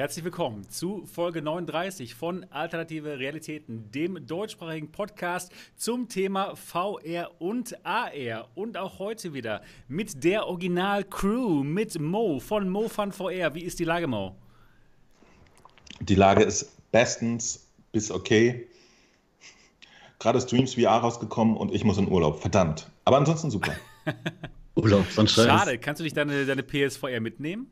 Herzlich willkommen zu Folge 39 von Alternative Realitäten, dem deutschsprachigen Podcast zum Thema VR und AR. Und auch heute wieder mit der Original-Crew, mit Mo von Mo Fun VR. Wie ist die Lage, Mo? Die Lage ist bestens bis okay. Gerade Streams VR rausgekommen und ich muss in Urlaub. Verdammt. Aber ansonsten super. Urlaub, sonst Schade. Kannst du dich deine, deine PSVR mitnehmen?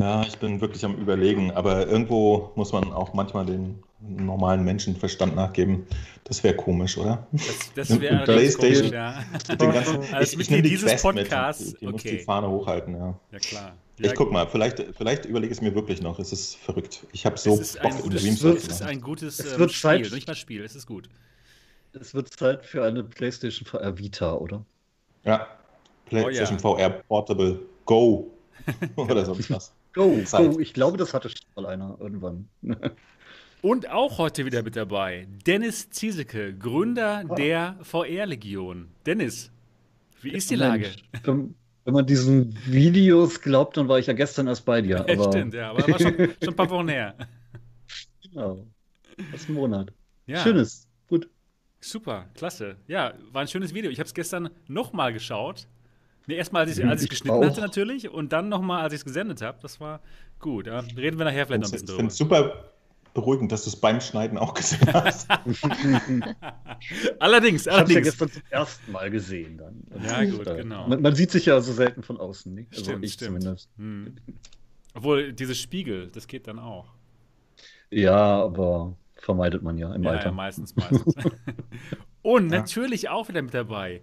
Ja, ich bin wirklich am Überlegen, aber irgendwo muss man auch manchmal den normalen Menschenverstand nachgeben. Das wäre komisch, oder? Das, das wäre PlayStation. Komisch, ja. Mit den ganzen, also ich, ich nehme die Quest Podcast. Mit. Die, die okay. muss die Fahne hochhalten, ja. Ja, klar. Ja, ich guck mal, vielleicht, vielleicht überlege ich es mir wirklich noch. Es ist verrückt. Ich habe so es Bock in Dreams. Es ist ein gutes es wird ähm, Spiel, Zeit, nicht mal Spiel. Es ist gut. Es wird Zeit für eine PlayStation VR Vita, oder? Ja. PlayStation oh, ja. VR Portable Go. oder sonst was. Go, go. Ich glaube, das hatte schon mal einer irgendwann. Und auch heute wieder mit dabei Dennis Ziesecke, Gründer ah. der VR-Legion. Dennis, wie ist die Lage? Wenn, wenn, man diesen Videos glaubt, dann war ich ja gestern erst bei dir. Aber... Stimmt, ja, aber war schon, schon ein paar Wochen her. Genau. Das ist ein Monat. Ja. Schönes, gut. Super, klasse. Ja, war ein schönes Video. Ich habe es gestern nochmal geschaut. Nee, erstmal, als ich es geschnitten auch. hatte natürlich und dann nochmal, als ich es gesendet habe. Das war gut. Ja. Reden wir nachher vielleicht noch ein bisschen drüber. Ich finde es super beruhigend, dass du es beim Schneiden auch gesehen hast. allerdings, allerdings. Ich habe ja gestern zum ersten Mal gesehen. Dann. Ja, gut, genau. Man, man, sieht sich ja so selten von außen. Nicht? Also stimmt, ich stimmt. zumindest. Hm. Obwohl, dieses Spiegel, das geht dann auch. Ja, aber vermeidet man ja im ja, Alter. Ja, meistens, meistens. Und ja. natürlich auch wieder mit dabei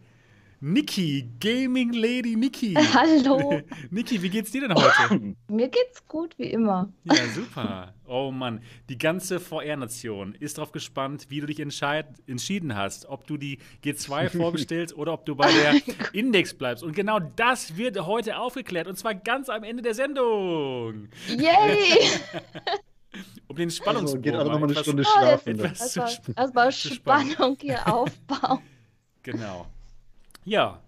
Niki, Gaming Lady Niki. Hallo. Niki, wie geht's dir denn heute? Mir geht's gut, wie immer. Ja, super. Oh Mann, die ganze VR-Nation ist darauf gespannt, wie du dich entschieden hast. Ob du die G2 vorbestellst oder ob du bei der Index bleibst. Und genau das wird heute aufgeklärt. Und zwar ganz am Ende der Sendung. Yay! um den Spannungsbogen. Also, geht auch nochmal eine Stunde schlafen. Erstmal Spannung hier aufbauen. Genau. Ja,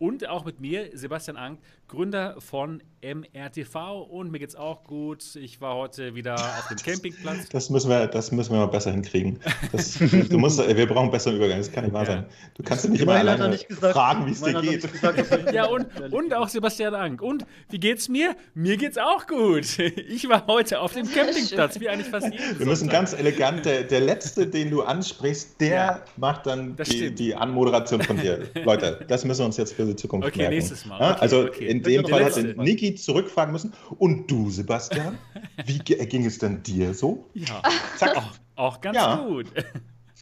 und auch mit mir, Sebastian Ank, Gründer von MRTV. Und mir geht's auch gut. Ich war heute wieder auf dem Campingplatz. Das müssen wir, das müssen wir mal besser hinkriegen. Das, du musst, wir brauchen einen besseren Übergang. Das kann nicht wahr ja. sein. Du kannst nicht immer alleine nicht gesagt, fragen, wie es dir geht. Gesagt, ja, und, und auch Sebastian Ank. Und wie geht's mir? Mir geht's auch gut. Ich war heute auf dem Campingplatz, wie eigentlich fast jeden Wir müssen ganz elegant, der, der Letzte, den du ansprichst, der ja, macht dann die, die, Anmoderation von dir. Leute, das müssen wir uns jetzt für die Zukunft okay, merken. Okay, nächstes Mal. Okay, also okay. In dem Fall hat Niki zurückfragen müssen. Und du, Sebastian, wie ging es denn dir so? Ja, Zack. Auch, auch ganz ja. gut.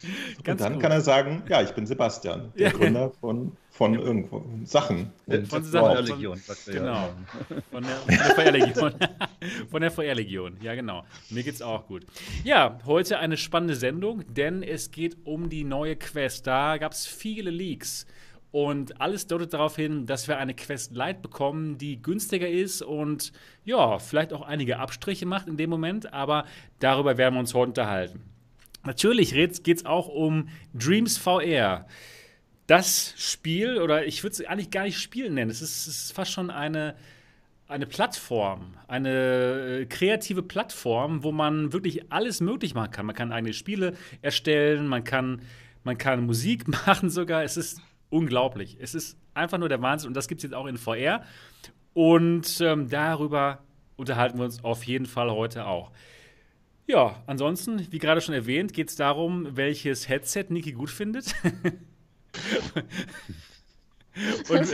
Ganz und dann gut. kann er sagen, ja, ich bin Sebastian, der Gründer von, von irgendwo Sachen. Von, von der Legion. Genau. Von der, von der VR-Legion. von der VR-Legion, ja genau. Mir geht's auch gut. Ja, heute eine spannende Sendung, denn es geht um die neue Quest. Da gab es viele Leaks. Und alles deutet darauf hin, dass wir eine Quest Lite bekommen, die günstiger ist und ja, vielleicht auch einige Abstriche macht in dem Moment, aber darüber werden wir uns heute unterhalten. Natürlich geht es auch um Dreams VR. Das Spiel, oder ich würde es eigentlich gar nicht Spiel nennen, es ist, es ist fast schon eine, eine Plattform, eine äh, kreative Plattform, wo man wirklich alles möglich machen kann. Man kann eigene Spiele erstellen, man kann, man kann Musik machen sogar. Es ist unglaublich. Es ist einfach nur der Wahnsinn und das gibt es jetzt auch in VR. Und ähm, darüber unterhalten wir uns auf jeden Fall heute auch. Ja, ansonsten, wie gerade schon erwähnt, geht es darum, welches Headset Niki gut findet. und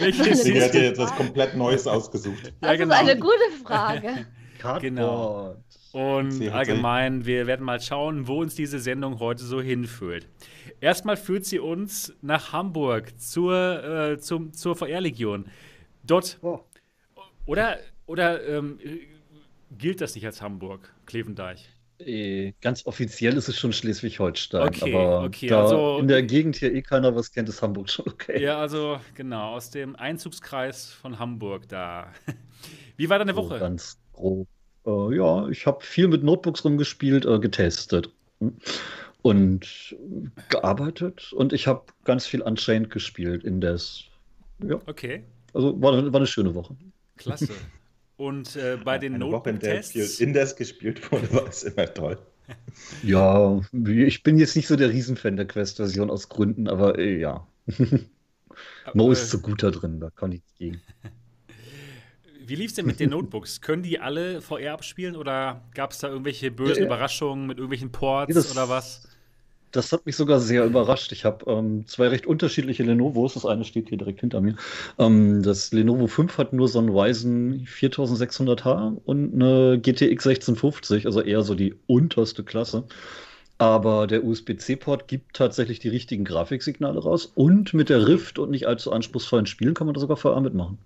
welches Sie hat jetzt was komplett Neues ausgesucht. Das ja, genau. ist eine gute Frage. genau. Und allgemein, wir werden mal schauen, wo uns diese Sendung heute so hinführt. Erstmal führt sie uns nach Hamburg zur, äh, zum, zur VR-Legion. Dort. Oh. Oder, oder ähm, gilt das nicht als Hamburg, Klevendeich? Äh, ganz offiziell ist es schon Schleswig-Holstein, okay, aber okay, da also, in der Gegend hier eh keiner was kennt, ist Hamburg schon okay. Ja, also genau, aus dem Einzugskreis von Hamburg da. Wie war deine Woche? So ganz grob. Äh, ja, ich habe viel mit Notebooks rumgespielt, äh, getestet und gearbeitet und ich habe ganz viel Unchained gespielt in des. Ja. Okay. Also war, war eine schöne Woche. Klasse. Und äh, bei den Notebook-Tests. In das gespielt wurde, war es immer toll. Ja, ich bin jetzt nicht so der Riesenfan der Quest-Version aus Gründen, aber äh, ja. Mo ist zu gut da drin, da kann nichts gegen. Wie lief es denn mit den Notebooks? Können die alle VR abspielen oder gab es da irgendwelche bösen ja, Überraschungen mit irgendwelchen Ports das, oder was? Das hat mich sogar sehr überrascht. Ich habe ähm, zwei recht unterschiedliche Lenovos. Das eine steht hier direkt hinter mir. Ähm, das Lenovo 5 hat nur so einen Ryzen 4600H und eine GTX 1650, also eher so die unterste Klasse. Aber der USB-C-Port gibt tatsächlich die richtigen Grafiksignale raus und mit der Rift und nicht allzu anspruchsvollen Spielen kann man da sogar VR mitmachen.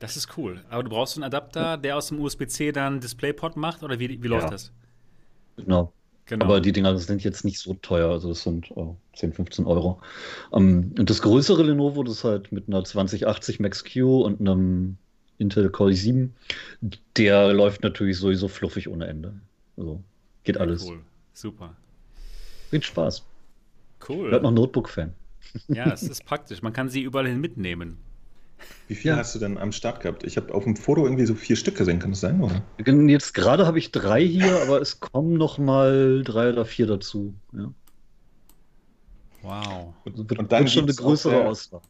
Das ist cool. Aber du brauchst einen Adapter, der aus dem USB-C dann DisplayPort macht oder wie, wie läuft ja. das? Genau. genau. Aber die Dinger sind jetzt nicht so teuer, also das sind oh, 10, 15 Euro. Um, und das größere Lenovo, das ist halt mit einer 2080 Max-Q und einem Intel Core i7, der läuft natürlich sowieso fluffig ohne Ende. Also geht alles. Cool. Super. Bringt Spaß. Cool. Ich bin noch Notebook-Fan. Ja, es ist praktisch. Man kann sie überall hin mitnehmen. Wie viel ja. hast du denn am Start gehabt? Ich habe auf dem Foto irgendwie so vier Stück gesehen, kann das sein? Oder? Jetzt gerade habe ich drei hier, aber es kommen noch mal drei oder vier dazu. Ja. Wow. Und, und dann schon eine größere der, Auswahl.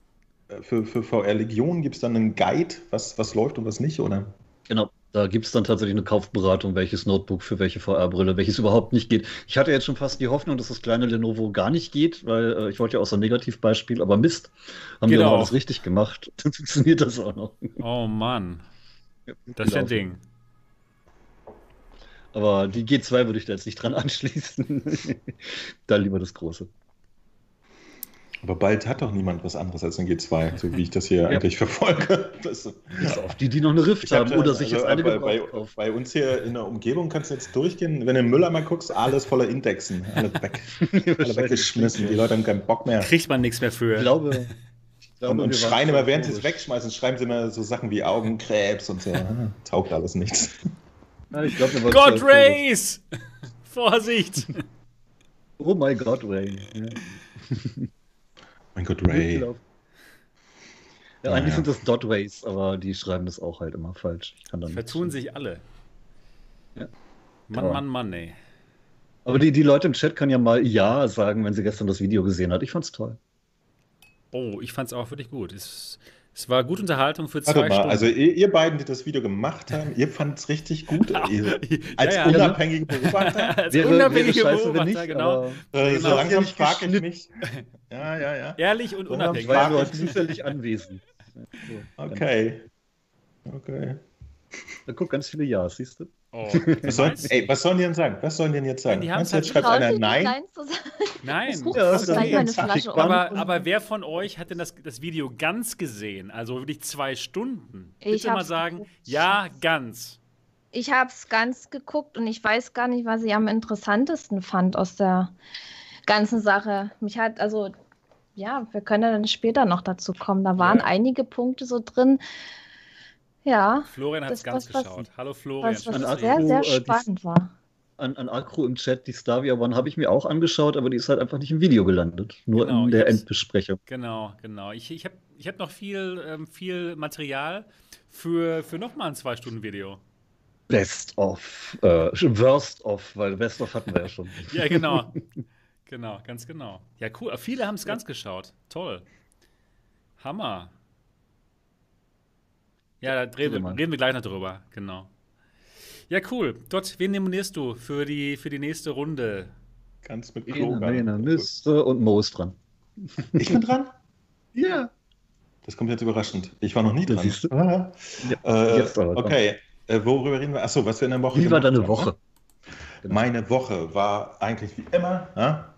Für, für VR Legion gibt es dann einen Guide, was, was läuft und was nicht, oder? Genau. Da gibt es dann tatsächlich eine Kaufberatung, welches Notebook für welche VR-Brille, welches überhaupt nicht geht. Ich hatte jetzt schon fast die Hoffnung, dass das kleine Lenovo gar nicht geht, weil äh, ich wollte ja auch so ein Negativbeispiel, aber Mist, haben genau. wir alles richtig gemacht. Dann funktioniert das auch noch. Oh Mann. das ist ein Ding. Aber die G2 würde ich da jetzt nicht dran anschließen. da lieber das große. Aber bald hat doch niemand was anderes als ein G2, so wie ich das hier ja. eigentlich verfolge. Das, Bis auf die, die noch eine Rift haben oder sich also jetzt eine bei, bei, bei, uns hier in der Umgebung kannst du jetzt durchgehen. Wenn du im Müller mal guckst, alles voller Indexen. Alle weg. alle weggeschmissen. Die Leute haben keinen Bock mehr. Kriegt man nichts mehr für. Ich glaube. Ich glaube und, und schreien immer, während sie es wegschmeißen, schreiben sie immer so Sachen wie Augenkrebs und so. Ah, taugt alles nichts. Ja, glaub, God Race! Vorsicht! Oh mein Gott, Ray. Ja. Mein Gott, Ray. Ja, eigentlich ja. sind das Dotways, aber die schreiben das auch halt immer falsch. Vertun sich alle. Ja. Mann. Mann, Mann, ey. Aber die, die Leute im Chat können ja mal Ja sagen, wenn sie gestern das Video gesehen hat. Ich fand's toll. Oh, ich fand's auch wirklich gut. Es, es war gute Unterhaltung für zwei Warte mal, Stunden. Also ihr, ihr, beiden, die das Video gemacht haben, ihr fandet es richtig gut. als ja, ja, unabhängige Beobachter. als wäre, unabhängige wäre Beobachter, nicht, genau. Äh, genau. So langsam frage ich mich. Ja, ja, ja. Ehrlich und unabhängig. Ich war nur zufällig anwesend. So, okay. Okay. Da guck, ganz viele Ja, siehst du? Oh, was, soll, ey, was sollen die denn sagen? Was sollen die denn jetzt sagen? Die haben jetzt schreibt einer Nein. Nein. Ja, das das aber, aber wer von euch hat denn das, das Video ganz gesehen? Also wirklich zwei Stunden? Bitte ich mal sagen, geguckt. ja, ganz. Ich habe es ganz geguckt und ich weiß gar nicht, was ich am interessantesten fand aus der ganzen Sache. Mich hat, also, ja, wir können dann später noch dazu kommen. Da waren ja. einige Punkte so drin, ja. Florian hat es ganz was, geschaut. Was, Hallo Florian. Was, was sehr, sehr äh, spannend war. An, an Akro im Chat, die Stavia One habe ich mir auch angeschaut, aber die ist halt einfach nicht im Video gelandet. Nur genau, in der Endbesprechung. Genau, genau. Ich, ich habe ich hab noch viel, ähm, viel Material für, für nochmal ein Zwei-Stunden-Video. Best of. Äh, worst of, weil Best of hatten wir ja schon. ja, genau. Genau, ganz genau. Ja, cool. Viele haben es ganz geschaut. Toll. Hammer. Ja, da reden, wir, reden wir gleich noch drüber, genau. Ja, cool. Dort, wen nominierst du für die, für die nächste Runde? Ganz mit Kloga. und Mo ist dran. Ich bin dran? ja. Das kommt jetzt überraschend. Ich war noch nie dran. Siehst du? Ah. Ja, äh, okay, äh, worüber reden wir? Achso, was wir in der Woche Wie war deine Woche? Genau. Meine Woche war eigentlich wie immer ja?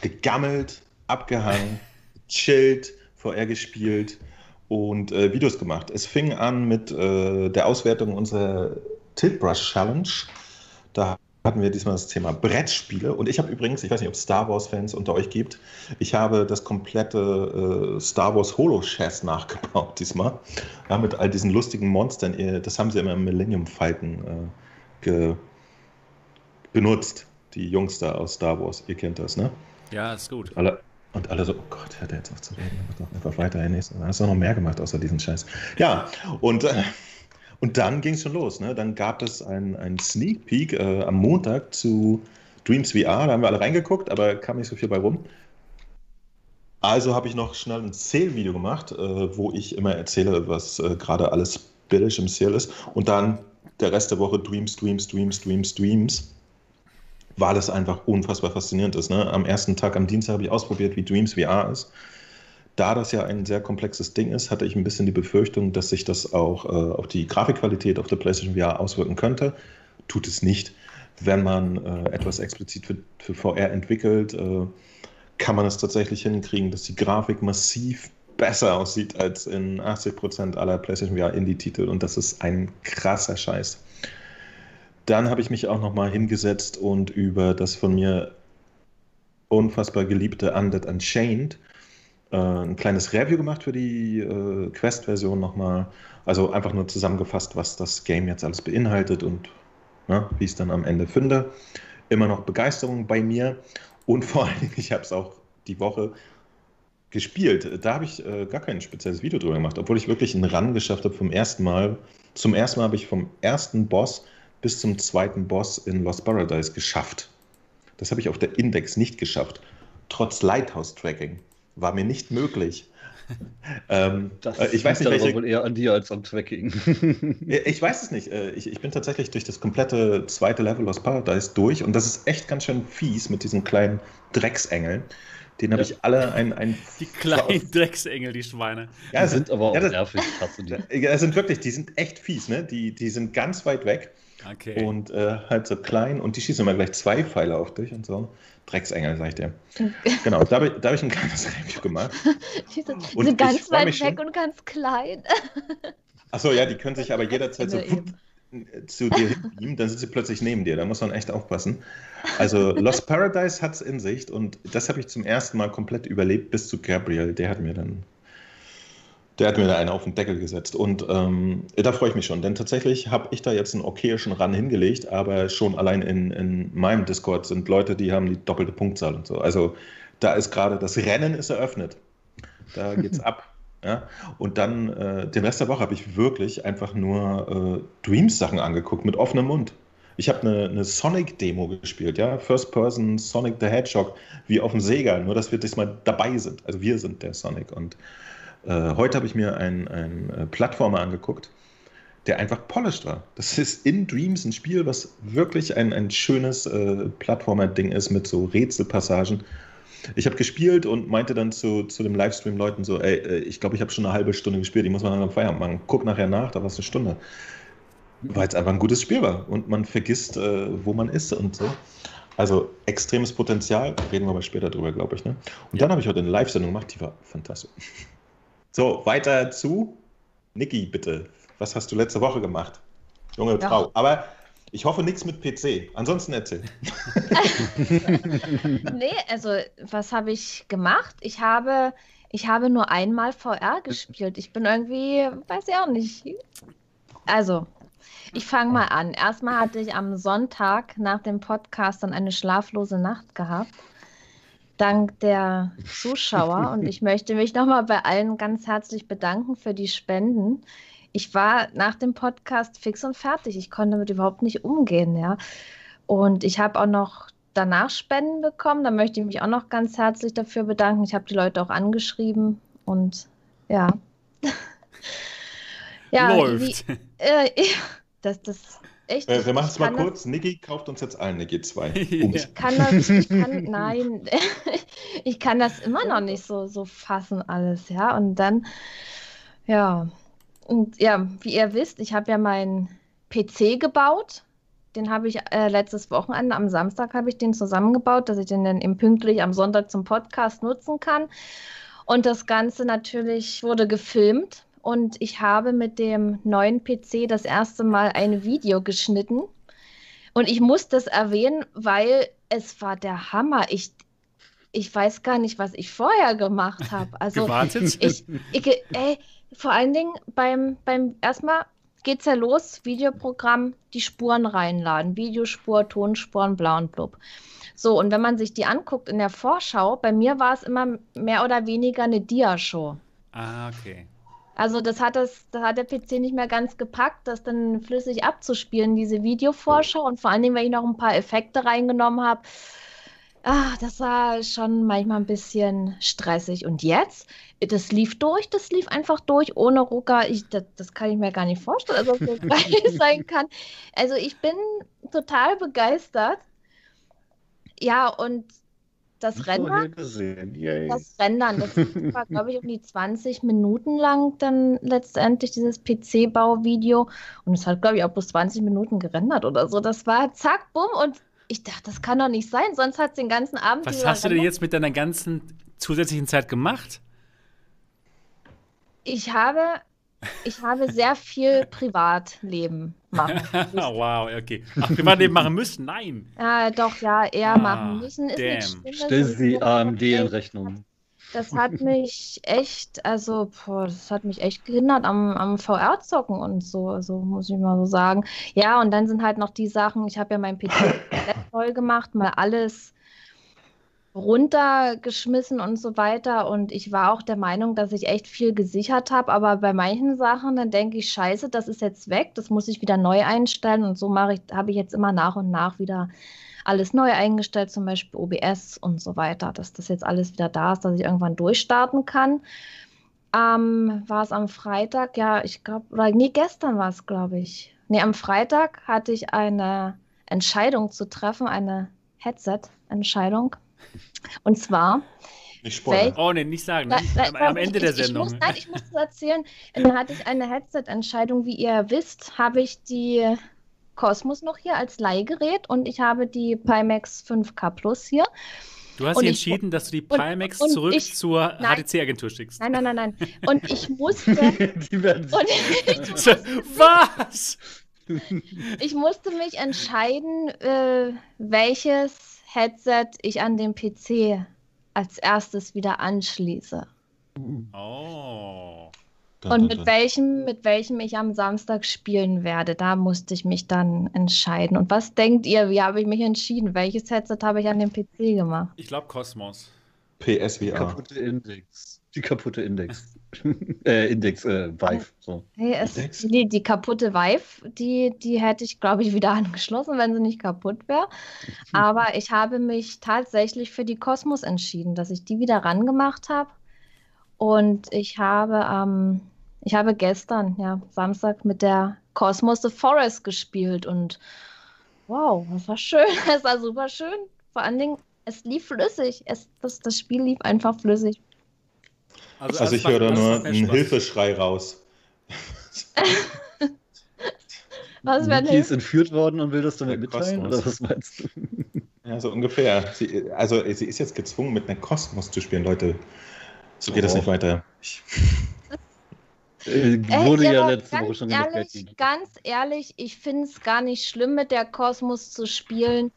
gegammelt, abgehangen, chillt, VR gespielt, und äh, Videos gemacht. Es fing an mit äh, der Auswertung unserer Tiltbrush Challenge. Da hatten wir diesmal das Thema Brettspiele. Und ich habe übrigens, ich weiß nicht, ob es Star Wars-Fans unter euch gibt, ich habe das komplette äh, Star Wars Holo-Chess nachgebaut diesmal. Ja, mit all diesen lustigen Monstern. Das haben sie immer im Millennium Falcon äh, benutzt. Die Jungs da aus Star Wars. Ihr kennt das, ne? Ja, ist gut. Alle, und alle so, oh Gott, hört er jetzt auf zu reden, mach doch einfach weiter, Herr Nächster. Da hast du noch mehr gemacht außer diesen Scheiß. Ja, und, äh, Und dann ging es schon los. Ne? Dann gab es einen Sneak Peek äh, am Montag zu Dreams VR. Da haben wir alle reingeguckt, aber kam nicht so viel bei rum. Also habe ich noch schnell ein Sale-Video gemacht, äh, wo ich immer erzähle, was äh, gerade alles billig im Sale ist. Und dann der Rest der Woche Dreams, Dreams, Dreams, Dreams, Dreams. Weil es einfach unfassbar faszinierend ist. Ne? Am ersten Tag, am Dienstag, habe ich ausprobiert, wie Dreams VR ist. Da das ja ein sehr komplexes Ding ist, hatte ich ein bisschen die Befürchtung, dass sich das auch äh, auf die Grafikqualität auf der PlayStation VR auswirken könnte. Tut es nicht. Wenn man äh, etwas explizit für, für VR entwickelt, äh, kann man es tatsächlich hinkriegen, dass die Grafik massiv besser aussieht als in 80% aller PlayStation VR Indie-Titel und das ist ein krasser Scheiß. Dann habe ich mich auch nochmal hingesetzt und über das von mir unfassbar geliebte Undead Unchained äh, ein kleines Review gemacht für die äh, Quest-Version nochmal. Also einfach nur zusammengefasst, was das Game jetzt alles beinhaltet und ne, wie ich es dann am Ende finde. Immer noch Begeisterung bei mir und vor allen Dingen, ich habe es auch die Woche gespielt. Da habe ich äh, gar kein spezielles Video drüber gemacht, obwohl ich wirklich einen Run geschafft habe vom ersten Mal. Zum ersten Mal habe ich vom ersten Boss bis zum zweiten Boss in Lost Paradise geschafft. Das habe ich auf der Index nicht geschafft. Trotz Lighthouse-Tracking war mir nicht möglich. ähm, das äh, ich weiß nicht, welche... wohl eher an dir als am Tracking. ich weiß es nicht. Äh, ich, ich, bin tatsächlich durch das komplette zweite Level Lost Paradise durch und das ist echt ganz schön fies mit diesen kleinen Drecksengeln. Den habe ja. ich alle ein, ein Die kleinen Drecksengel, die Schweine. Ja, die sind aber auch ja, nervig. Die. Ja, sind wirklich, die sind echt fies, ne? Die, die sind ganz weit weg. Okay. Und äh, halt so klein und die schießen immer gleich zwei Pfeile auf dich und so. Drecksengel, sag ich dir. genau, da habe ich, hab ich ein kleines Review gemacht. die sind, und sind ganz weit weg schon. und ganz klein. Achso, ja, die können sich aber jederzeit so zu dir hinbeamen, dann sind sie plötzlich neben dir. Da muss man echt aufpassen. Also Lost Paradise hat es in Sicht und das habe ich zum ersten Mal komplett überlebt bis zu Gabriel. Der hat mir dann der hat mir da einen auf den Deckel gesetzt. Und ähm, da freue ich mich schon, denn tatsächlich habe ich da jetzt einen okayischen Ran hingelegt, aber schon allein in, in meinem Discord sind Leute, die haben die doppelte Punktzahl und so. Also da ist gerade das Rennen ist eröffnet. Da geht's ab. Ja? Und dann äh, den Rest der Woche habe ich wirklich einfach nur äh, Dreams-Sachen angeguckt mit offenem Mund. Ich habe eine, eine Sonic-Demo gespielt, ja, First Person Sonic the Hedgehog, wie auf dem Sega, nur dass wir diesmal dabei sind. Also wir sind der Sonic und äh, heute habe ich mir einen, einen äh, Plattformer angeguckt, der einfach polished war. Das ist in Dreams ein Spiel, was wirklich ein, ein schönes äh, Plattformer-Ding ist mit so Rätselpassagen. Ich habe gespielt und meinte dann zu, zu dem Livestream-Leuten so, ey, äh, ich glaube, ich habe schon eine halbe Stunde gespielt, ich muss mal am Feierabend machen. Guck nachher nach, da war es eine Stunde. Weil es einfach ein gutes Spiel war und man vergisst, äh, wo man ist und so. Also extremes Potenzial, reden wir aber später drüber, glaube ich. Ne? Und ja. dann habe ich heute eine Live-Sendung gemacht, die war fantastisch. So, weiter zu Niki, bitte. Was hast du letzte Woche gemacht? Junge ja. Frau. Aber ich hoffe nichts mit PC. Ansonsten erzähl. nee, also was habe ich gemacht? Ich habe, ich habe nur einmal VR gespielt. Ich bin irgendwie, weiß ich auch nicht. Also, ich fange mal an. Erstmal hatte ich am Sonntag nach dem Podcast dann eine schlaflose Nacht gehabt dank der Zuschauer. und ich möchte mich nochmal bei allen ganz herzlich bedanken für die Spenden. Ich war nach dem Podcast fix und fertig. Ich konnte damit überhaupt nicht umgehen, ja. Und ich habe auch noch danach Spenden bekommen. Da möchte ich mich auch noch ganz herzlich dafür bedanken. Ich habe die Leute auch angeschrieben und ja. ja, Läuft. Wie, äh, das, das Echt? Äh, wir machen es mal kurz. Das... Niki kauft uns jetzt ein, Niki 2. ich kann das, ich kann, nein, ich kann das immer noch nicht so, so fassen alles, ja. Und dann, ja, und ja, wie ihr wisst, ich habe ja meinen PC gebaut. Den habe ich äh, letztes Wochenende, am Samstag habe ich den zusammengebaut, dass ich den dann eben pünktlich am Sonntag zum Podcast nutzen kann. Und das Ganze natürlich wurde gefilmt und ich habe mit dem neuen PC das erste Mal ein Video geschnitten. Und ich muss das erwähnen, weil es war der Hammer. Ich, ich weiß gar nicht, was ich vorher gemacht habe. Also Gewartet? Ich, ich, ey, vor allen Dingen beim, beim erstmal geht's ja los, Videoprogramm, die Spuren reinladen, Videospur, Tonspuren, blau und blub. So, und wenn man sich die anguckt in der Vorschau, bei mir war es immer mehr oder weniger eine Diashow. Ah, okay. Also das hat das, das hat der PC nicht mehr ganz gepackt, das dann flüssig abzuspielen, diese Videovorschau. Und vor allen Dingen, wenn ich noch ein paar Effekte reingenommen habe, ah, das war schon manchmal ein bisschen stressig. Und jetzt, das lief durch, das lief einfach durch, ohne Rucker. Ich, das, das kann ich mir gar nicht vorstellen, dass das so sein kann. Also ich bin total begeistert. Ja, und das Rendern, das Rendern, das war, glaube ich, um die 20 Minuten lang dann letztendlich dieses PC-Bauvideo. Und es hat, glaube ich, auch bloß 20 Minuten gerendert oder so. Das war zack, bumm. Und ich dachte, das kann doch nicht sein. Sonst hat es den ganzen Abend. Was hast du denn jetzt mit deiner ganzen zusätzlichen Zeit gemacht? Ich habe ich habe sehr viel Privatleben machen. wow, okay. Ach, Privatleben machen müssen? Nein. Ja, doch, ja, eher ah, machen müssen. Ist damn. Stell sie AMD in Rechnung. Das hat mich echt, also, boah, das hat mich echt gehindert am, am VR-Zocken und so, also muss ich mal so sagen. Ja, und dann sind halt noch die Sachen, ich habe ja mein PC voll gemacht, mal alles runtergeschmissen und so weiter. Und ich war auch der Meinung, dass ich echt viel gesichert habe. Aber bei manchen Sachen, dann denke ich, scheiße, das ist jetzt weg, das muss ich wieder neu einstellen. Und so mache ich, habe ich jetzt immer nach und nach wieder alles neu eingestellt, zum Beispiel OBS und so weiter, dass das jetzt alles wieder da ist, dass ich irgendwann durchstarten kann. Ähm, war es am Freitag? Ja, ich glaube, oder nee, gestern war es, glaube ich. Nee, am Freitag hatte ich eine Entscheidung zu treffen, eine Headset-Entscheidung. Und zwar. Nicht Oh, nee, nicht sagen. Ne? Am, am, Ende ich, der Sendung. Ich muss, nein, ich muss es erzählen. Dann hatte ich eine Headset-Entscheidung. Wie ihr wisst, habe ich die Cosmos noch hier als Leihgerät und ich habe die Pimax 5K Plus hier. Du hast dich entschieden, dass du die Pimax und, und zurück ich, zur HTC-Agentur schickst. Nein, nein, nein, nein. Und ich musste. die werden und ich musste, Was? ich musste mich entscheiden, äh, welches Headset ich an dem PC als erstes wieder anschließe. Oh. Und mit welchem, mit welchem ich am Samstag spielen werde, da musste ich mich dann entscheiden. Und was denkt ihr, wie habe ich mich entschieden? Welches Headset habe ich an dem PC gemacht? Ich glaube Cosmos. PSVR. Kaputte Index. Die kaputte Index. äh, Index, äh, Vive. So. Hey, es, die, die kaputte Vive, die, die hätte ich, glaube ich, wieder angeschlossen, wenn sie nicht kaputt wäre. Aber ich habe mich tatsächlich für die Cosmos entschieden, dass ich die wieder rangemacht habe. Und ich habe ähm, ich habe gestern, ja, Samstag mit der Cosmos The Forest gespielt und wow, das war schön. Es war super schön. Vor allen Dingen, es lief flüssig. Es, das, das Spiel lief einfach flüssig. Also, also ich höre da nur einen Hilfeschrei raus. was Niki ist entführt worden und will das damit mitteilen? Oder was meinst du? Ja, so ungefähr. Sie, also sie ist jetzt gezwungen, mit einer Kosmos zu spielen, Leute. So geht oh. das nicht weiter. Ich... Äh, wurde äh, ja letzte Woche schon ehrlich, Ganz ehrlich, ich finde es gar nicht schlimm, mit der Kosmos zu spielen.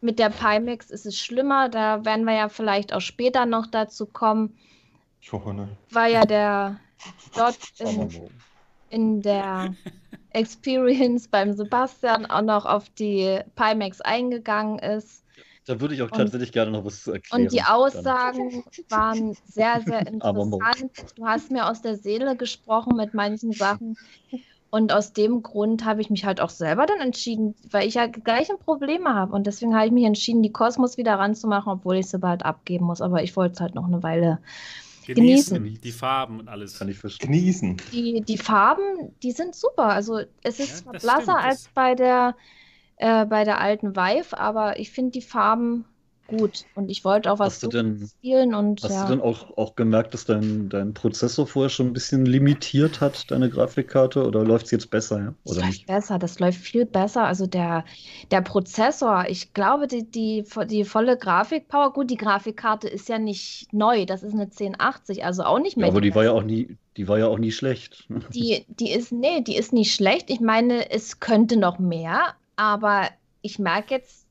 Mit der Pimax ist es schlimmer. Da werden wir ja vielleicht auch später noch dazu kommen. Ich hoffe nicht. War ja der dort in, in der Experience beim Sebastian auch noch auf die Pimax eingegangen ist. Da würde ich auch tatsächlich und, gerne noch was erklären. Und die Aussagen dann. waren sehr, sehr interessant. Du hast mir aus der Seele gesprochen mit manchen Sachen. Und aus dem Grund habe ich mich halt auch selber dann entschieden, weil ich ja gleiche Probleme habe. Und deswegen habe ich mich entschieden, die Kosmos wieder ranzumachen, obwohl ich sie bald abgeben muss. Aber ich wollte es halt noch eine Weile genießen. genießen. Die Farben und alles. Kann ich verstehen. Genießen. Die, die Farben, die sind super. Also es ist ja, blasser stimmt. als bei der, äh, bei der alten Vive, aber ich finde die Farben gut. Und ich wollte auch was denn, spielen. Und, hast ja. du dann auch, auch gemerkt, dass dein, dein Prozessor vorher schon ein bisschen limitiert hat, deine Grafikkarte? Oder läuft es jetzt besser? Ja? Oder das läuft besser, das läuft viel besser. Also der, der Prozessor, ich glaube, die, die, die volle Grafikpower, gut, die Grafikkarte ist ja nicht neu, das ist eine 1080, also auch nicht mehr. Ja, aber die war ja auch nie, die war ja auch nie schlecht. Die, die ist, nee, die ist nicht schlecht. Ich meine, es könnte noch mehr, aber ich merke jetzt,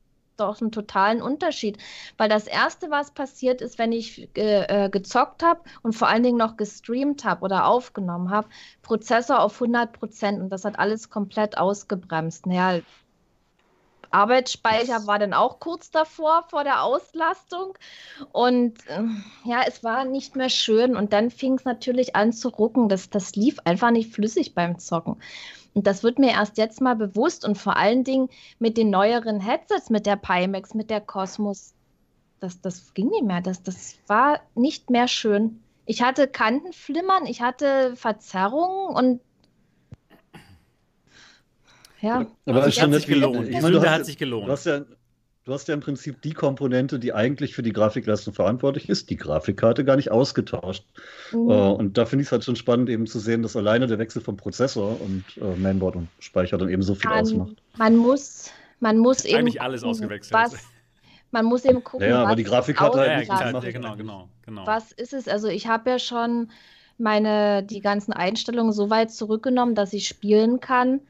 doch einen totalen Unterschied. Weil das Erste, was passiert ist, wenn ich äh, gezockt habe und vor allen Dingen noch gestreamt habe oder aufgenommen habe, Prozessor auf 100 Prozent und das hat alles komplett ausgebremst. Naja, Arbeitsspeicher war dann auch kurz davor, vor der Auslastung. Und äh, ja, es war nicht mehr schön. Und dann fing es natürlich an zu rucken. Das, das lief einfach nicht flüssig beim Zocken. Und das wird mir erst jetzt mal bewusst und vor allen Dingen mit den neueren Headsets, mit der Pimax, mit der Cosmos, das, das ging nicht mehr. Das, das war nicht mehr schön. Ich hatte Kantenflimmern, ich hatte Verzerrungen und ja. Aber es hat sich gelohnt. Ich meine, hat sich gelohnt. Du hast, ja, du hast ja im Prinzip die Komponente, die eigentlich für die Grafikleistung verantwortlich ist, die Grafikkarte, gar nicht ausgetauscht. Mhm. Uh, und da finde ich es halt schon spannend, eben zu sehen, dass alleine der Wechsel vom Prozessor und uh, Mainboard und Speicher dann eben so viel man, ausmacht. Man muss, man muss eben. Eigentlich alles ausgewechselt. Was, man muss eben gucken. Ja, aber die Grafikkarte halt nicht. Ja, genau, genau, genau. Was ist es? Also, ich habe ja schon meine, die ganzen Einstellungen so weit zurückgenommen, dass ich spielen kann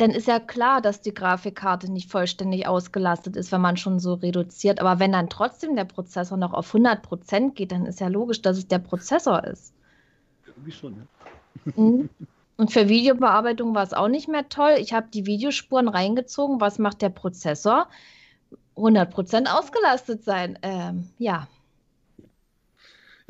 dann ist ja klar, dass die Grafikkarte nicht vollständig ausgelastet ist, wenn man schon so reduziert. Aber wenn dann trotzdem der Prozessor noch auf 100 Prozent geht, dann ist ja logisch, dass es der Prozessor ist. Irgendwie schon, ja. Mhm. Und für Videobearbeitung war es auch nicht mehr toll. Ich habe die Videospuren reingezogen. Was macht der Prozessor? 100 Prozent ausgelastet sein. Ähm, ja.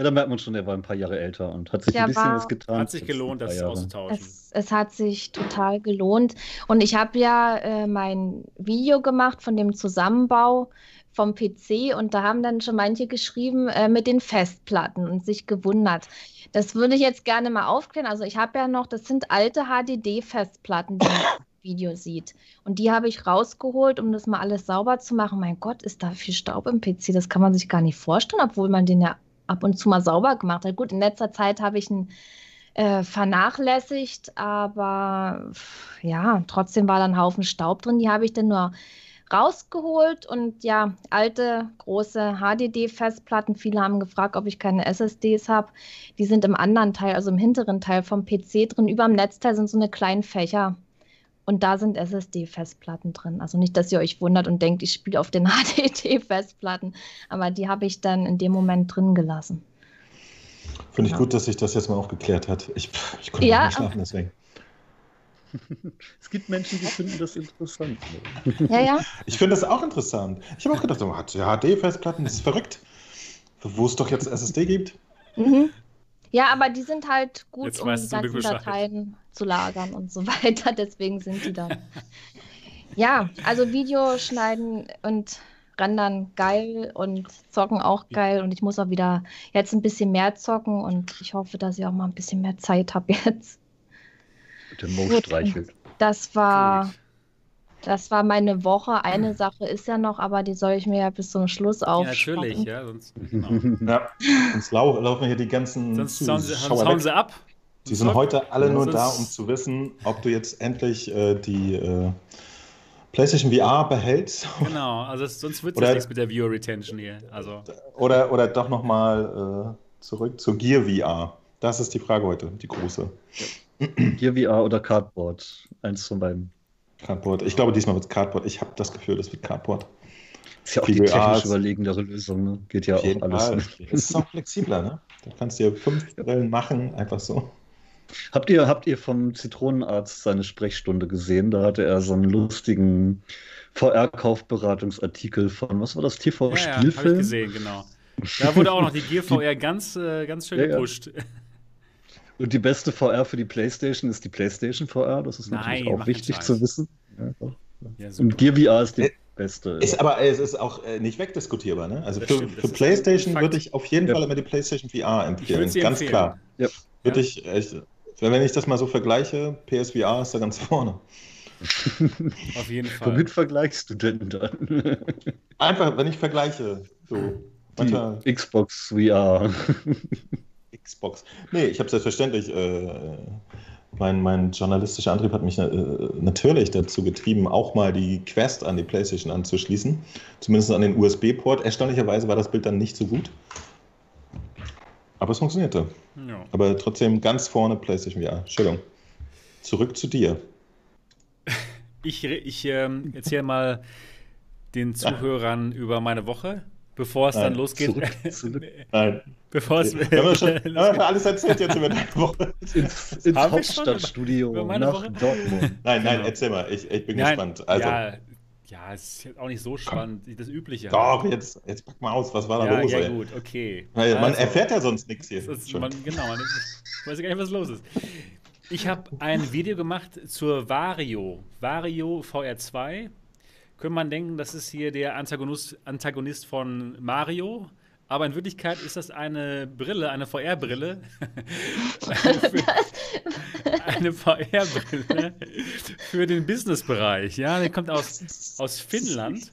Ja, da merkt man schon, er war ein paar Jahre älter und hat sich der ein bisschen war, was getan. Hat sich gelohnt, das auszutauschen. Es, es, hat sich total gelohnt. Und ich habe ja äh, mein Video gemacht von dem Zusammenbau vom PC und da haben dann schon manche geschrieben äh, mit den Festplatten und sich gewundert. Das würde ich jetzt gerne mal aufklären. Also ich habe ja noch, das sind alte HDD-Festplatten, die man im Video sieht. Und die habe ich rausgeholt, um das mal alles sauber zu machen. Mein Gott, ist da viel Staub im PC. Das kann man sich gar nicht vorstellen, obwohl man den ja ab und zu mal sauber gemacht hat. Gut, in letzter Zeit habe ich ihn äh, vernachlässigt, aber ja, trotzdem war da ein Haufen Staub drin. Die habe ich dann nur rausgeholt und ja, alte große HDD-Festplatten. Viele haben gefragt, ob ich keine SSDs habe. Die sind im anderen Teil, also im hinteren Teil vom PC drin. Über dem Netzteil sind so eine kleinen Fächer. Und da sind SSD-Festplatten drin. Also nicht, dass ihr euch wundert und denkt, ich spiele auf den HDD-Festplatten, aber die habe ich dann in dem Moment drin gelassen. Finde ich ja. gut, dass sich das jetzt mal aufgeklärt hat. Ich, ich konnte ja. nicht schlafen deswegen. Es gibt Menschen, die finden das interessant. Ja, ja. Ich finde das auch interessant. Ich habe auch gedacht, oh, HD-Festplatten, das ist verrückt. Wo es doch jetzt SSD gibt. Mhm. Ja, aber die sind halt gut, Jetzt um die ganzen Dateien zu lagern und so weiter. Deswegen sind die dann. ja, also Video schneiden und rendern geil und zocken auch geil. Und ich muss auch wieder jetzt ein bisschen mehr zocken und ich hoffe, dass ich auch mal ein bisschen mehr Zeit habe jetzt. Der Mo streichelt. Das war. Das war meine Woche. Eine Sache ist ja noch, aber die soll ich mir ja bis zum Schluss aufschreiben. Ja, natürlich, ja. Sonst, genau. ja, sonst lau laufen hier die ganzen sonst, hauen sie, sonst hauen sie ab. Die sind heute alle nur da, um zu wissen, ob du jetzt endlich äh, die äh, PlayStation VR behältst. Genau, also sonst wird es nichts mit der Viewer Retention hier. Also. Oder, oder doch nochmal äh, zurück zur Gear VR. Das ist die Frage heute, die große. Gear VR oder Cardboard? Eins von beiden. Cardboard. Ich glaube, diesmal wird es Cardboard. Ich habe das Gefühl, das wird Cardboard. Ist ja auch die technisch überlegendere Lösung. Ne? Geht ja auch alles. Es ist auch flexibler. Ne? Da kannst du ja fünf Brillen machen, einfach so. Habt ihr, habt ihr vom Zitronenarzt seine Sprechstunde gesehen? Da hatte er so einen lustigen VR-Kaufberatungsartikel von, was war das, TV-Spielfilm? Ja, ja, habe ich gesehen, genau. Da wurde auch noch die Gear VR ganz, äh, ganz schön ja, gepusht. Ja. Und die beste VR für die PlayStation ist die PlayStation VR. Das ist natürlich Nein, auch wichtig zu wissen. Ja, ja, Und Gear VR ist die äh, beste. Ist, aber es ist auch äh, nicht wegdiskutierbar. Ne? Also für, für PlayStation würde ich auf jeden ja. Fall immer die PlayStation VR empfehlen. Ganz empfehlen. klar. Ja. Würde ich echt, wenn ich das mal so vergleiche, PSVR ist da ganz vorne. auf jeden Fall. Womit vergleichst du denn dann? Einfach, wenn ich vergleiche. So, die Xbox VR. Xbox. Nee, ich habe selbstverständlich, äh, mein, mein journalistischer Antrieb hat mich äh, natürlich dazu getrieben, auch mal die Quest an die PlayStation anzuschließen. Zumindest an den USB-Port. Erstaunlicherweise war das Bild dann nicht so gut. Aber es funktionierte. Ja. Aber trotzdem ganz vorne PlayStation VR. Entschuldigung. Zurück zu dir. Ich, ich ähm, erzähle mal den Zuhörern ja. über meine Woche bevor es Nein, dann losgeht. Zurück, zurück. Nein. Bevor es. Wir haben schon, haben alles erzählt jetzt über deine Woche. Ins, ins Hauptstadtstudio nach Woche? Dortmund. Nein, nein, genau. erzähl mal. Ich, ich bin nein, gespannt. Also, ja, Ja, es ist auch nicht so spannend, Komm. das Übliche. Doch, jetzt, jetzt pack mal aus, was war da ja, los? Ja, ey? gut, okay. Weil man also, erfährt ja sonst nichts hier. Ist, man, genau, man weiß gar nicht, was los ist. Ich habe ein Video gemacht zur Vario. Vario VR2. Könnte man denken, das ist hier der Antagonist, Antagonist von Mario. Aber in Wirklichkeit ist das eine Brille, eine VR-Brille. eine VR-Brille für den Businessbereich. Ja, der kommt aus, aus Finnland.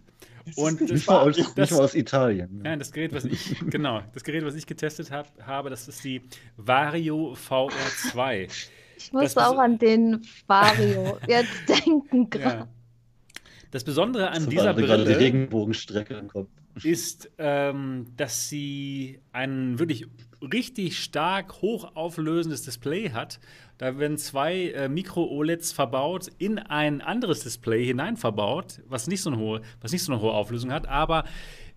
Und nicht, mal aus, das, nicht mal aus Italien. Nein, das Gerät, was ich, genau, das Gerät, was ich getestet hab, habe, das ist die Vario VR2. Ich muss auch an den Vario jetzt denken gerade. Ja. Das Besondere an das dieser Brille. die Regenbogenstrecke im Kopf ist, ähm, dass sie ein wirklich richtig stark hochauflösendes Display hat. Da werden zwei äh, Micro-OLEDs verbaut, in ein anderes Display hinein verbaut, was nicht so eine hohe, was nicht so eine hohe Auflösung hat, aber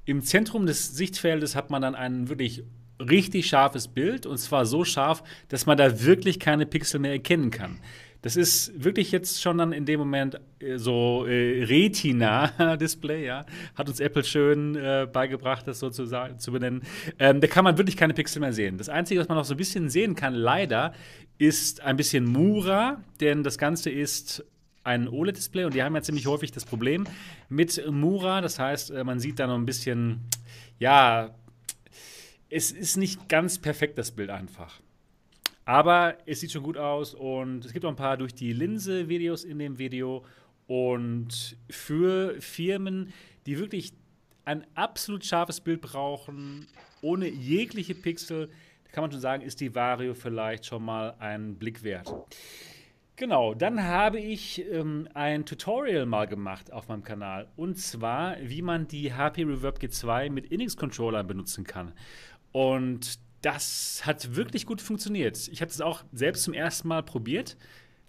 im Zentrum des Sichtfeldes hat man dann ein wirklich richtig scharfes Bild und zwar so scharf, dass man da wirklich keine Pixel mehr erkennen kann. Das ist wirklich jetzt schon dann in dem Moment äh, so äh, Retina-Display, ja. Hat uns Apple schön äh, beigebracht, das so zu, zu benennen. Ähm, da kann man wirklich keine Pixel mehr sehen. Das Einzige, was man noch so ein bisschen sehen kann, leider, ist ein bisschen Mura, denn das Ganze ist ein OLED-Display und die haben ja ziemlich häufig das Problem mit Mura. Das heißt, äh, man sieht da noch ein bisschen, ja, es ist nicht ganz perfekt, das Bild einfach. Aber es sieht schon gut aus und es gibt auch ein paar durch die Linse-Videos in dem Video. Und für Firmen, die wirklich ein absolut scharfes Bild brauchen, ohne jegliche Pixel, kann man schon sagen, ist die Vario vielleicht schon mal ein Blick wert. Genau, dann habe ich ähm, ein Tutorial mal gemacht auf meinem Kanal. Und zwar, wie man die HP Reverb G2 mit Inix-Controllern benutzen kann. Und das hat wirklich gut funktioniert. Ich habe es auch selbst zum ersten Mal probiert.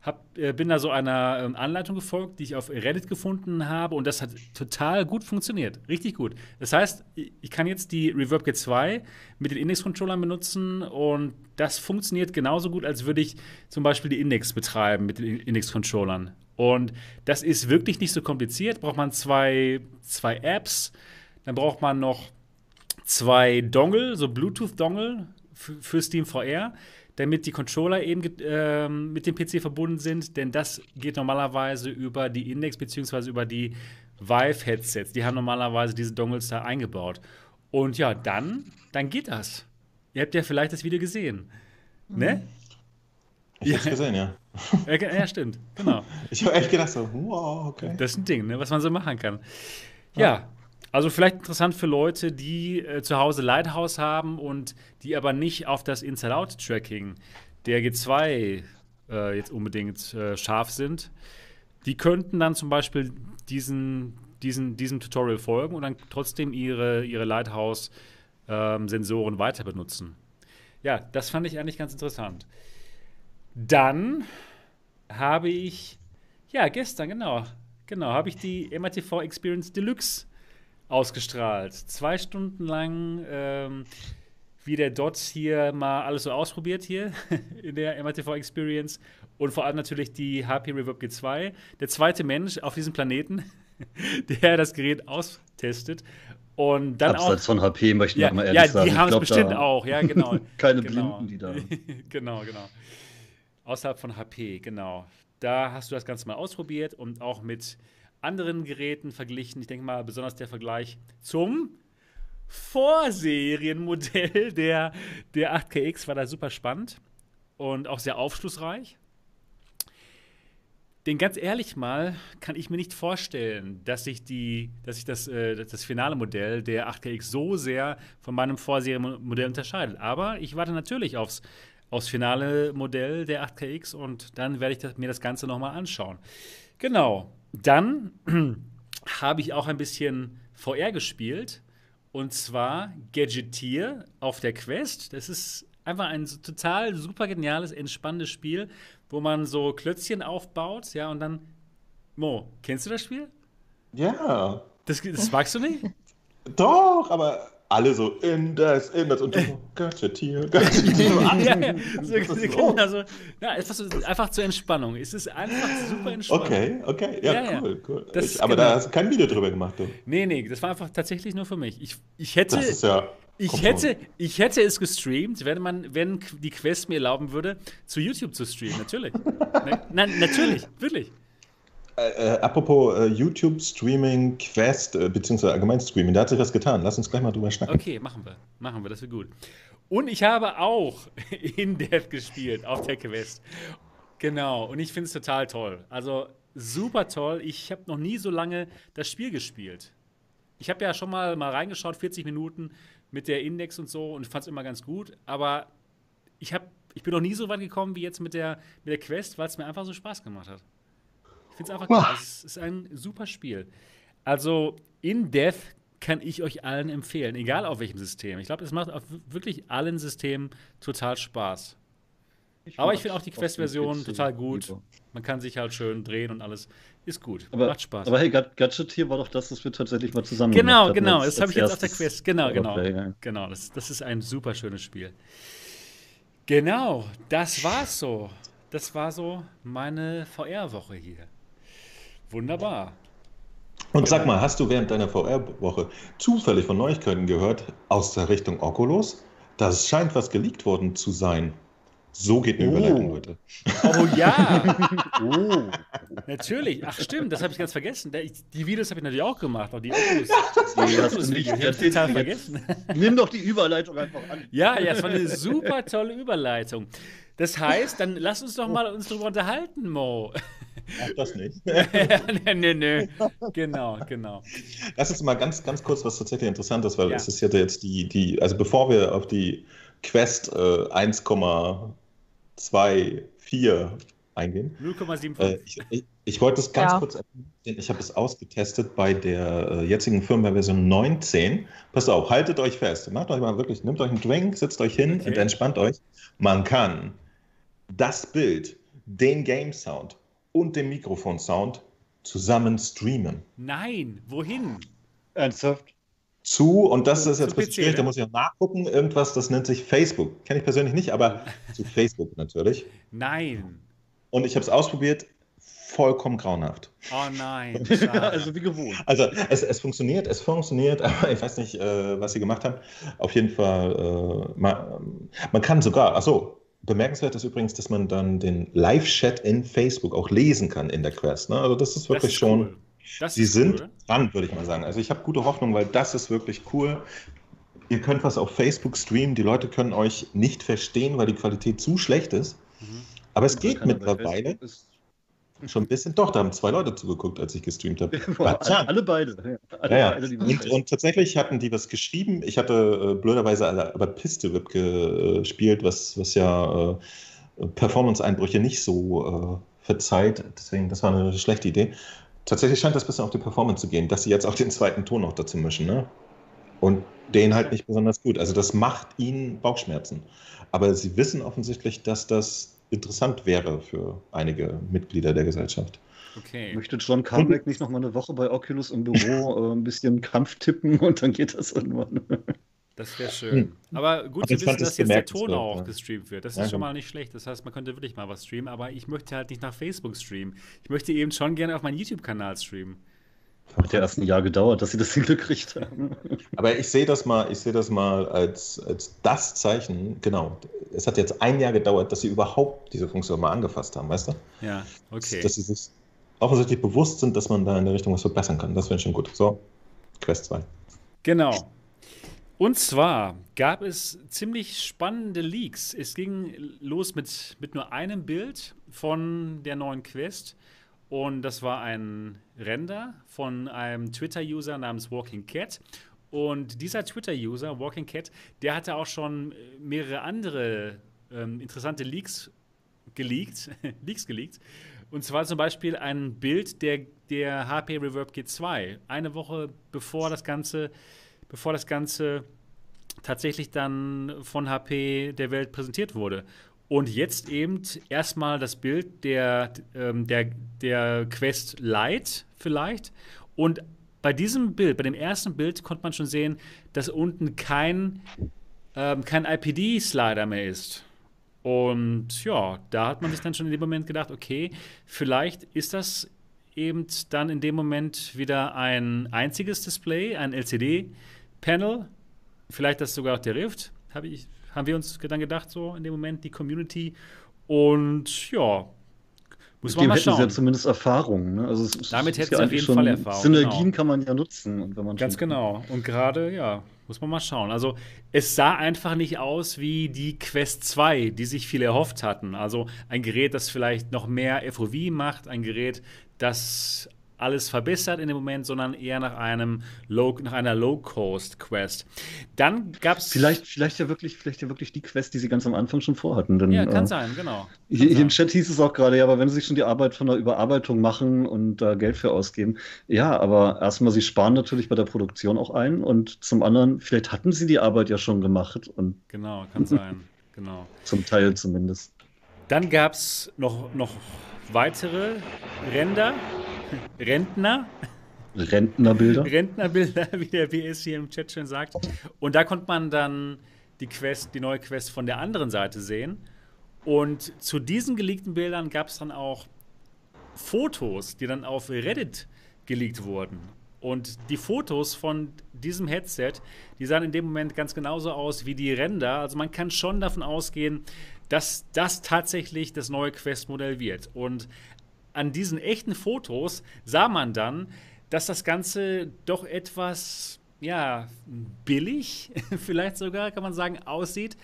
Hab, äh, bin da so einer ähm, Anleitung gefolgt, die ich auf Reddit gefunden habe und das hat total gut funktioniert. Richtig gut. Das heißt, ich kann jetzt die Reverb G2 mit den Index-Controllern benutzen und das funktioniert genauso gut, als würde ich zum Beispiel die Index betreiben mit den Index-Controllern. Und das ist wirklich nicht so kompliziert. Braucht man zwei, zwei Apps, dann braucht man noch zwei Dongle, so Bluetooth-Dongle für Steam VR, damit die Controller eben äh, mit dem PC verbunden sind, denn das geht normalerweise über die Index bzw. über die Vive-Headsets. Die haben normalerweise diese Dongles da eingebaut. Und ja, dann, dann geht das. Ihr habt ja vielleicht das Video gesehen. Mhm. Ne? Ich ja. hab's gesehen, ja. ja. stimmt, genau. Ich habe echt gedacht so, wow, okay. Das ist ein Ding, ne, was man so machen kann. Ja, ja also vielleicht interessant für Leute, die äh, zu Hause Lighthouse haben und die aber nicht auf das Inside-Out-Tracking der G2 äh, jetzt unbedingt äh, scharf sind. Die könnten dann zum Beispiel diesen, diesen, diesem Tutorial folgen und dann trotzdem ihre, ihre Lighthouse-Sensoren ähm, weiter benutzen. Ja, das fand ich eigentlich ganz interessant. Dann habe ich, ja, gestern, genau, genau, habe ich die MRTV Experience Deluxe ausgestrahlt. Zwei Stunden lang, ähm, wie der Dot hier mal alles so ausprobiert hier in der MRTV Experience. Und vor allem natürlich die HP Reverb G2. Der zweite Mensch auf diesem Planeten, der das Gerät austestet. Und dann Abseits auch, von HP möchte ich ja, mal ehrlich ja, sagen. die haben es bestimmt auch, ja, genau. Keine genau. Blinden, die da. genau, genau. Außerhalb von HP, genau. Da hast du das Ganze mal ausprobiert und auch mit anderen Geräten verglichen. Ich denke mal, besonders der Vergleich zum Vorserienmodell der, der 8KX war da super spannend und auch sehr aufschlussreich. Denn ganz ehrlich mal kann ich mir nicht vorstellen, dass sich, die, dass sich das, äh, das finale Modell der 8KX so sehr von meinem Vorserienmodell unterscheidet. Aber ich warte natürlich aufs, aufs finale Modell der 8KX und dann werde ich das, mir das Ganze nochmal anschauen. Genau. Dann habe ich auch ein bisschen VR gespielt. Und zwar Gadgetier auf der Quest. Das ist einfach ein total super geniales, entspannendes Spiel, wo man so Klötzchen aufbaut, ja, und dann. Mo, kennst du das Spiel? Ja. Das, das magst du nicht? Doch, aber alle so in das, in das und du so, Gadgetier, Gadgetier. ja, ja, so, so, genau, so, ja, einfach, so, einfach zur Entspannung. Es ist einfach super entspannt. Okay, okay, ja, Ja, cool, cool. Das Ich, aber genau- da hast du kein Video drüber gemacht, du. Nee, nee, das war einfach tatsächlich nur für mich. Ich, ich hätte. Das ist ja. Ich hätte, ich hätte es gestreamt, wenn man, wenn die Quest mir erlauben würde, zu YouTube zu streamen. Natürlich. Na- Nein, natürlich, wirklich. Äh, äh, apropos äh, YouTube, Streaming, Quest, äh, beziehungsweise allgemein Streaming, da hat sich was getan. Lass uns gleich mal drüber schnacken. Okay, machen wir. Machen wir, das wird gut. Und ich habe auch in Death gespielt auf der Quest. Genau, und ich finde es total toll. Also super toll. Ich habe noch nie so lange das Spiel gespielt. Ich habe ja schon mal, mal reingeschaut, 40 Minuten mit der Index und so und fand es immer ganz gut. Aber ich, hab, ich bin noch nie so weit gekommen wie jetzt mit der, mit der Quest, weil es mir einfach so Spaß gemacht hat. Ich finde es einfach geil. Es ist ein super Spiel. Also in Death kann ich euch allen empfehlen, egal auf welchem System. Ich glaube, es macht auf wirklich allen Systemen total Spaß. Aber ich finde auch die Quest-Version total gut. Man kann sich halt schön drehen und alles. Ist gut. Aber, Macht Spaß. aber hey, Gad- Gadgetier war doch das, was wir tatsächlich mal zusammen genau, gemacht haben genau. als- Das habe ich jetzt auf der Quest. Genau, genau. Ja. Genau, das, das ist ein super schönes Spiel. Genau, das war's so. Das war so meine VR-Woche hier. Wunderbar. Und sag mal, hast du während deiner VR-Woche zufällig von Neuigkeiten gehört aus der Richtung Oculus? Das scheint was geleakt worden zu sein. So geht eine Oh. Überleitung, Leute. Oh ja, Oh, natürlich. Ach stimmt, das habe ich ganz vergessen. Da- Die Videos habe ich natürlich auch gemacht. Auch die Oculus. nee, hast du Oculus nicht. Ich total jetzt- vergessen. Nimm doch die Überleitung einfach an. Ja, ja, es war eine super tolle Überleitung. Das heißt, dann lass uns doch mal uns darüber unterhalten, Mo. Ach, das nicht. nee, nee, nee. Genau, genau. Lass uns mal ganz, ganz kurz was tatsächlich Interessantes, weil Ja. es ist ja jetzt die, die, also bevor wir auf die Quest äh, 1,24 eingehen, 0,75. Äh, ich, ich, ich wollte es ganz Ja. kurz erwähnen, denn ich habe es ausgetestet bei der äh, jetzigen Firmware-Version 19. Passt auf, haltet euch fest. Macht euch mal wirklich, nehmt euch einen Drink, setzt euch hin Okay. und entspannt euch. Man kann das Bild, den Game-Sound und den Mikrofon-Sound zusammen streamen. Nein, wohin? Ernsthaft? Zu, und das ist jetzt ein bisschen schwierig, da muss ich auch nachgucken, irgendwas, das nennt sich Facebook. Kenne ich persönlich nicht, aber zu Facebook natürlich. Nein. Und ich habe es ausprobiert, vollkommen grauenhaft. Oh nein. Also wie gewohnt. Also es, es funktioniert, es funktioniert, aber ich weiß nicht, äh, was sie gemacht haben. Auf jeden Fall, äh, man, man kann sogar, ach so, bemerkenswert ist übrigens, dass man dann den Live-Chat in Facebook auch lesen kann in der Quest. Ne? Also das ist Das wirklich ist schon, cool. Das sie sind cool. dran, würde ich mal sagen. Also ich habe gute Hoffnung, weil das ist wirklich cool. Ihr könnt was auf Facebook streamen, die Leute können euch nicht verstehen, weil die Qualität zu schlecht ist. Mhm. Aber es geht mittlerweile ist. Schon ein bisschen. Doch, da haben zwei Leute zugeguckt, als ich gestreamt habe. Boah, alle, alle beide. Ja, alle Ja, beide, Und, und tatsächlich hatten die was geschrieben. Ich hatte äh, blöderweise aber aber Pistol Whip gespielt, was, was ja äh, Performance-Einbrüche nicht so äh, verzeiht. Deswegen, das war eine schlechte Idee. Tatsächlich scheint das ein bisschen auf die Performance zu gehen, dass sie jetzt auch den zweiten Ton noch dazu mischen. Ne? Und den halt nicht besonders gut. Also das macht ihnen Bauchschmerzen. Aber sie wissen offensichtlich, dass das interessant wäre für einige Mitglieder der Gesellschaft. Okay. Möchte John Carmack nicht noch mal eine Woche bei Oculus im Büro äh, ein bisschen Kampf tippen und dann geht das irgendwann. Das wäre schön. Aber gut Aber zu wissen, das dass jetzt der Ton auch ja. gestreamt wird. Das Ja, ist schon genau. mal nicht schlecht. Das heißt, man könnte wirklich mal was streamen, aber ich möchte halt nicht nach Facebook streamen. Ich möchte eben schon gerne auf meinen YouTube-Kanal streamen. Hat ja erst ein Jahr gedauert, dass sie das hingekriegt haben. Aber ich sehe das mal, ich sehe das mal als, als das Zeichen, genau. Es hat jetzt ein Jahr gedauert, dass sie überhaupt diese Funktion mal angefasst haben, weißt du? Ja, okay. Dass sie sich offensichtlich bewusst sind, dass man da in der Richtung was verbessern kann. Das wäre schon gut. So, Quest 2. Genau. Und zwar gab es ziemlich spannende Leaks. Es ging los mit, mit nur einem Bild von der neuen Quest. Und das war ein Render von einem Twitter-User namens Walking Cat. Und dieser Twitter-User, Walking Cat, der hatte auch schon äh, mehrere andere ähm, interessante Leaks geleakt, Leaks geleakt. Und zwar zum Beispiel ein Bild der, der HP Reverb G2. Eine Woche bevor das Ganze, bevor das Ganze tatsächlich dann von HP der Welt präsentiert wurde. Und jetzt eben erstmal das Bild der, ähm, der, der Quest Lite vielleicht und bei diesem Bild, bei dem ersten Bild, konnte man schon sehen, dass unten kein, ähm, kein IPD-Slider mehr ist. Und ja, da hat man sich dann schon in dem Moment gedacht, okay, vielleicht ist das eben dann in dem Moment wieder ein einziges Display, ein LCD-Panel. Vielleicht das sogar auch der Rift, hab ich, haben wir uns dann gedacht, so in dem Moment, die Community. Und ja, muss man mal schauen. hätten sie ja zumindest Erfahrung. Ne? Also es, Damit hätten sie auf jeden Fall Erfahrung. Synergien genau. kann man ja nutzen. Und wenn man Ganz genau. Und gerade, ja, muss man mal schauen. Also es sah einfach nicht aus wie die Quest 2, die sich viele erhofft hatten. Also ein Gerät, das vielleicht noch mehr FOV macht, ein Gerät, das alles verbessert in dem Moment, sondern eher nach einem Low, nach einer Low-Cost-Quest. Dann gab es. Vielleicht, vielleicht, ja wirklich, vielleicht ja wirklich die Quest, die sie ganz am Anfang schon vorhatten. Denn, ja, kann äh, sein, genau. Kann hier, sein. im Chat hieß es auch gerade, ja, aber wenn sie sich schon die Arbeit von der Überarbeitung machen und da äh, Geld für ausgeben, ja, aber erstmal, sie sparen natürlich bei der Produktion auch ein und zum anderen, vielleicht hatten sie die Arbeit ja schon gemacht. Und genau, kann sein. genau. Zum Teil zumindest. Dann gab es noch, noch weitere Ränder Rentner. Rentnerbilder. Rentnerbilder, wie der BS hier im Chat schon sagt. Und da konnte man dann die Quest, die neue Quest von der anderen Seite sehen. Und zu diesen geleakten Bildern gab es dann auch Fotos, die dann auf Reddit geleakt wurden. Und die Fotos von diesem Headset, die sahen in dem Moment ganz genauso aus wie die Ränder. Also man kann schon davon ausgehen, dass das tatsächlich das neue Quest-Modell wird. Und an diesen echten Fotos sah man dann, dass das Ganze doch etwas, ja, billig, vielleicht sogar, kann man sagen, aussieht.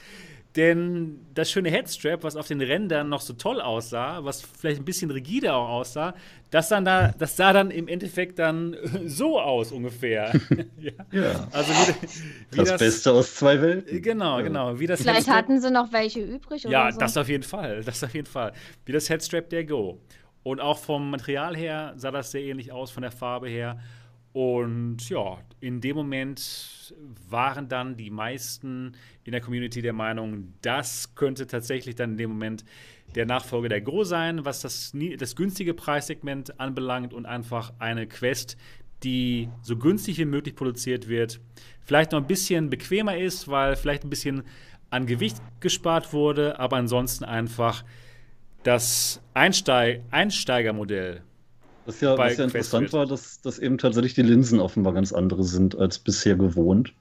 Denn das schöne Headstrap, was auf den Rändern noch so toll aussah, was vielleicht ein bisschen rigide auch aussah, das, dann da, das sah dann im Endeffekt dann so aus ungefähr. ja. ja. Also wie, wie das, das, Beste aus zwei Welten. Genau, genau. Wie das vielleicht Headstrap, hatten sie noch welche übrig oder Ja, so. das auf jeden Fall. Das auf jeden Fall. Wie das Headstrap der Go. Und auch vom Material her sah das sehr ähnlich aus, von der Farbe her. Und ja, in dem Moment waren dann die meisten in der Community der Meinung, das könnte tatsächlich dann in dem Moment der Nachfolger der Go sein, was das, das günstige Preissegment anbelangt und einfach eine Quest, die so günstig wie möglich produziert wird, vielleicht noch ein bisschen bequemer ist, weil vielleicht ein bisschen an Gewicht gespart wurde, aber ansonsten einfach das Einsteig Einsteigermodell. Was ja, was ja interessant war, dass, dass eben tatsächlich die Linsen offenbar ganz andere sind als bisher gewohnt.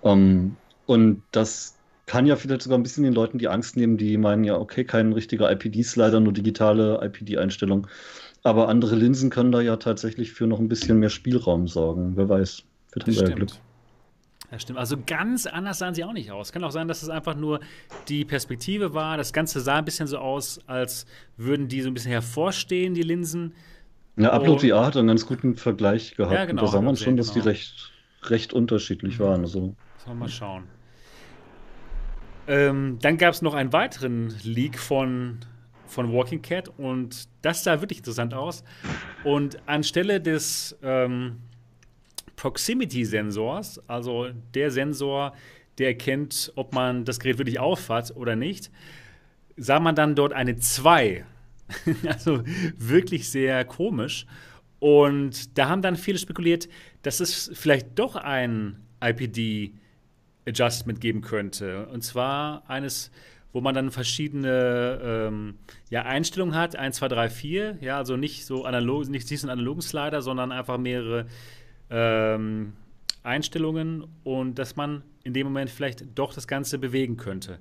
Um, ähm, und das kann ja vielleicht sogar ein bisschen den Leuten die Angst nehmen, die meinen ja, okay, kein richtiger IPD-Slider, nur digitale IPD-Einstellung. Aber andere Linsen können da ja tatsächlich für noch ein bisschen mehr Spielraum sorgen. Wer weiß. Vielleicht haben wir ja Glück. Ja, stimmt. Also ganz anders sahen sie auch nicht aus. Kann auch sein, dass es einfach nur die Perspektive war. Das Ganze sah ein bisschen so aus, als würden die so ein bisschen hervorstehen, die Linsen. Ja, Upload VR hat einen ganz guten Vergleich gehabt. Ja, genau, da sah man schon, dass genau. die recht, recht unterschiedlich mhm. waren. Also. Sollen wir mal schauen. Ähm, dann gab es noch einen weiteren Leak von, von Walking Cat und das sah wirklich interessant aus. Und anstelle des ähm, Proximity-Sensors, also der Sensor, der erkennt, ob man das Gerät wirklich aufhat oder nicht, sah man dann dort eine 2. also wirklich sehr komisch. Und da haben dann viele spekuliert, dass es vielleicht doch ein IPD-Adjustment geben könnte. Und zwar eines, wo man dann verschiedene ähm, ja, Einstellungen hat, 1, 2, 3, 4. Ja, also nicht so analog, nicht diesen analogen Slider, sondern einfach mehrere ähm, Einstellungen und dass man in dem Moment vielleicht doch das Ganze bewegen könnte.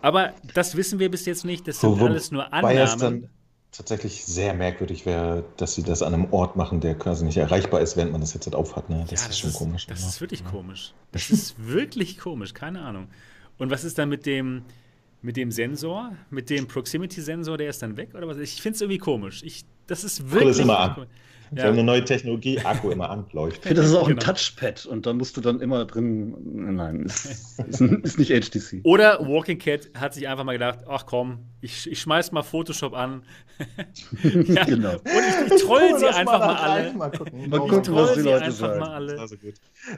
Aber das wissen wir bis jetzt nicht. Das sind Wo, alles nur Annahmen. Tatsächlich sehr merkwürdig wäre, dass sie das an einem Ort machen, der quasi nicht erreichbar ist, während man das Headset aufhat. Ne? Das, ja, das ist schon ist, komisch. Das ist wirklich ja. komisch. Das ist wirklich komisch, keine Ahnung. Und was ist dann mit dem, mit dem Sensor, mit dem Proximity-Sensor, der ist dann weg oder was? Ich finde es irgendwie komisch. Ich, das ist wirklich. Cool, das immer an. Wir haben eine neue Technologie, Akku immer anläuft. Das ist auch genau. ein Touchpad und da musst du dann immer drin. Nein, ist, ist, ist, nicht HTC. Oder Walking Cat hat sich einfach mal gedacht: Ach komm, ich, ich schmeiß mal Photoshop an. ja. Genau. Und ich, ich troll sie einfach mal alle. Mal gucken, mal gucken was die Leute sagen. Also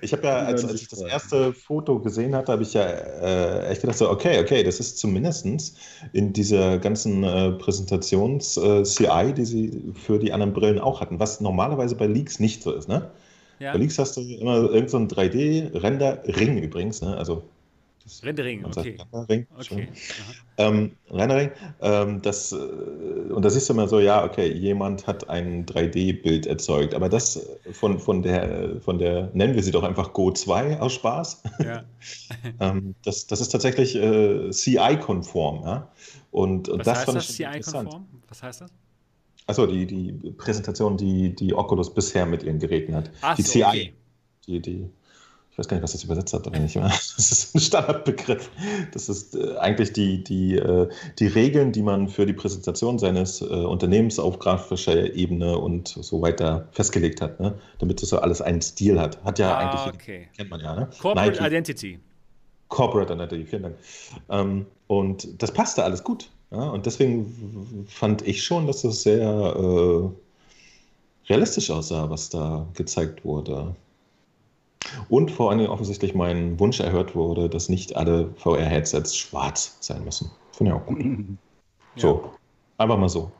ich habe ja, als, als ich das erste Foto gesehen hatte, habe ich ja äh, echt gedacht: so, okay, okay, das ist zumindest in dieser ganzen äh, Präsentations-CI, äh, die sie für die anderen Brillen auch hatten, was normalerweise bei Leaks nicht so ist. Ne? Ja. Bei Leaks hast du immer irgendein so 3D-Render-Ring übrigens, ne? also Rendering, okay. Rendering, Okay. ähm, Rendering, ähm, das, äh, und da siehst du immer so, ja, okay, jemand hat ein 3D-Bild erzeugt, aber das äh, von, von, der, von der, nennen wir sie doch einfach Go 2 aus Spaß. Ja. ähm, das, das ist tatsächlich äh, CI-konform. Ja? Und, und Was das heißt das. CI-konform? Was heißt das? Achso, die, die Präsentation, die, die Oculus bisher mit ihren Geräten hat. Ach die so, CI, okay. die, die, ich weiß gar nicht, was das übersetzt hat, aber nicht mehr. Das ist ein Standardbegriff. Das ist äh, eigentlich die, die, äh, die Regeln, die man für die Präsentation seines äh, Unternehmens auf grafischer Ebene und so weiter festgelegt hat, ne? damit das so alles einen Stil hat. Hat ja Ah, eigentlich, okay. kennt man ja, ne? Corporate Nike. Identity. Corporate Identity, vielen Dank. Ähm, und das passte alles gut. Ja? Und deswegen fand ich schon, dass das sehr äh, realistisch aussah, was da gezeigt wurde. Und vor allen Dingen offensichtlich mein Wunsch erhört wurde, dass nicht alle VR-Headsets schwarz sein müssen. Finde ich auch gut. So, einfach mal so.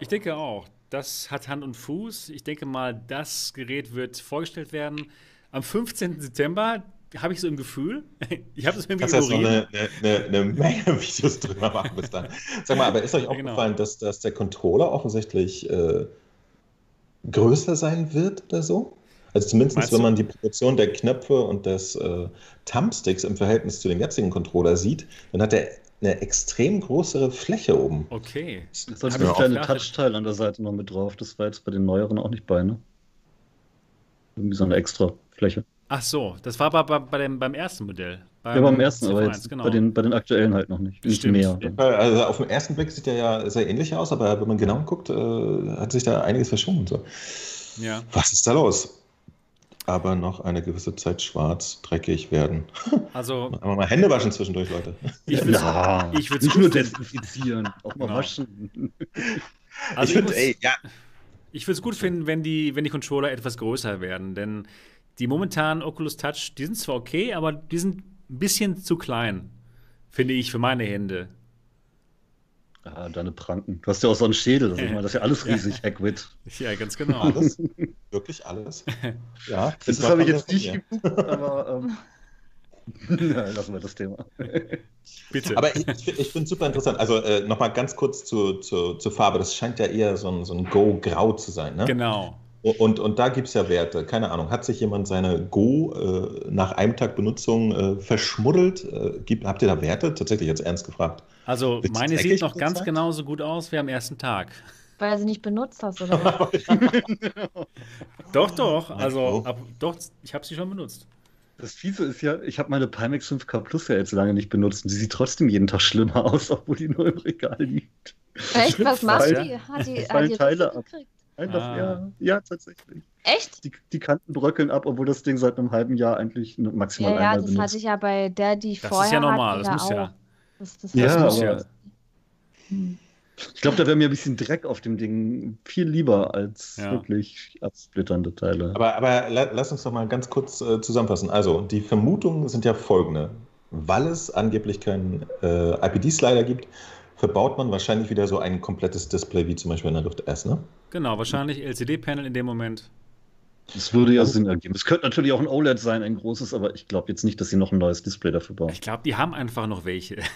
Ich denke auch. Das hat Hand und Fuß. Ich denke mal, das Gerät wird vorgestellt werden am 15. September. Habe ich so im Gefühl. Ich habe es irgendwie Kannst jetzt noch ignoriert. eine, eine, eine Menge Videos drüber machen bis dann. Sag mal, aber ist euch genau. aufgefallen, dass, dass der Controller offensichtlich äh, größer sein wird oder so? Also zumindest, wenn du? man die Proportion der Knöpfe und des äh, Thumbsticks im Verhältnis zu dem jetzigen Controller sieht, dann hat er eine extrem größere Fläche oben. Okay. Das ist Hab ein ich auch kleine geachtet. Touchteil an der Seite noch mit drauf. Das war jetzt bei den neueren auch nicht bei, ne? Irgendwie so eine extra Fläche. Ach so, das war bei, bei, bei dem, beim ersten Modell. Ja, beim ersten, aber CV1, jetzt genau. bei, den, bei den aktuellen halt noch nicht. Nicht Stimmt. mehr. Also auf den ersten Blick sieht er ja sehr ähnlich aus, aber wenn man genau guckt, äh, hat sich da einiges verschoben. und So. Ja. Was ist da los? Aber noch eine gewisse Zeit schwarz, dreckig werden. Also, Aber mal Hände waschen zwischendurch, Leute. ich würde Na, ich nicht nur desinfizieren, auch mal Genau. waschen. also ich ja, würde es gut finden, wenn die, wenn die Controller etwas größer werden, denn die momentanen Oculus Touch, die sind zwar okay, aber die sind ein bisschen zu klein, finde ich, für meine Hände. Ah, deine Pranken. Du hast ja auch so einen Schädel. Also ich meine, das ist ja alles riesig, Hagrid. Ja, ganz genau. alles. Wirklich alles. Ja, Das man habe ich jetzt nicht geguckt, aber ähm, ja, lassen wir das Thema. Bitte. Aber ich, ich, ich finde es super interessant. Also äh, nochmal ganz kurz zu, zu, zur Farbe. Das scheint ja eher so ein, so ein Go-Grau zu sein. Ne? genau. Und, und da gibt es ja Werte. Keine Ahnung, hat sich jemand seine Go äh, nach einem Tag Benutzung äh, verschmuddelt? Äh, gibt, habt ihr da Werte? Tatsächlich jetzt ernst gefragt. Also, Wird's meine sieht noch ganz Zeit? genauso gut aus wie am ersten Tag. Weil er sie nicht benutzt hast, oder was? Doch, doch. Also, so. ab, doch, ich habe sie schon benutzt. Das Fiese ist ja, ich habe meine Pimax 5K Plus ja jetzt lange nicht benutzt und sie sieht trotzdem jeden Tag schlimmer aus, obwohl die nur im Regal liegt. Echt? Was macht die? Hat die, hat die Teile Risse gekriegt? Einfach, Ah. ja, ja, tatsächlich. Echt? Die, die Kanten bröckeln ab, obwohl das Ding seit einem halben Jahr eigentlich maximal Ja, ja, einmal das benutzt. hatte ich ja bei der, die ich Das vorher ist ja normal, das muss ja. Das, das Ja, das muss ja. Hm. Ich glaube, da wäre mir ein bisschen Dreck auf dem Ding viel lieber als Ja. wirklich absplitternde Teile. Aber, aber la, lass uns doch mal ganz kurz äh, zusammenfassen. Also, die Vermutungen sind ja folgende. Weil es angeblich keinen äh, IPD-Slider gibt, verbaut man wahrscheinlich wieder so ein komplettes Display, wie zum Beispiel in der Rift S, ne? Genau, wahrscheinlich LCD-Panel in dem Moment. Das würde ja Sinn ergeben. Es könnte natürlich auch ein OLED sein, ein großes, aber ich glaube jetzt nicht, dass sie noch ein neues Display dafür bauen. Ich glaube, die haben einfach noch welche.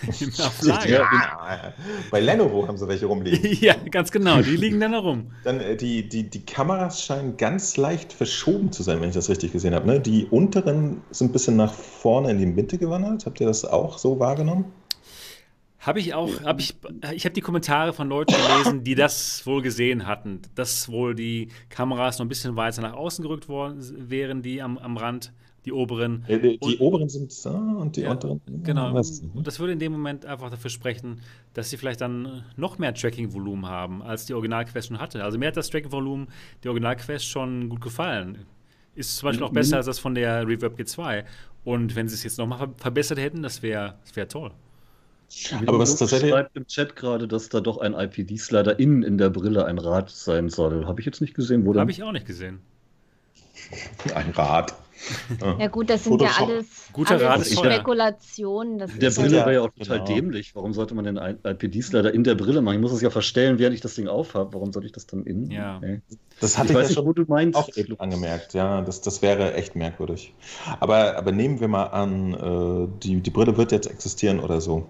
Ja, bei Lenovo haben sie welche rumliegen. Ja, ganz genau. Die liegen dann herum. Dann äh, die, die, die Kameras scheinen ganz leicht verschoben zu sein, wenn ich das richtig gesehen habe. Ne? Die unteren sind ein bisschen nach vorne in die Mitte gewandert. Habt ihr das auch so wahrgenommen? Habe ich auch, habe ich, ich habe die Kommentare von Leuten gelesen, die das wohl gesehen hatten, dass wohl die Kameras noch ein bisschen weiter nach außen gerückt worden wären, die am, am Rand, die oberen. Äh, Die, die Und- oberen sind so und die Ja, unteren. Genau. Und das würde in dem Moment einfach dafür sprechen, dass sie vielleicht dann noch mehr Tracking-Volumen haben, als die Original-Quest schon hatte. Also mir hat das Tracking-Volumen der Original-Quest schon gut gefallen. Ist zum Beispiel auch Mhm. besser als das von der Reverb G2. Und wenn sie es jetzt nochmal ver verbessert hätten, das wäre das wär toll. Aber was tatsächlich- schreibt im Chat gerade, dass da doch ein IPD-Slider innen in der Brille ein Rad sein soll. Habe ich jetzt nicht gesehen, wo Habe ich auch nicht gesehen. Ein Rad. Ja gut, das sind Photoshop. ja alles, Guter Rat alles teuer. Spekulationen. Das Der ist Brille ja- wäre ja auch total genau. dämlich. Warum sollte man den IPD-Slider in der Brille machen? Ich muss es ja verstellen, während ich das Ding aufhabe. Warum sollte ich das dann innen? Ja. Nee. Das Ich hatte ich, weiß ja nicht, schon wo du meinst. auch angemerkt. Ja, das, das wäre echt merkwürdig. Aber, aber nehmen wir mal an, äh, die, die Brille wird jetzt existieren oder so.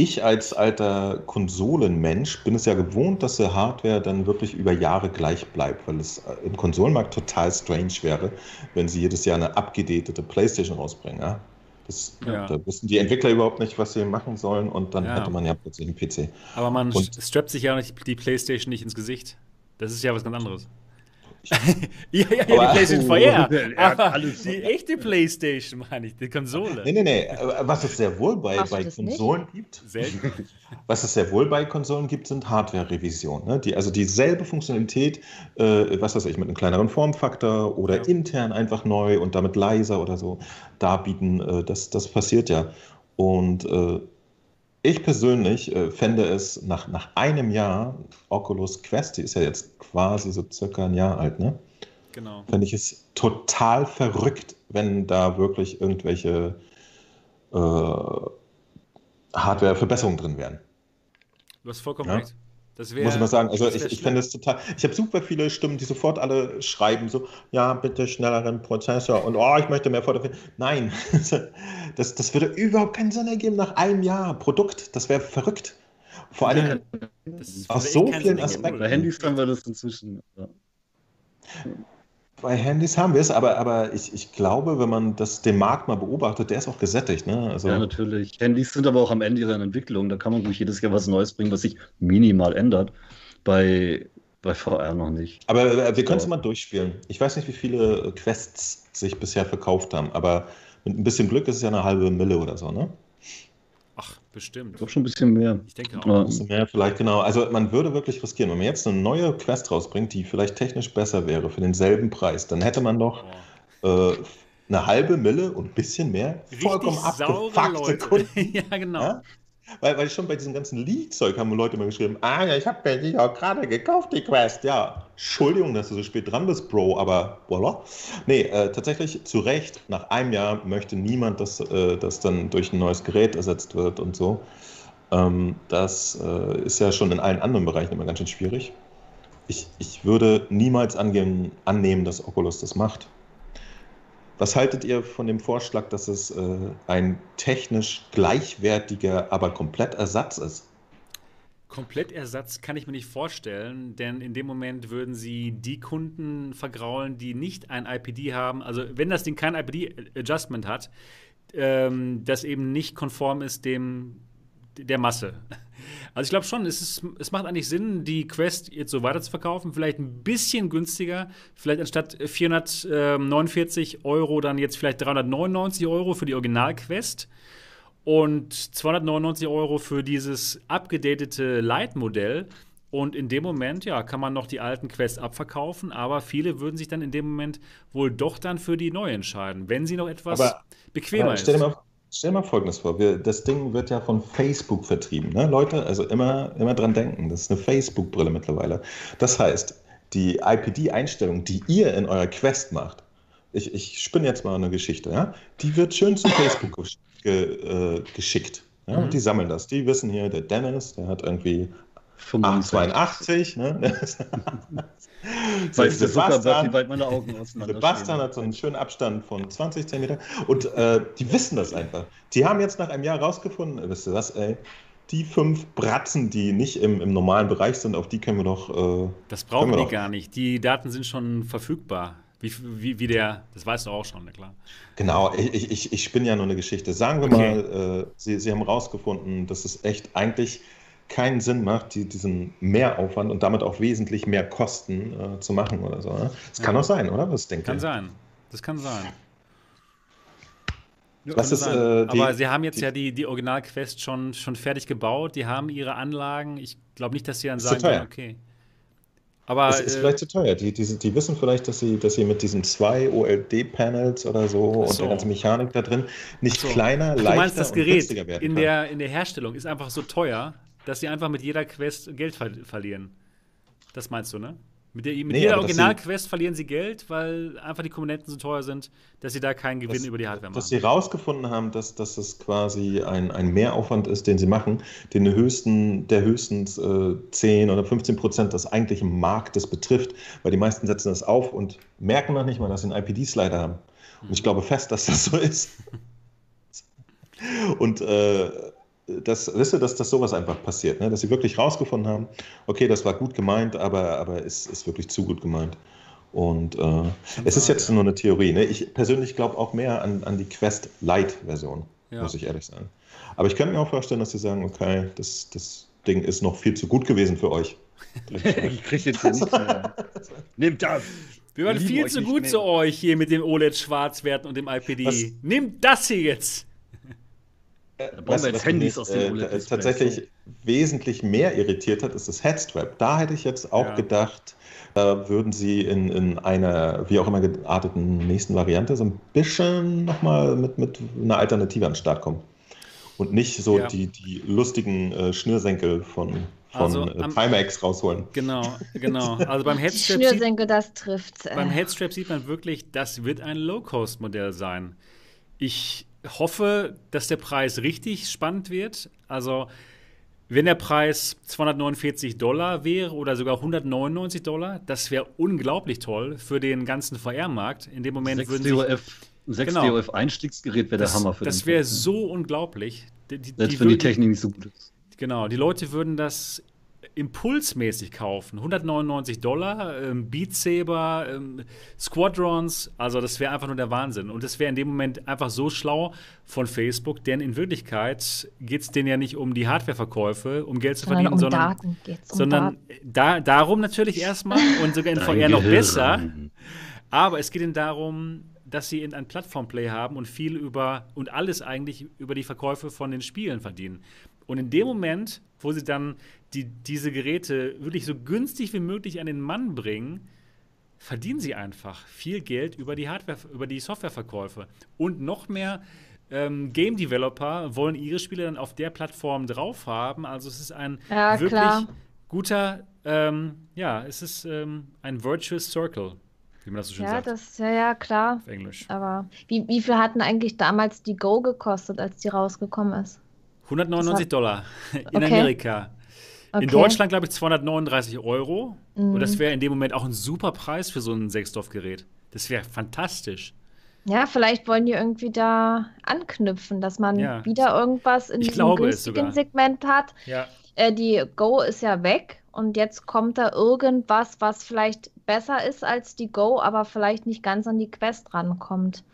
Ich als alter Konsolenmensch bin es ja gewohnt, dass die Hardware dann wirklich über Jahre gleich bleibt, weil es äh, im Konsolenmarkt total strange wäre, wenn sie jedes Jahr eine abgedatete Playstation rausbringen. Ja? Das, Ja. Da wissen die Entwickler überhaupt nicht, was sie machen sollen und dann Ja. hätte man ja plötzlich einen PC. Aber man Und- strappt sich ja nicht die Playstation nicht ins Gesicht. Das ist ja was ganz anderes. ja, ja, ja, die Playstation Oh, VR. Aber alles die echte Playstation, meine ich, die Konsole. Nee, nee, nee. Was es sehr wohl bei, Machst bei das nicht? Konsolen gibt, Selten. Was es sehr wohl bei Konsolen gibt, sind Hardware-Revisionen. Ne? Die, also dieselbe Funktionalität, äh, was weiß ich, mit einem kleineren Formfaktor oder Ja. intern einfach neu und damit leiser oder so darbieten. Äh, das, das passiert ja. Und äh, ich persönlich äh, fände es nach, nach einem Jahr, Oculus Quest, die ist ja jetzt quasi so circa ein Jahr alt, ne? Genau. fände ich es total verrückt, wenn da wirklich irgendwelche äh, Hardware-Verbesserungen drin wären. Du hast vollkommen Ja. recht. Das wäre. Muss ich mal sagen. Also das ich, wär ich fände es total. Ich habe super viele Stimmen, die sofort alle schreiben, so, ja, bitte schnelleren Prozessor und oh, ich möchte mehr Foto. Nein, das, das würde überhaupt keinen Sinn ergeben nach einem Jahr Produkt. Das wäre verrückt. Vor allem, Das Aus so vielen. Aspekten. Bei Handys haben wir das inzwischen. Ja. Bei Handys haben wir es, aber, aber ich, ich glaube, wenn man das den Markt mal beobachtet, der ist auch gesättigt. Ne? Also, ja, natürlich. Handys sind aber auch am Ende ihrer Entwicklung. Da kann man ruhig jedes Jahr was Neues bringen, was sich minimal ändert. Bei, bei VR noch nicht. Aber äh, wir können es mal durchspielen. Ich weiß nicht, wie viele Quests sich bisher verkauft haben, aber mit ein bisschen Glück ist es ja eine halbe Mille oder so, ne? Bestimmt. Ich glaube schon ein bisschen mehr. Ich denke auch. Ja. Ein bisschen mehr vielleicht, genau. Also man würde wirklich riskieren, wenn man jetzt eine neue Quest rausbringt, die vielleicht technisch besser wäre für denselben Preis, dann hätte man doch Boah. äh, eine halbe Mille und ein bisschen mehr vollkommen Richtig abgefuckte Leute. Kunden. ja, genau. Ja? Weil, weil schon bei diesem ganzen Leak-Zeug haben Leute immer geschrieben, ah ja, ich habe die auch gerade gekauft, die Quest. Ja, Entschuldigung, dass du so spät dran bist, Bro, aber voilà. Nee, äh, tatsächlich zu Recht, nach einem Jahr möchte niemand, dass äh, das dann durch ein neues Gerät ersetzt wird und so. Ähm, das äh, ist ja schon in allen anderen Bereichen immer ganz schön schwierig. Ich, ich würde niemals angehen, annehmen, dass Oculus das macht. Was haltet ihr von dem Vorschlag, dass es äh, ein technisch gleichwertiger, aber komplett Ersatz ist? Komplettersatz kann ich mir nicht vorstellen, denn in dem Moment würden sie die Kunden vergraulen, die nicht ein IPD haben. Also wenn das Ding kein IPD-Adjustment hat, ähm, das eben nicht konform ist dem der Masse. Also ich glaube schon, es, ist, es macht eigentlich Sinn, die Quest jetzt so weiter zu verkaufen, vielleicht ein bisschen günstiger, vielleicht anstatt 449 Euro dann jetzt vielleicht 399 Euro für die Original-Quest und 299 Euro für dieses abgedatete Lite-Modell. Und in dem Moment, ja, kann man noch die alten Quests abverkaufen, aber viele würden sich dann in dem Moment wohl doch dann für die neue entscheiden, wenn sie noch etwas Aber- bequemer Aber dir ist. mal, stell dir mal Folgendes vor: wir, Das Ding wird ja von Facebook vertrieben. Ne? Leute, also immer, immer dran denken, das ist eine Facebook-Brille mittlerweile. Das heißt, die IPD-Einstellung, die ihr in eurer Quest macht, ich, ich spinne jetzt mal eine Geschichte, ja? die wird schön zu Facebook ge, äh, geschickt. Ja? Mhm. Die sammeln das. Die wissen hier, der Dennis, der hat irgendwie 85. 82, ne? Zuckerberg, Sebastian- wie weit meine Augen Sebastian hat so einen schönen Abstand von 20 cm und äh, die wissen das einfach. Die haben jetzt nach einem Jahr rausgefunden, wisst ihr was, ey, die fünf Bratzen, die nicht im, im normalen Bereich sind, auf die können wir doch. Äh, Das brauchen wir die doch. gar nicht. Die Daten sind schon verfügbar. Wie, wie, wie der, das weißt du auch schon, na klar. genau, ich, ich- ich, spinne ja nur eine Geschichte. Sagen wir Okay. mal, äh, sie, sie haben rausgefunden, dass es echt eigentlich keinen Sinn macht, die, diesen Mehraufwand und damit auch wesentlich mehr Kosten äh, zu machen oder so. Ne? Das kann Ja. auch sein, oder? Was denkt Kann ihr? sein. Das kann sein. Was Kann ist, äh, die- Aber sie haben jetzt die- ja die, die Original-Quest schon, schon fertig gebaut. Die haben ihre Anlagen. Ich glaube nicht, dass sie dann sagen, teuer. können, okay. Aber Es ist äh, vielleicht zu teuer. Die, die, die wissen vielleicht, dass sie, dass sie mit diesen zwei OLD-Panels oder so, Ach und so. der ganzen Mechanik da drin nicht so. kleiner, Ach, du leichter meinst, das und Gerät günstiger werden in kann. der, in der Herstellung ist einfach so teuer, dass sie einfach mit jeder Quest Geld ver verlieren. Das meinst du, ne? Mit, der, mit Nee, jeder dass Original-Quest verlieren sie Geld, weil einfach die Komponenten so teuer sind, dass sie da keinen Gewinn dass, über die Hardware dass machen. sie rausgefunden haben, dass, dass es quasi ein, ein Mehraufwand ist, den sie machen, den höchsten, der höchstens äh, 10 oder 15 Prozent des eigentlichen Marktes betrifft, weil die meisten setzen das auf und merken noch nicht mal, dass sie einen IPD-Slider haben. Und ich glaube fest, dass das so ist. Und äh, das, wisst ihr, dass das sowas einfach passiert, ne? dass sie wirklich rausgefunden haben, okay, das war gut gemeint, aber, aber es ist wirklich zu gut gemeint. Und äh, es ist jetzt nur eine Theorie. Ne? Ich persönlich glaube auch mehr an, an die Quest Lite-Version, Ja. muss ich ehrlich sagen. Aber ich könnte mir auch vorstellen, dass sie sagen, okay, das, das Ding ist noch viel zu gut gewesen für euch. ich krieg jetzt hier nichts mehr. Nehmt das! Wir waren viel zu gut mehr. zu euch hier mit dem OLED-Schwarzwerten und dem IPD. Was- Nehmt das hier jetzt! Da brauchen wir jetzt Handys mich, aus dem äh, OLED-Displays. tatsächlich wesentlich mehr irritiert hat, ist das Headstrap. Da hätte ich jetzt auch Ja. gedacht, da würden sie in, in einer, wie auch immer gearteten nächsten Variante, so ein bisschen nochmal mit, mit einer Alternative an den Start kommen. Und nicht so Ja. die, die lustigen äh, Schnürsenkel von, von Also äh, am- Timex rausholen. Genau, genau. Also beim Die Headstrap, sieht, Schnürsenkel, das trifft. Äh. beim Headstrap sieht man wirklich, das wird ein Low-Cost-Modell sein. Ich hoffe, dass der Preis richtig spannend wird. Also, wenn der Preis 249 Dollar wäre oder sogar 199 Dollar, das wäre unglaublich toll für den ganzen VR-Markt. In dem Moment 6 würden sich DOF, ein 6 Genau. DOF Einstiegsgerät wäre der Hammer für das wäre so unglaublich. Die, die, Selbst die wenn die würden- Technik nicht so gut ist. Genau, die Leute würden das impulsmäßig kaufen. 199 Dollar, ähm, Beat Saber, ähm, Squadrons, also das wäre einfach nur der Wahnsinn. Und das wäre in dem Moment einfach so schlau von Facebook, denn in Wirklichkeit geht es denen ja nicht um die Hardwareverkäufe, um Geld zu sondern verdienen, um sondern, Daten geht's. Um sondern Daten. da, darum natürlich erstmal und sogar in VR noch besser. Aber es geht ihnen darum, dass sie in ein Plattformplay haben und viel über und alles eigentlich über die Verkäufe von den Spielen verdienen. Und in dem Moment, wo sie dann die, diese Geräte wirklich so günstig wie möglich an den Mann bringen, verdienen sie einfach viel Geld über die Hardware, über die Softwareverkäufe. Und noch mehr ähm, Game Developer wollen ihre Spiele dann auf der Plattform drauf haben. Also es ist ein Ja, wirklich klar. guter, ähm, ja, es ist ähm, ein Virtuous Circle, wie man das so schön Ja, sagt das, ja, ja, klar. auf Englisch. Aber wie, wie viel hatten eigentlich damals die Go gekostet, als die rausgekommen ist? 199 Dollar in Okay. Amerika. Okay. In Deutschland, glaube ich, 239 Euro. Und Mhm. das wäre in dem Moment auch ein super Preis für so ein Sechsdorf-Gerät. Das wäre fantastisch. Ja, vielleicht wollen die irgendwie da anknüpfen, dass man Ja. wieder irgendwas in Ich diesem günstigen. Segment hat. Ja. Äh, die Go ist ja weg und jetzt kommt da irgendwas, was vielleicht besser ist als die Go, aber vielleicht nicht ganz an die Quest rankommt.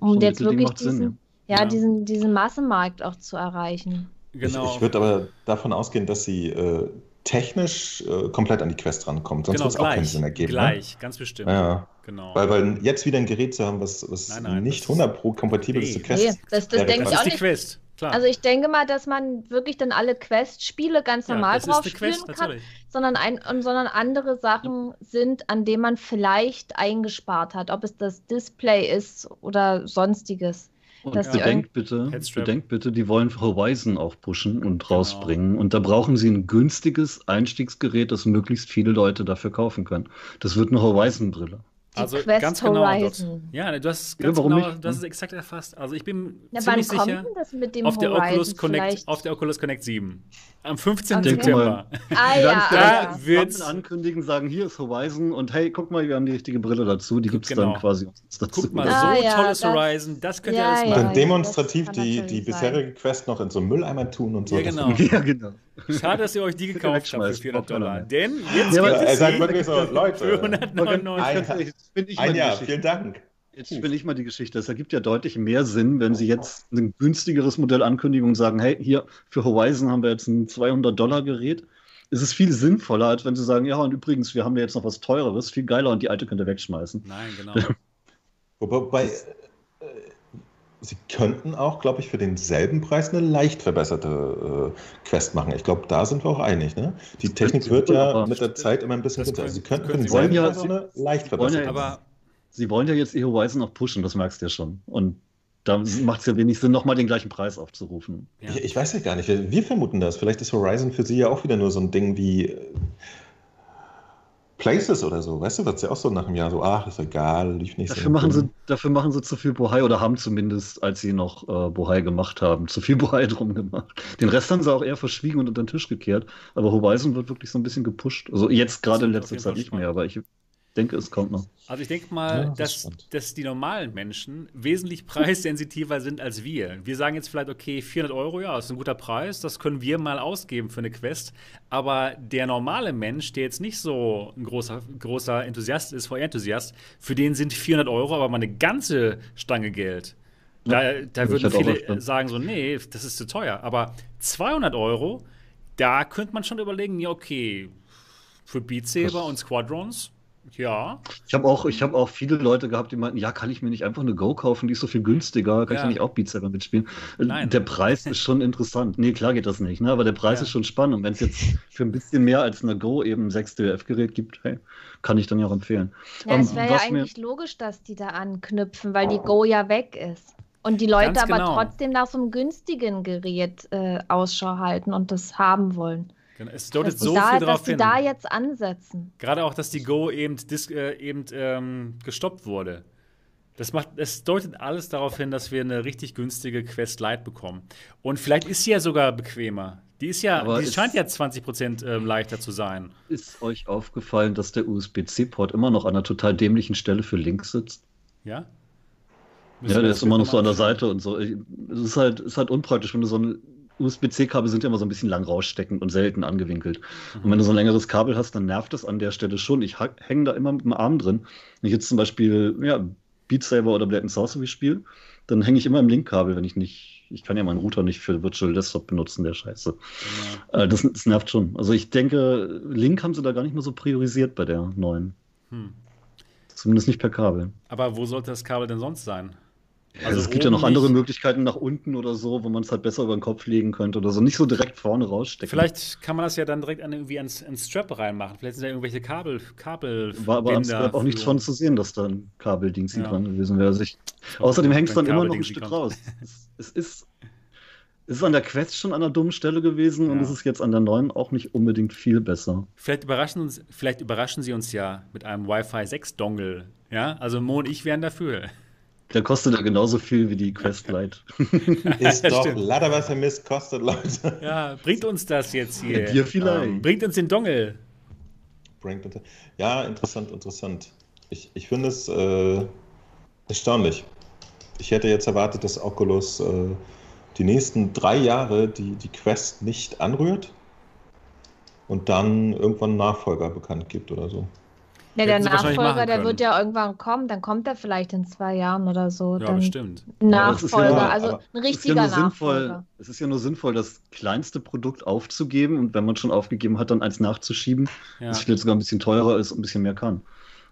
Um So jetzt wirklich macht Sinn, diesen, ja. Ja. diesen, diesen Massenmarkt auch zu erreichen. Genau. Ich, ich würde aber davon ausgehen, dass sie äh, technisch äh, komplett an die Quest rankommt. Sonst genau, wird es auch keinen. Sinn ergeben. Ne? Gleich, ganz bestimmt. Ja. Genau. Weil, weil jetzt wieder ein Gerät zu haben, was, was Nein, nein, nicht das- 100 Pro kompatibel ist zur Quest. Nee, das, das wäre denke das ich ist auch die nicht. Quest, klar. Also ich denke mal, dass man wirklich dann alle Quest-Spiele ganz ja, normal das ist drauf spielen Quest, kann, natürlich. sondern, ein, und, sondern andere Sachen sind, an denen man vielleicht eingespart hat, ob es das Display ist oder sonstiges. Und Dass die bedenkt bitte, bedenkt bitte, die wollen Horizon auch pushen Genau. und rausbringen. Und da brauchen sie ein günstiges Einstiegsgerät, das möglichst viele Leute dafür kaufen können. Das wird eine Horizon-Brille. Die Also Quest ganz genau dort. Horizon. Ja, du hast es Ja, ganz warum genau, nicht? hast es exakt erfasst. Also ich bin Ja, wann ziemlich sicher denn das mit dem auf der Horizon Oculus Connect, vielleicht? auf der Oculus Connect 7. Am 15. Okay. September. Ah Die ja, werden ah, da ja. wird- Wird's- ankündigen, sagen, hier ist Horizon und hey, guck mal, wir haben die richtige Brille dazu. Die gibt es Genau. dann quasi dazu. Guck mal, Ah, so ja, tolles das- Horizon, das könnt ihr Ja, alles Und ja, machen. dann ja, demonstrativ das die, die bisherige Quest noch in so einen Mülleimer tun und so. Ja, Das- genau. Ja, genau. Schade, dass ihr euch die gekauft habt für wegschmeißen, 400 braucht keiner Dollar. Denn jetzt Ja, gibt Er es sagt wirklich so, für Leute, 199. Ein- Jetzt bin ich mal ein die Jahr, Geschichte. vielen Dank. Jetzt spinne ich mal die Geschichte. Es ergibt ja deutlich mehr Sinn, wenn sie jetzt ein günstigeres Modell ankündigen und sagen, hey, hier für Horizon haben wir jetzt ein 200-Dollar-Gerät. Es ist viel sinnvoller, als wenn sie sagen, ja, und übrigens, wir haben ja jetzt noch was Teureres, viel geiler und die alte könnt ihr wegschmeißen. Nein, genau. Wobei, äh, sie könnten auch, glaube ich, für denselben Preis eine leicht verbesserte äh, Quest machen. Ich glaube, da sind wir auch einig. Ne? Die Technik sie wird ja mit der Zeit immer ein bisschen Das besser. Sie könnten das für denselben ja- Preis eine leicht wollen ja- verbesserte. Aber Sie wollen ja jetzt ihr Horizon noch pushen, das merkst du ja schon. Und da macht es ja wenig Sinn, nochmal den gleichen Preis aufzurufen. ja. Ich, ich weiß ja gar nicht. Wir, wir vermuten das. Vielleicht ist Horizon für Sie ja auch wieder nur so ein Ding wie. Places oder so, weißt du, wird ja auch so nach einem Jahr so, ach, ist egal, lief nicht dafür so. Machen sie, dafür machen sie zu viel Bohai oder haben zumindest, als sie noch äh, Bohai gemacht haben, zu viel Bohai drum gemacht. Den Rest haben sie auch eher verschwiegen und unter den Tisch gekehrt. Aber Horizon wird wirklich so ein bisschen gepusht. Also jetzt gerade in letzter Zeit nicht mehr, aber ich denke, es kommt noch. Also ich denke mal, ja, das dass, dass die normalen Menschen wesentlich preissensitiver sind als wir. Wir sagen jetzt vielleicht, okay, 400 Euro, ja, ist ein guter Preis, das können wir mal ausgeben für eine Quest. Aber der normale Mensch, der jetzt nicht so ein großer, großer Enthusiast ist, VR-Enthusiast, für den sind 400 Euro aber mal eine ganze Stange Geld. Da, da würden viele sagen so, nee, das ist zu teuer. Aber 200 Euro, da könnte man schon überlegen, ja, okay, für Beat Saber und Squadrons ja. Ich habe auch, hab auch viele Leute gehabt, die meinten, ja, kann ich mir nicht einfach eine Go kaufen, die ist so viel günstiger, kann ja. ich nicht auch Beat Saber mitspielen? Nein. Der Preis ist schon interessant. Nee, klar geht das nicht, ne? aber der Preis ja. ist schon spannend. Und wenn es jetzt für ein bisschen mehr als eine Go eben ein 6 DLF-Gerät gibt, hey, kann ich dann ja auch empfehlen. Ja, um, es wäre ja eigentlich logisch, dass die da anknüpfen, weil die Go ja weg ist. Und die Leute Ganz aber genau. trotzdem nach so einem günstigen Gerät äh, Ausschau halten und das haben wollen. Genau. Es deutet so da, viel darauf hin. Dass da jetzt ansetzen. Gerade auch, dass die Go eben, äh, eben ähm, gestoppt wurde. Das macht, es deutet alles darauf hin, dass wir eine richtig günstige Quest Lite bekommen. Und vielleicht ist sie ja sogar bequemer. Die ist ja, Aber die scheint ja 20% ähm, leichter zu sein. Ist euch aufgefallen, dass der USB-C-Port immer noch an einer total dämlichen Stelle für Links sitzt? Ja? Müssen ja, der ist immer noch so an der Seite und so. Es ist halt, ist halt unpraktisch, wenn du so ein USB-C-Kabel sind ja immer so ein bisschen lang raussteckend und selten angewinkelt. Mhm. Und wenn du so ein längeres Kabel hast, dann nervt das an der Stelle schon. Ich hänge da immer mit dem Arm drin. Wenn ich jetzt zum Beispiel ja, Beat Saber oder Blade Sorcery spiele, dann hänge ich immer im Link-Kabel, wenn ich nicht, ich kann ja meinen Router nicht für Virtual Desktop benutzen, der Scheiße. Ja. Äh, das, das, nervt schon. Also ich denke, Link haben sie da gar nicht mehr so priorisiert bei der neuen. Hm. Zumindest nicht per Kabel. Aber wo sollte das Kabel denn sonst sein? Also, es gibt ja noch andere Möglichkeiten nach unten oder so, wo man es halt besser über den Kopf legen könnte oder so. Nicht so direkt vorne rausstecken. Vielleicht kann man das ja dann direkt an, irgendwie ans, ans Strap reinmachen. Vielleicht sind da irgendwelche Kabel, Kabel. War aber am Strap auch nichts von zu sehen, dass da ein Kabeldings ja. dran gewesen wäre. Also außerdem hängt es dann immer noch ein Stück raus. es, es, ist, es ist an der Quest schon an einer dummen Stelle gewesen ja. und es ist jetzt an der neuen auch nicht unbedingt viel besser. Vielleicht überraschen, uns, vielleicht überraschen sie uns ja mit einem Wi-Fi 6 Dongle. Ja, also Mo und ich wären dafür. Der kostet ja genauso viel wie die Quest Lite. Ist doch leider was Mist kostet, Leute. Ja, bringt uns das jetzt hier? Ja, dir vielleicht. Um, bringt uns den Dongle. Bringt uns, ja, interessant, interessant. Ich, ich finde es äh, erstaunlich. Ich hätte jetzt erwartet, dass Oculus äh, die nächsten drei Jahre die, die Quest nicht anrührt und dann irgendwann einen Nachfolger bekannt gibt oder so. Ja, der Nachfolger, der wird ja irgendwann kommen, dann kommt er vielleicht in zwei Jahren oder so. Ja, dann bestimmt. Nachfolger, ja, also ein richtiger es ja Nachfolger. Sinnvoll, es ist ja nur sinnvoll, das kleinste Produkt aufzugeben und wenn man schon aufgegeben hat, dann eins nachzuschieben, ja. das vielleicht sogar ein bisschen teurer ist und ein bisschen mehr kann.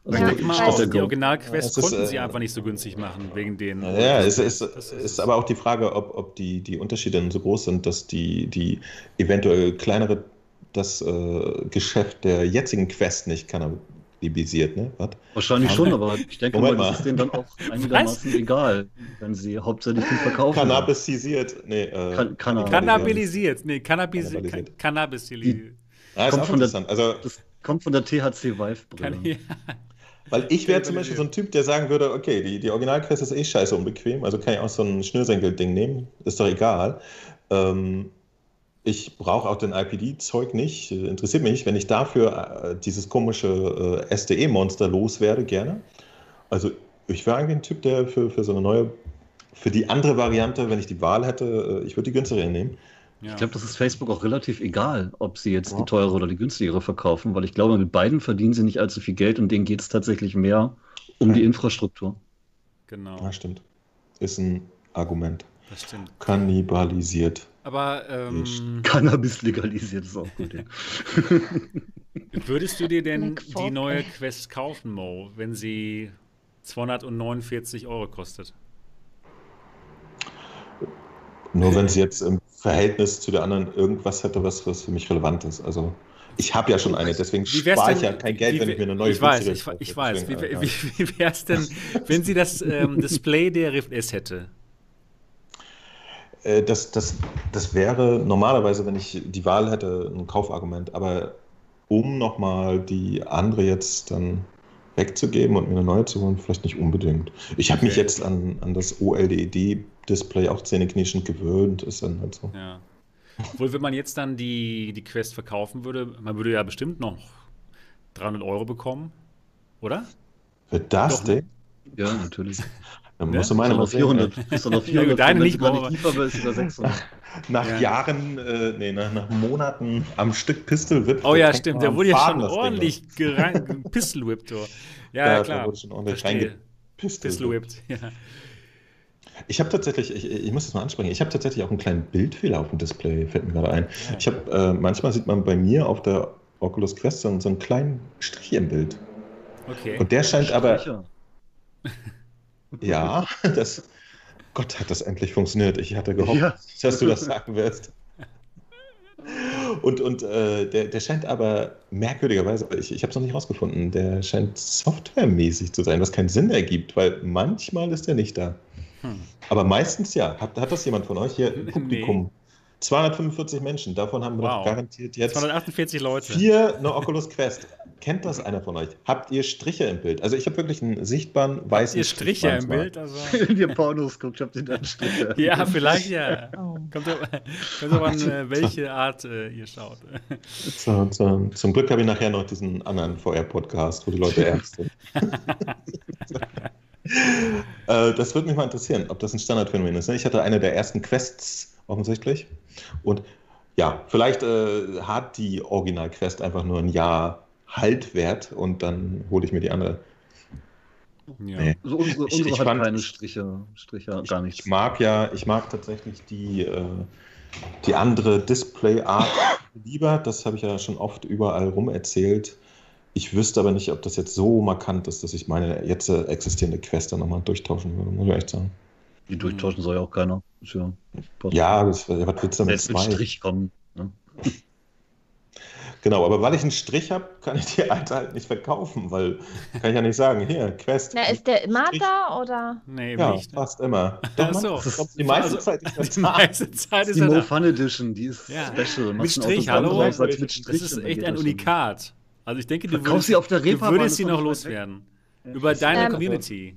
Also ja, mal auch, die Originalquest ja, konnten ist, sie äh, einfach nicht so günstig machen, wegen den. Ja, es ist, ist, ist, aber auch die Frage, ob, ob die, die Unterschiede so groß sind, dass die, die eventuell kleinere das äh, Geschäft der jetzigen Quest nicht kann, liebisiert, ne? Was? Wahrscheinlich schon, aber ich denke mal, das ist denen dann auch einigermaßen Was? egal, wenn sie hauptsächlich den verkaufen. Cannabisisiert, nee, äh, Kann, Cannabilisiert, nee, Cannabis Cannabilisiert. Ja, kommt von der, also, das kommt von der THC Vive-Brille. Ja. Weil ich wäre zum Beispiel so ein Typ, der sagen würde, okay, die, die Originalquest ist eh scheiße unbequem, also kann ich auch so ein Schnürsenkel-Ding nehmen, ist doch egal. Ähm, ich brauche auch den IPD-Zeug nicht, interessiert mich nicht. Wenn ich dafür äh, dieses komische äh, SDE-Monster loswerde, gerne. Also ich wäre eigentlich ein Typ, der für, für so eine neue, für die andere Variante, wenn ich die Wahl hätte, äh, ich würde die günstigere nehmen. Ja. Ich glaube, das ist Facebook auch relativ egal, ob sie jetzt ja. die teure oder die günstigere verkaufen, weil ich glaube, mit beiden verdienen sie nicht allzu viel Geld und denen geht es tatsächlich mehr um ja. die Infrastruktur. Genau. Ja, stimmt. Ist ein Argument. Das stimmt. Kannibalisiert. Aber ähm, Cannabis legalisiert ist auch gut. Ja. Würdest du dir denn die neue Quest kaufen, Mo, wenn sie 249 Euro kostet? Nur wenn sie jetzt im Verhältnis zu der anderen irgendwas hätte, was, was für mich relevant ist. Also ich habe ja schon eine, deswegen spare ich ja kein Geld, wie, wenn ich mir eine neue Ich weiß, ich, ich weiß. Deswegen, wie, wie, wie wäre es denn, wenn sie das ähm, Display der Rift S hätte? Äh, das, das, das wäre normalerweise, wenn ich die Wahl hätte, ein Kaufargument. Aber um nochmal die andere jetzt dann wegzugeben und mir eine neue zu holen, vielleicht nicht unbedingt. Ich habe okay. mich jetzt an, an das OLED-Display auch zähneknirschend gewöhnt. Ist dann halt so. Ja. Obwohl, wenn man jetzt dann die, die Quest verkaufen würde, man würde ja bestimmt noch 300 Euro bekommen, oder? Für das Doch, Ding? Ja, natürlich. Dann musst ne? du meine mal 400. Ist doch noch 400. Ja, deine nicht, mal nicht lieber, ist über 600. Nach ja. Jahren, äh, nee, nach, nach, Monaten am Stück Pistol Whip. Oh ja, stimmt. Der wurde ja schon ordentlich Pistol Whipped. Ja, ja, klar. Der wurde schon ordentlich Pistol Whipped. Ja. Ich habe tatsächlich, ich, ich, muss das mal ansprechen, ich habe tatsächlich auch einen kleinen Bildfehler auf dem Display, fällt mir gerade ein. Ja. Ich habe, äh, manchmal sieht man bei mir auf der Oculus Quest so, so einen kleinen Strich im Bild. Okay. Und der scheint aber. ja, das. Gott, hat das endlich funktioniert. Ich hatte gehofft, ja. dass du das sagen wirst. Und, und äh, der, der scheint aber merkwürdigerweise, ich, ich habe es noch nicht rausgefunden, der scheint softwaremäßig zu sein, was keinen Sinn ergibt, weil manchmal ist er nicht da. Hm. Aber meistens ja. Hat, hat das jemand von euch hier im Publikum? Nee. 245 Menschen, davon haben wir wow. doch garantiert jetzt 248 Leute. Vier eine Oculus Quest. Kennt das einer von euch? Habt ihr Striche im Bild? Also ich habe wirklich einen sichtbaren weißen Habt ihr Striche im Bild? Also... Wenn ihr Pornos guckt, habt ihr dann Striche. ja, vielleicht ja. Oh. Kommt aber an, äh, welche Art äh, ihr schaut. So, so, zum Glück habe ich nachher noch diesen anderen VR-Podcast, wo die Leute ernst sind. äh, das würde mich mal interessieren, ob das ein Standardphänomen ist. Ne? Ich hatte eine der ersten Quests offensichtlich. Und ja, vielleicht äh, hat die Original-Quest einfach nur ein Jahr Haltwert und dann hole ich mir die andere. Ja. Nee. Also unsere, unsere ich, ich hat fand, keine Striche, Striche gar nicht. Ich mag ja, ich mag tatsächlich die, äh, die andere Display-Art lieber. Das habe ich ja schon oft überall rum erzählt. Ich wüsste aber nicht, ob das jetzt so markant ist, dass ich meine jetzt existierende Quest dann nochmal durchtauschen würde, muss ich echt sagen. Die durchtauschen soll ja auch keiner. Ja, ja das, was willst du damit zwei? Strich kommen. Ne? Genau, aber weil ich einen Strich habe, kann ich die alte halt nicht verkaufen, weil kann ich ja nicht sagen, hier, Quest. Na, ist der immer Strich. da oder? Nee, ja, nicht. fast immer. Doch, so. die meiste also, Zeit ist Die meiste Zeit ist die Mo Fun Edition, die ist ja. special. Mit Strich, hallo? Mit Strich das ist echt ein Unikat. Also ich denke, du würdest, sie auf der du würdest sie noch loswerden. Über deine ähm, Community.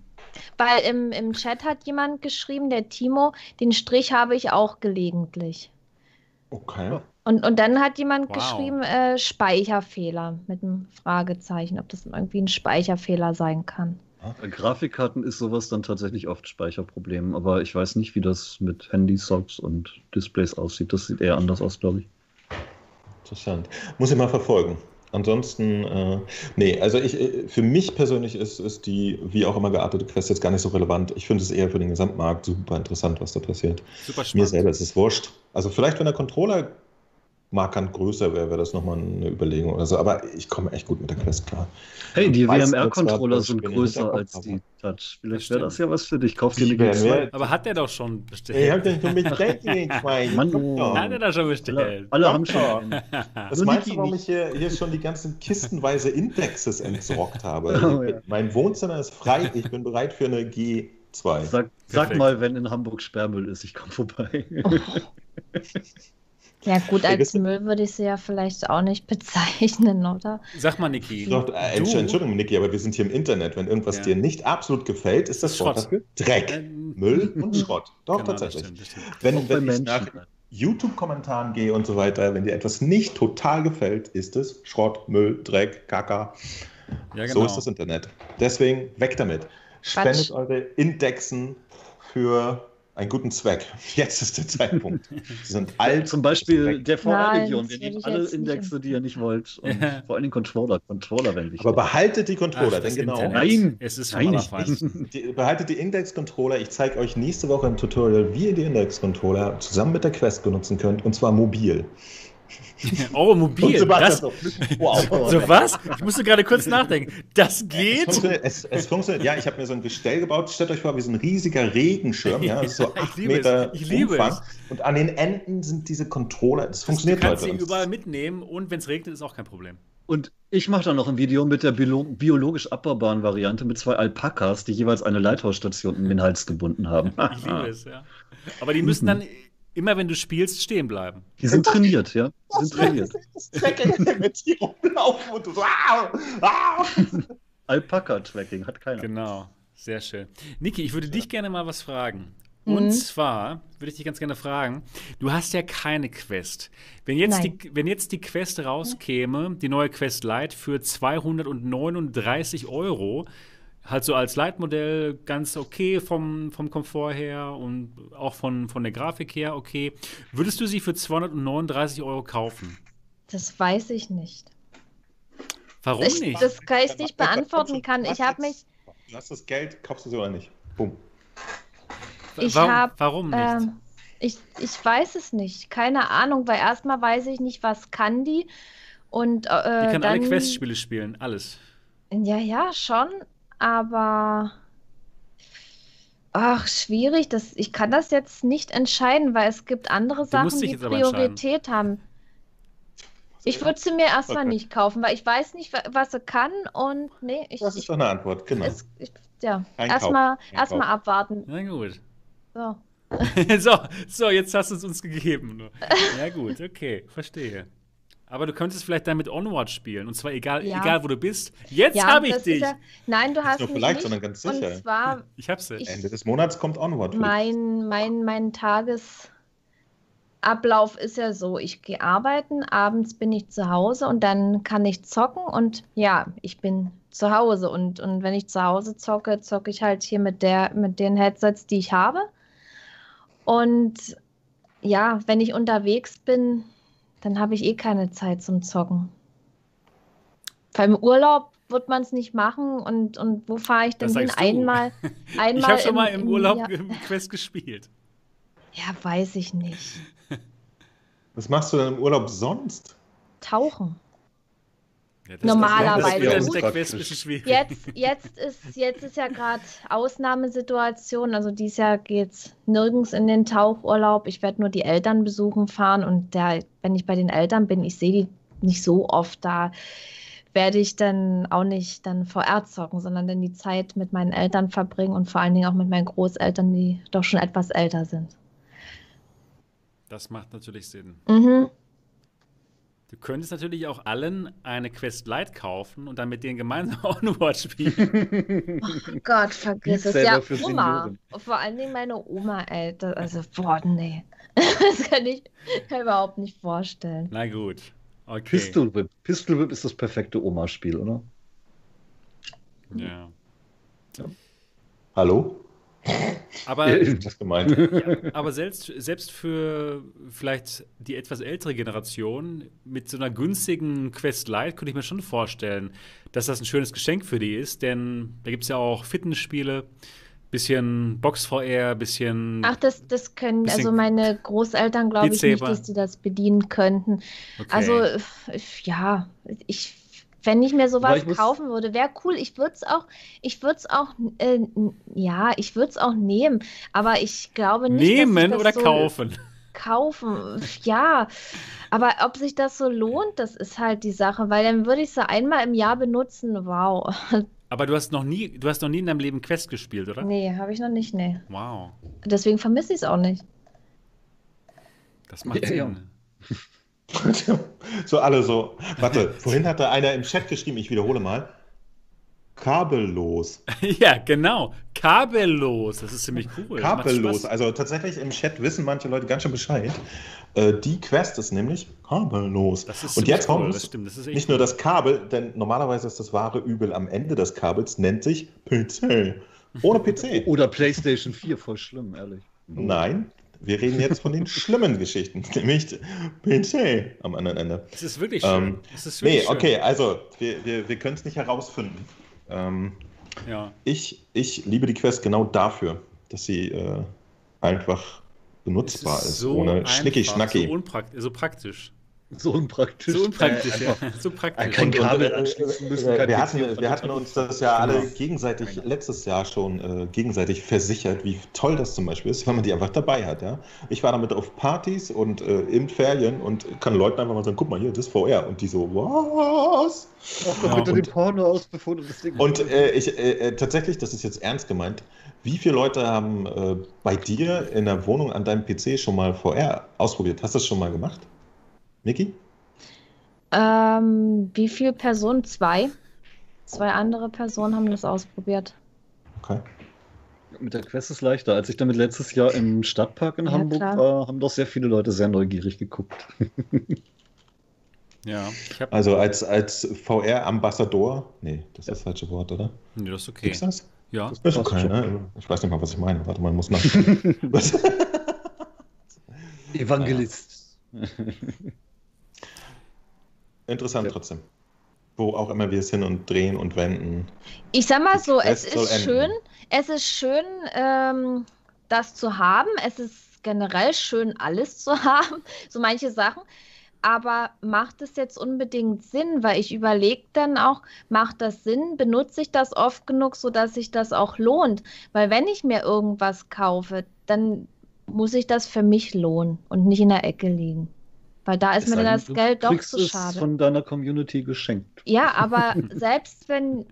Weil im, im Chat hat jemand geschrieben, der Timo, den Strich habe ich auch gelegentlich. Okay. Und, und dann hat jemand wow. geschrieben, äh, Speicherfehler mit einem Fragezeichen, ob das irgendwie ein Speicherfehler sein kann. Bei Grafikkarten ist sowas dann tatsächlich oft Speicherproblem, aber ich weiß nicht, wie das mit Handy-Socks und Displays aussieht. Das sieht eher anders aus, glaube ich. Interessant. Muss ich mal verfolgen. Ansonsten, äh, nee, also ich, äh, für mich persönlich ist, ist die wie auch immer geartete Quest jetzt gar nicht so relevant. Ich finde es eher für den Gesamtmarkt super interessant, was da passiert. Super spannend. Mir selber ist es wurscht. Also vielleicht, wenn der Controller markant größer wäre, wäre das nochmal eine Überlegung oder so. Aber ich komme echt gut mit der Quest klar. Hey, die WMR-Controller sind größer als die Touch. Vielleicht wäre das ja was für dich. Kauf dir eine G2. Aber hat der doch schon bestellt. Ich habe den schon bestellt, die G2. Mann, hat er da schon bestellt. Alle, alle haben schon. Was meinst du, warum ich hier, hier schon die ganzen kistenweise Indexes entsorgt habe? Oh, ja. Mein Wohnzimmer ist frei. Ich bin bereit für eine G2. Sag, sag mal, wenn in Hamburg Sperrmüll ist, ich komme vorbei. Ja, gut, als Müll würde ich sie ja vielleicht auch nicht bezeichnen, oder? Sag mal, Niki. Doch, äh, Entschuldigung, Niki, aber wir sind hier im Internet. Wenn irgendwas ja. dir nicht absolut gefällt, ist das Schrott Dreck, äh, Müll und Schrott. Doch, genau, tatsächlich. Das stimmt, das stimmt. Wenn, wenn ich nach YouTube-Kommentaren gehe und so weiter, wenn dir etwas nicht total gefällt, ist es Schrott, Müll, Dreck, Kaka. Ja, genau. So ist das Internet. Deswegen weg damit. Spendet Quatsch. eure Indexen für einen guten Zweck. Jetzt ist der Zeitpunkt. Sie sind alt. Zum Beispiel der VR-Region. Wir nehmen alle Indexe, die ihr nicht wollt. Und vor allem Controller. Controller wenn wichtig. Aber behaltet die Controller, Ach, denn genau. Internet. Nein, es ist nein, nicht. behaltet die Index-Controller. Ich zeige euch nächste Woche im Tutorial, wie ihr die Index-Controller zusammen mit der Quest benutzen könnt. Und zwar mobil. Oh, mobil. Das, wow. so was? Ich musste gerade kurz nachdenken. Das geht? Es funktioniert. Es, es funktioniert. Ja, ich habe mir so ein Gestell gebaut. Stellt euch vor, wie so ein riesiger Regenschirm. Ja, so acht Meter es. Ich liebe Umfang. Es. Und an den Enden sind diese Controller. Das funktioniert Du kannst sie überall mitnehmen und wenn es regnet, ist auch kein Problem. Und ich mache dann noch ein Video mit der biologisch abbaubaren Variante mit zwei Alpakas, die jeweils eine Leithausstation in den Hals gebunden haben. ich liebe es, ja. Aber die müssen dann immer wenn du spielst, stehen bleiben. Die sind trainiert, ja. Die sind trainiert. die rumlaufen und du so. Ah, ah. Alpaka-Tracking hat keiner. Genau, sehr schön. Niki, ich würde dich gerne mal was fragen. Und Mhm. zwar würde ich dich ganz gerne fragen, du hast ja keine Quest. Wenn jetzt, Nein. die, wenn jetzt die Quest rauskäme, die neue Quest Lite für 239 Euro, halt so als Leitmodell ganz okay vom, vom Komfort her und auch von, von der Grafik her okay, würdest du sie für 239 Euro kaufen? Das weiß ich nicht. Warum Ich, nicht? das kann ich nicht beantworten kann. Ich habe mich, Du hast das Geld, kaufst du sie oder nicht? Bumm. ich warum, hab, warum nicht? ähm, ich, ich weiß es nicht. Keine Ahnung, weil erstmal weiß ich nicht, was kann die. Und äh, die kann dann, alle Quest-Spiele spielen, alles. Ja, ja, schon, aber ach, schwierig. Das, ich kann das jetzt nicht entscheiden, weil es gibt andere Sachen, die. Priorität haben. Ich würde sie mir erstmal Okay. nicht kaufen, weil ich weiß nicht, wa- was sie kann und nee, ich, Das ist doch eine Antwort, genau. es, ich ja, erstmal Kauf. abwarten. Na gut. So. so, so, jetzt hast du es uns gegeben. Ja, gut, okay, verstehe. Aber du könntest vielleicht dann mit Onward spielen. Und zwar egal, Ja. egal wo du bist. Jetzt Ja, habe ich dich. Ja, nein, du hast nur mich vielleicht, nicht. sondern ganz Und sicher. zwar Ich ja. Ich- Ende des Monats kommt Onward. mein, mein, mein Tagesablauf ist ja so, ich gehe arbeiten, abends bin ich zu Hause und dann kann ich zocken und ja, ich bin zu Hause und, und wenn ich zu Hause zocke, zocke ich halt hier mit der, mit den Headsets, die ich habe. Und ja, wenn ich unterwegs bin, dann habe ich eh keine Zeit zum Zocken. Weil im Urlaub wird man es nicht machen und, und wo fahre ich denn Das hin? Einmal, einmal Ich habe schon im- mal im im Urlaub im Quest gespielt. Ja, weiß ich nicht. Was machst du denn im Urlaub sonst? Tauchen. Ja, Normalerweise. Jetzt, jetzt, ist, jetzt ist ja gerade Ausnahmesituation. Also dieses Jahr geht's nirgends in den Tauchurlaub. Ich werde nur die Eltern besuchen fahren und da, wenn ich bei den Eltern bin, ich sehe die nicht so oft da. Werde ich dann auch nicht dann VR zocken, sondern dann die Zeit mit meinen Eltern verbringen und vor allen Dingen auch mit meinen Großeltern, die doch schon etwas älter sind. Das macht natürlich Sinn. Mhm. Du könntest natürlich auch allen eine Quest Lite kaufen und dann mit denen gemeinsam Onward spielen. Oh Gott, vergiss es. Ja, Oma. Senioren. Vor allen Dingen meine Oma, ey. Das, also, boah, nee. Das kann ich mir überhaupt nicht vorstellen. Na gut. Okay. Pistol Whip. Pistol Whip ist das perfekte Oma-Spiel, oder? Ja. Hallo? Aber, Das gemeint. aber selbst, selbst für vielleicht die etwas ältere Generation mit so einer günstigen Quest Lite könnte ich mir schon vorstellen, dass das ein schönes Geschenk für die ist, denn da gibt es ja auch Fitnessspiele, bisschen Box VR, bisschen. Ach, das, das können, also meine Großeltern glaube ich nicht, dass die das bedienen könnten. okay. Also, ja, ich, wenn ich mir sowas ich kaufen würde, wäre cool. Ich würde es auch, ich würde es auch, äh, ja, ich würde es auch nehmen. Aber ich glaube nicht, Nehmen das oder so kaufen? kaufen. Ja, aber ob sich das so lohnt, das ist halt die Sache, weil dann würde ich sie einmal im Jahr benutzen. Wow. Aber du hast noch nie, du hast noch nie in deinem Leben Quest gespielt, oder? Nee, habe ich noch nicht, nee. Wow. Deswegen vermisse ich es auch nicht. Das macht Ja, ja. So alle so. Warte, vorhin hatte einer im Chat geschrieben, ich wiederhole mal. Kabellos. Ja, genau. Kabellos. Das ist ziemlich cool. Kabellos. Also tatsächlich im Chat wissen manche Leute ganz schön Bescheid. Äh, die Quest ist nämlich kabellos. Das ist Und jetzt ziemlich cool, kommt das stimmt. Das ist echt nicht nur das Kabel, denn normalerweise ist das wahre Übel am Ende des Kabels, nennt sich PC. Ohne PC. Oder PlayStation 4, voll schlimm, ehrlich. Nein, wir reden jetzt von den schlimmen Geschichten, nämlich PC am anderen Ende. Es ist wirklich schön. Ähm, es ist wirklich Nee, schön. okay, also wir, wir, wir können es nicht herausfinden. Ähm, Ja. ich, ich liebe die Quest genau dafür, dass sie äh, einfach benutzbar ist, so ohne einfach, Schnicki-Schnacki. So, so praktisch. So unpraktisch. So unpraktisch, Äh, ja. So praktisch. Kein Kabel anschließen müssen, äh, kein wir, hatten, wir hatten uns das ja alle Genau. gegenseitig letztes Jahr schon äh, gegenseitig versichert, wie toll das zum Beispiel ist, wenn man die einfach dabei hat. Ja? Ich war damit auf Partys und äh, in Ferien und kann Leuten einfach mal sagen, guck mal hier, das ist VR. Und die so, was? Mach doch Ja, bitte und- den Porno aus, bevor du das Ding. Und äh, ich, äh, äh, tatsächlich, das ist jetzt ernst gemeint, wie viele Leute haben äh, bei dir in der Wohnung an deinem PC schon mal VR ausprobiert? Hast du das schon mal gemacht? Niki? Ähm, wie viele Personen? Zwei. Zwei andere Personen haben das ausprobiert. Okay. Mit der Quest ist leichter. Als ich damit letztes Jahr im Stadtpark in Ja, Hamburg klar. war, haben doch sehr viele Leute sehr neugierig geguckt. Ja. Also als, als VR-Ambassador, nee, das ist das falsche Wort, oder? Nee, das ist okay. Gibt's das? Ja. Ist passt okay, ne? Ich weiß nicht mal, was ich meine. Warte mal, muss nachschauen. Was? Evangelist. Interessant Ja. trotzdem. Wo auch immer wir es hin und drehen und wenden. Ich sag mal so, es Quest soll ist enden. schön, es ist schön, ähm, das zu haben. Es ist generell schön, alles zu haben, so manche Sachen. Aber macht es jetzt unbedingt Sinn? Weil ich überlege dann auch, macht das Sinn? Benutze ich das oft genug, sodass sich das auch lohnt? Weil wenn ich mir irgendwas kaufe, dann muss ich das für mich lohnen und nicht in der Ecke liegen. Weil da ist Es mir dann das Geld doch zu es schade. von deiner Community geschenkt. Ja, aber selbst wenn,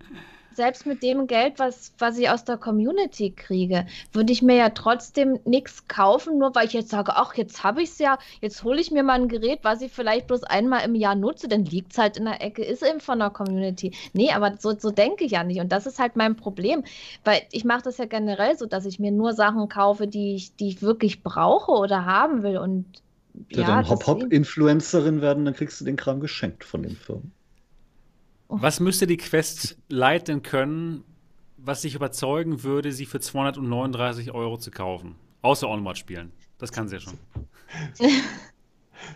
selbst mit dem Geld, was, was ich aus der Community kriege, würde ich mir ja trotzdem nichts kaufen, nur weil ich jetzt sage, ach, jetzt habe ich es ja, jetzt hole ich mir mal ein Gerät, was ich vielleicht bloß einmal im Jahr nutze, dann liegt es halt in der Ecke, ist eben von der Community. Nee, aber so, so denke ich ja nicht. Und das ist halt mein Problem. Weil ich mache das ja generell so, dass ich mir nur Sachen kaufe, die ich, die ich wirklich brauche oder haben will. Und Ja, dann Hop-Hop-Influencerin werden, dann kriegst du den Kram geschenkt von den Firmen. Was müsste die Quest leiten können, was dich überzeugen würde, sie für 239 Euro zu kaufen? Außer Onward spielen. Das kann sie ja schon.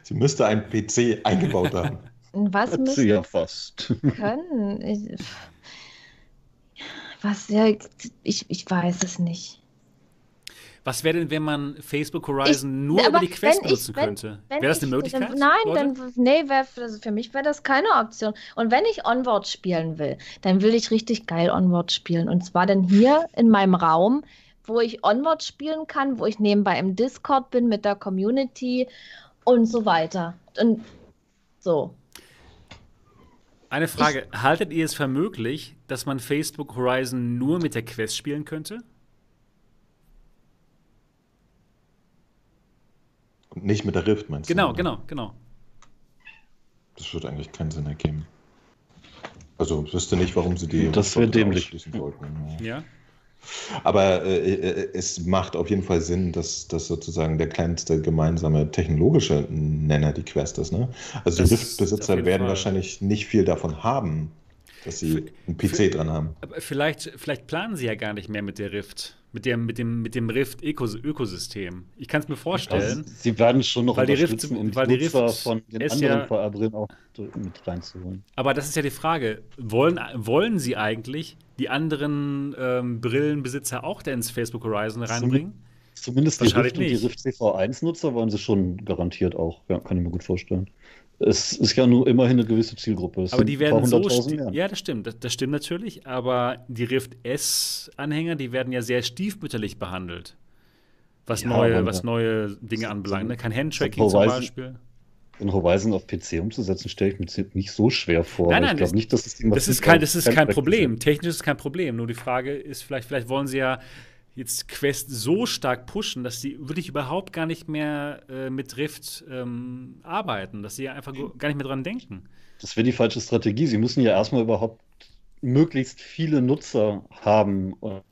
Sie müsste einen PC eingebaut haben. was Hat müsste sie ja fast. können. Ich, was ja, ich, ich weiß es nicht. Was wäre denn, wenn man Facebook Horizon nur aber über die Quest wenn ich- benutzen wenn- könnte? Wäre das eine ich- Möglichkeit? Dann, nein, Leute? dann nee, wär, also für mich wäre das keine Option. Und wenn ich Onward spielen will, dann will ich richtig geil Onward spielen. Und zwar dann hier in meinem Raum, wo ich Onward spielen kann, wo ich nebenbei im Discord bin mit der Community und so weiter. Und so. Eine Frage. Haltet ihr es für möglich, dass man Facebook Horizon nur mit der Quest spielen könnte? Und nicht mit der Rift, meinst Genau, du? genau, genau. Das würde eigentlich keinen Sinn ergeben. Also, ich wüsste nicht, warum sie die Das wär dämlich. wollten. Ja. Ja. Aber äh, äh, es macht auf jeden Fall Sinn, dass das sozusagen der kleinste gemeinsame technologische Nenner die Quest ist. Ne? Also Das die Rift-Besitzer werden Fall. wahrscheinlich nicht viel davon haben, dass sie einen PC dran haben. Aber vielleicht, vielleicht planen sie ja gar nicht mehr mit der Rift. Mit dem, mit dem, mit dem Rift-Ökosystem. Ich kann es mir vorstellen. Also, sie werden schon noch Weil die Rift- unterstützen, um weil die Nutzer Rift von den anderen ja- VR-Brillen auch mit reinzuholen. Aber das ist ja die Frage. Wollen, wollen sie eigentlich die anderen ähm, Brillenbesitzer auch da ins Facebook Horizon reinbringen? Zumindest die Rift und die. Rift CV1-Nutzer wollen sie schon garantiert auch. Ja, kann ich mir gut vorstellen. Es ist ja nur immerhin eine gewisse Zielgruppe. Es Aber die werden so. Ja, das stimmt. Das, das stimmt natürlich. Aber die Rift S-Anhänger, die werden ja sehr stiefmütterlich behandelt. Was, Ja, neue, was neue Dinge anbelangt. Ne? Kein Handtracking zum Beispiel. Den Horizon auf PC umzusetzen, stelle ich mir nicht so schwer vor. Nein, nein, ich glaube nicht, dass das Ding Das ist kein, das ist kein Problem. Technisch ist es kein Problem. Nur die Frage ist, vielleicht, vielleicht wollen sie ja jetzt Quest so stark pushen, dass sie wirklich überhaupt gar nicht mehr äh, mit Rift ähm, arbeiten, dass sie einfach gar nicht mehr dran denken. Das wäre die falsche Strategie. Sie müssen ja erstmal überhaupt möglichst viele Nutzer haben und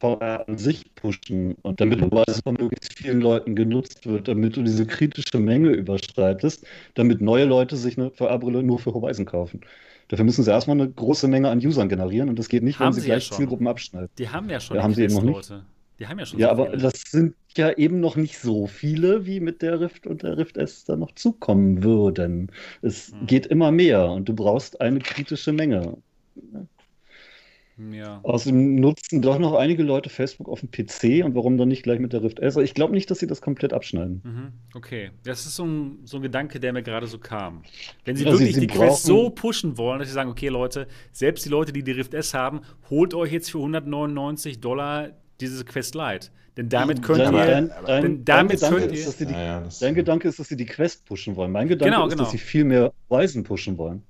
VR an sich pushen und damit Horizon von möglichst vielen Leuten genutzt wird, damit du diese kritische Menge überschreitest, damit neue Leute sich eine VR-Brille nur für Horizon kaufen. Dafür müssen sie erstmal eine große Menge an Usern generieren und das geht nicht, Haben wenn sie sie ja gleich schon. Zielgruppen abschneiden. Die haben ja schon Ja, haben sie eben noch nicht. Die haben ja schon Ja, so aber viele. das sind ja eben noch nicht so viele, wie mit der Rift und der Rift S dann noch zukommen würden. Es Hm. geht immer mehr und du brauchst eine kritische Menge. Ja. Außerdem nutzen doch noch einige Leute Facebook auf dem PC und warum dann nicht gleich mit der Rift S? Also ich glaube nicht, dass sie das komplett abschneiden. Mhm. Okay, das ist so ein, so ein Gedanke, der mir gerade so kam. Wenn sie ja, wirklich sie, sie die Quest so pushen wollen, dass sie sagen, okay Leute, selbst die Leute, die die Rift S haben, holt euch jetzt für 199 Dollar diese Quest Lite. Denn damit könnt dein, ihr. Dein, dein, denn damit dein könnt ihr. Die, ja, ja, dein Gedanke ist, dass sie die Quest pushen wollen. Mein Gedanke genau, ist, genau. dass sie viel mehr Weisen pushen wollen.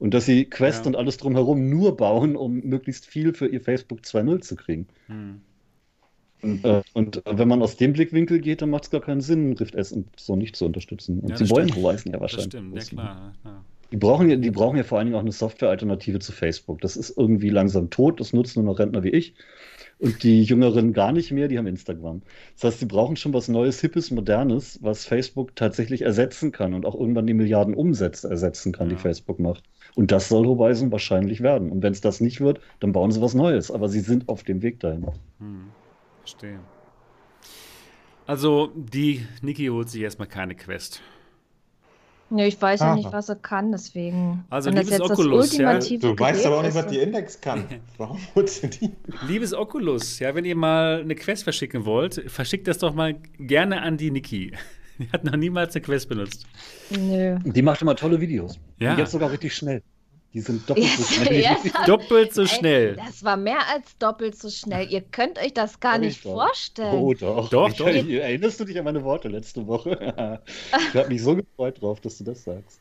Und dass sie Quest ja. und alles drumherum nur bauen, um möglichst viel für ihr Facebook 2.0 zu kriegen. Hm. Und, äh, und, wenn man aus dem Blickwinkel geht, dann macht es gar keinen Sinn, Rift S und so nicht zu unterstützen. Und ja, sie wollen Horizon ja wahrscheinlich. Das stimmt, ja klar. Ja. Die brauchen, ja, die brauchen ja vor allen Dingen auch eine Software-Alternative zu Facebook. Das ist irgendwie langsam tot, das nutzen nur noch Rentner wie ich. Und die Jüngeren gar nicht mehr, die haben Instagram. Das heißt, sie brauchen schon was Neues, Hippes, Modernes, was Facebook tatsächlich ersetzen kann und auch irgendwann die Milliarden Umsätze ersetzen kann, die Facebook macht. Und das soll Horizon wahrscheinlich werden. Und wenn es das nicht wird, dann bauen sie was Neues. Aber sie sind auf dem Weg dahin. Hm, verstehe. Also, die Niki holt sich erstmal keine Quest. Nee, ich weiß Aha. ja nicht, was er kann, deswegen. Also, liebes Oculus, ja, du weißt aber auch nicht, was die Index kann. Warum holst du die? Liebes Oculus, ja, wenn ihr mal eine Quest verschicken wollt, verschickt das doch mal gerne an die Niki. Die hat noch niemals eine Quest benutzt. Nö. Die macht immer tolle Videos. Ja. Und jetzt sogar richtig schnell. Die sind doppelt so schnell. Doppelt so schnell. das war mehr als doppelt so schnell. Ihr könnt euch das gar nicht doch. vorstellen. Oh, doch. Doch, doch. Erinnerst du dich an meine Worte letzte Woche? ich habe mich so gefreut drauf, dass du das sagst.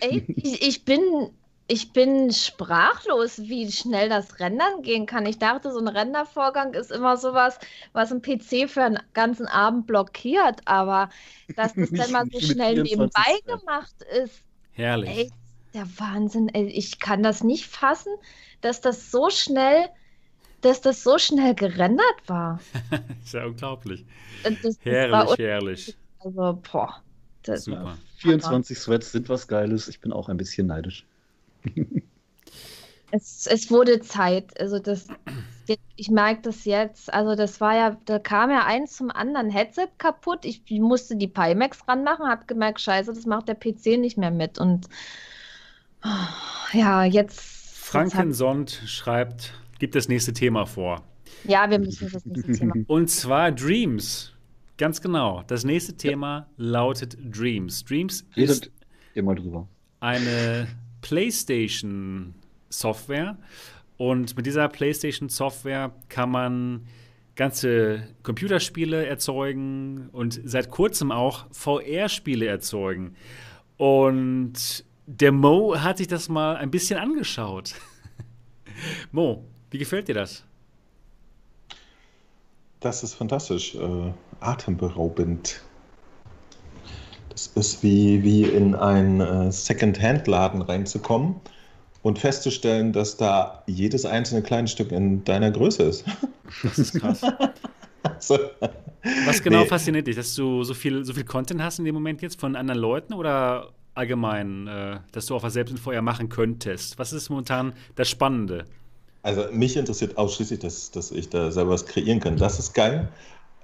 Ey, ich, ich bin ich bin sprachlos, wie schnell das Rendern gehen kann. Ich dachte, so ein Rendervorgang ist immer sowas, was ein PC für einen ganzen Abend blockiert, aber dass das dann mal so schnell nebenbei gemacht ist. Herrlich. Ey, der Wahnsinn. Ey, ich kann das nicht fassen, dass das so schnell, dass das so schnell gerendert war. ist ja unglaublich. Das, das herrlich, herrlich. Also, boah. Das Super. 24 Sweats sind was Geiles. Ich bin auch ein bisschen neidisch. es, es wurde Zeit. Also das, ich merke das jetzt. Also das war ja, da kam ja eins zum anderen Headset kaputt. Ich musste die Pimax ranmachen, habe gemerkt, scheiße, das macht der PC nicht mehr mit. Und ja, jetzt. Frankensond jetzt schreibt, gibt das nächste Thema vor. Ja, wir müssen das nächste Thema. Und zwar Dreams. Ganz genau. Das nächste Thema lautet Dreams. Dreams ist immer drüber. eine PlayStation Software. Und mit dieser PlayStation Software kann man ganze Computerspiele erzeugen und seit kurzem auch VR-Spiele erzeugen. Und der Mo hat sich das mal ein bisschen angeschaut. Mo, wie gefällt dir das? Das ist fantastisch, äh, atemberaubend. Das ist wie, wie in einen äh, Second-Hand-Laden reinzukommen und festzustellen, dass da jedes einzelne kleine Stück in deiner Größe ist. Das ist krass. also, Was genau nee. fasziniert dich, dass du so viel, so viel Content hast in dem Moment jetzt von anderen Leuten oder allgemein, äh, dass du auch was selbst VR machen könntest? Was ist momentan das Spannende? Also mich interessiert ausschließlich, dass, dass ich da selber was kreieren kann. Das ist geil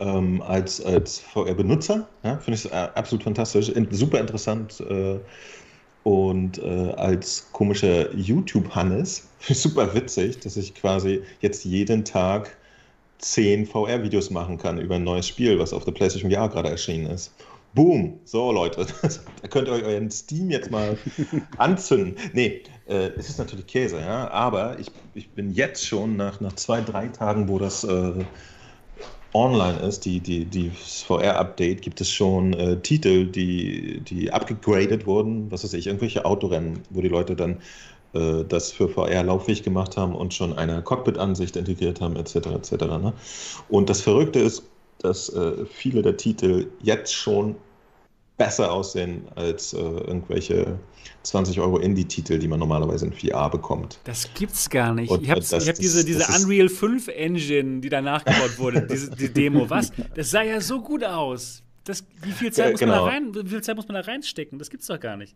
ähm, als, als VR-Benutzer. Ja, Finde ich äh, absolut fantastisch, in, super interessant. Äh, und äh, als komischer YouTube-Hannes, super witzig, dass ich quasi jetzt jeden Tag zehn VR-Videos machen kann über ein neues Spiel, was auf der PlayStation VR gerade erschienen ist. Boom! So, Leute, da könnt ihr euch euren Steam jetzt mal anzünden. Nee, äh, es ist natürlich Käse, ja, aber ich, ich bin jetzt schon nach, nach zwei, drei Tagen, wo das äh, online ist, die, die, die VR-Update, gibt es schon äh, Titel, die, die abgegradet wurden, was weiß ich, irgendwelche Autorennen, wo die Leute dann äh, das für VR lauffähig gemacht haben und schon eine Cockpit-Ansicht integriert haben, etc. etc. Ne? Und das Verrückte ist, dass äh, viele der Titel jetzt schon besser aussehen als äh, irgendwelche 20 Euro Indie-Titel, die man normalerweise in VR bekommt. Das gibt's gar nicht. Und, ich habe hab diese, diese Unreal 5 Engine, die da nachgebaut wurde, diese, die Demo, was? Das sah ja so gut aus. Das, wie, viel Zeit muss genau. man da rein, wie viel Zeit muss man da reinstecken? Das gibt's doch gar nicht.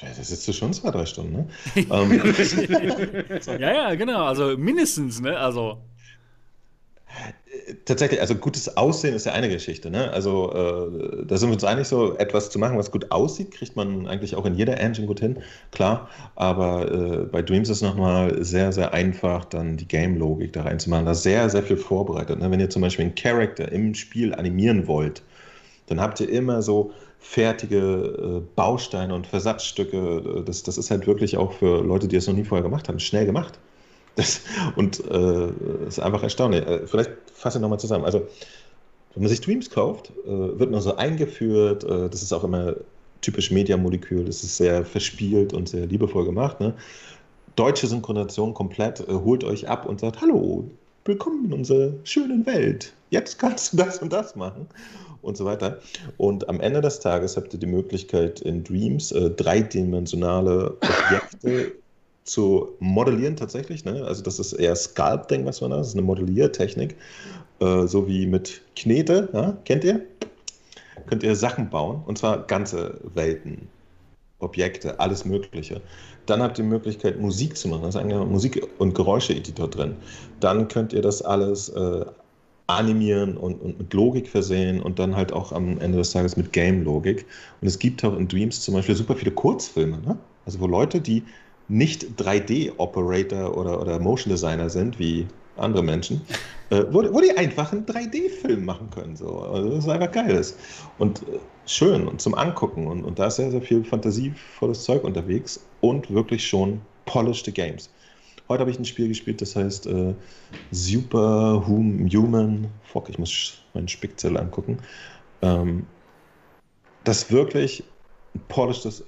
Ja, das ist schon zwei, drei Stunden, ne? ja, ja, genau. Also mindestens, ne? Also. Tatsächlich, also gutes Aussehen ist ja eine Geschichte. Ne? Also äh, da sind wir uns einig, so etwas zu machen, was gut aussieht, kriegt man eigentlich auch in jeder Engine gut hin, klar. Aber äh, bei Dreams ist nochmal sehr, sehr einfach, dann die Game-Logik da reinzumachen. Da sehr, sehr viel vorbereitet. Ne? Wenn ihr zum Beispiel einen Charakter im Spiel animieren wollt, dann habt ihr immer so fertige äh, Bausteine und Versatzstücke. Das, das ist halt wirklich auch für Leute, die es noch nie vorher gemacht haben, schnell gemacht. Das, und äh, ist einfach erstaunlich. Äh, vielleicht fasse ich nochmal zusammen. Also, wenn man sich Dreams kauft, äh, wird man so eingeführt. Äh, das ist auch immer typisch Mediamolekül. Das ist sehr verspielt und sehr liebevoll gemacht. Ne? Deutsche Synchronisation komplett. Äh, holt euch ab und sagt: Hallo, willkommen in unserer schönen Welt. Jetzt kannst du das und das machen und so weiter. Und am Ende des Tages habt ihr die Möglichkeit in Dreams äh, dreidimensionale Objekte zu modellieren tatsächlich. Ne? Also das ist eher Sculpting, was man da, das ist eine Modelliertechnik, äh, so wie mit Knete, ja? kennt ihr? Könnt ihr Sachen bauen und zwar ganze Welten, Objekte, alles Mögliche. Dann habt ihr die Möglichkeit, Musik zu machen. Da ist ein Musik- und Geräusche-Editor drin. Dann könnt ihr das alles äh, animieren und, und, mit Logik versehen und dann halt auch am Ende des Tages mit Game-Logik. Und es gibt auch in Dreams zum Beispiel super viele Kurzfilme, ne? also wo Leute, die nicht 3D-Operator oder, oder Motion Designer sind, wie andere Menschen, äh, wo, wo die einfach einen 3D-Film machen können. So. Also das ist einfach geil. Und äh, schön und zum Angucken. Und, und da ist sehr, sehr viel fantasievolles Zeug unterwegs und wirklich schon polished Games. Heute habe ich ein Spiel gespielt, das heißt äh, Super Human. Fuck, ich muss meinen Spickzettel angucken. Ähm, das wirklich ein polished,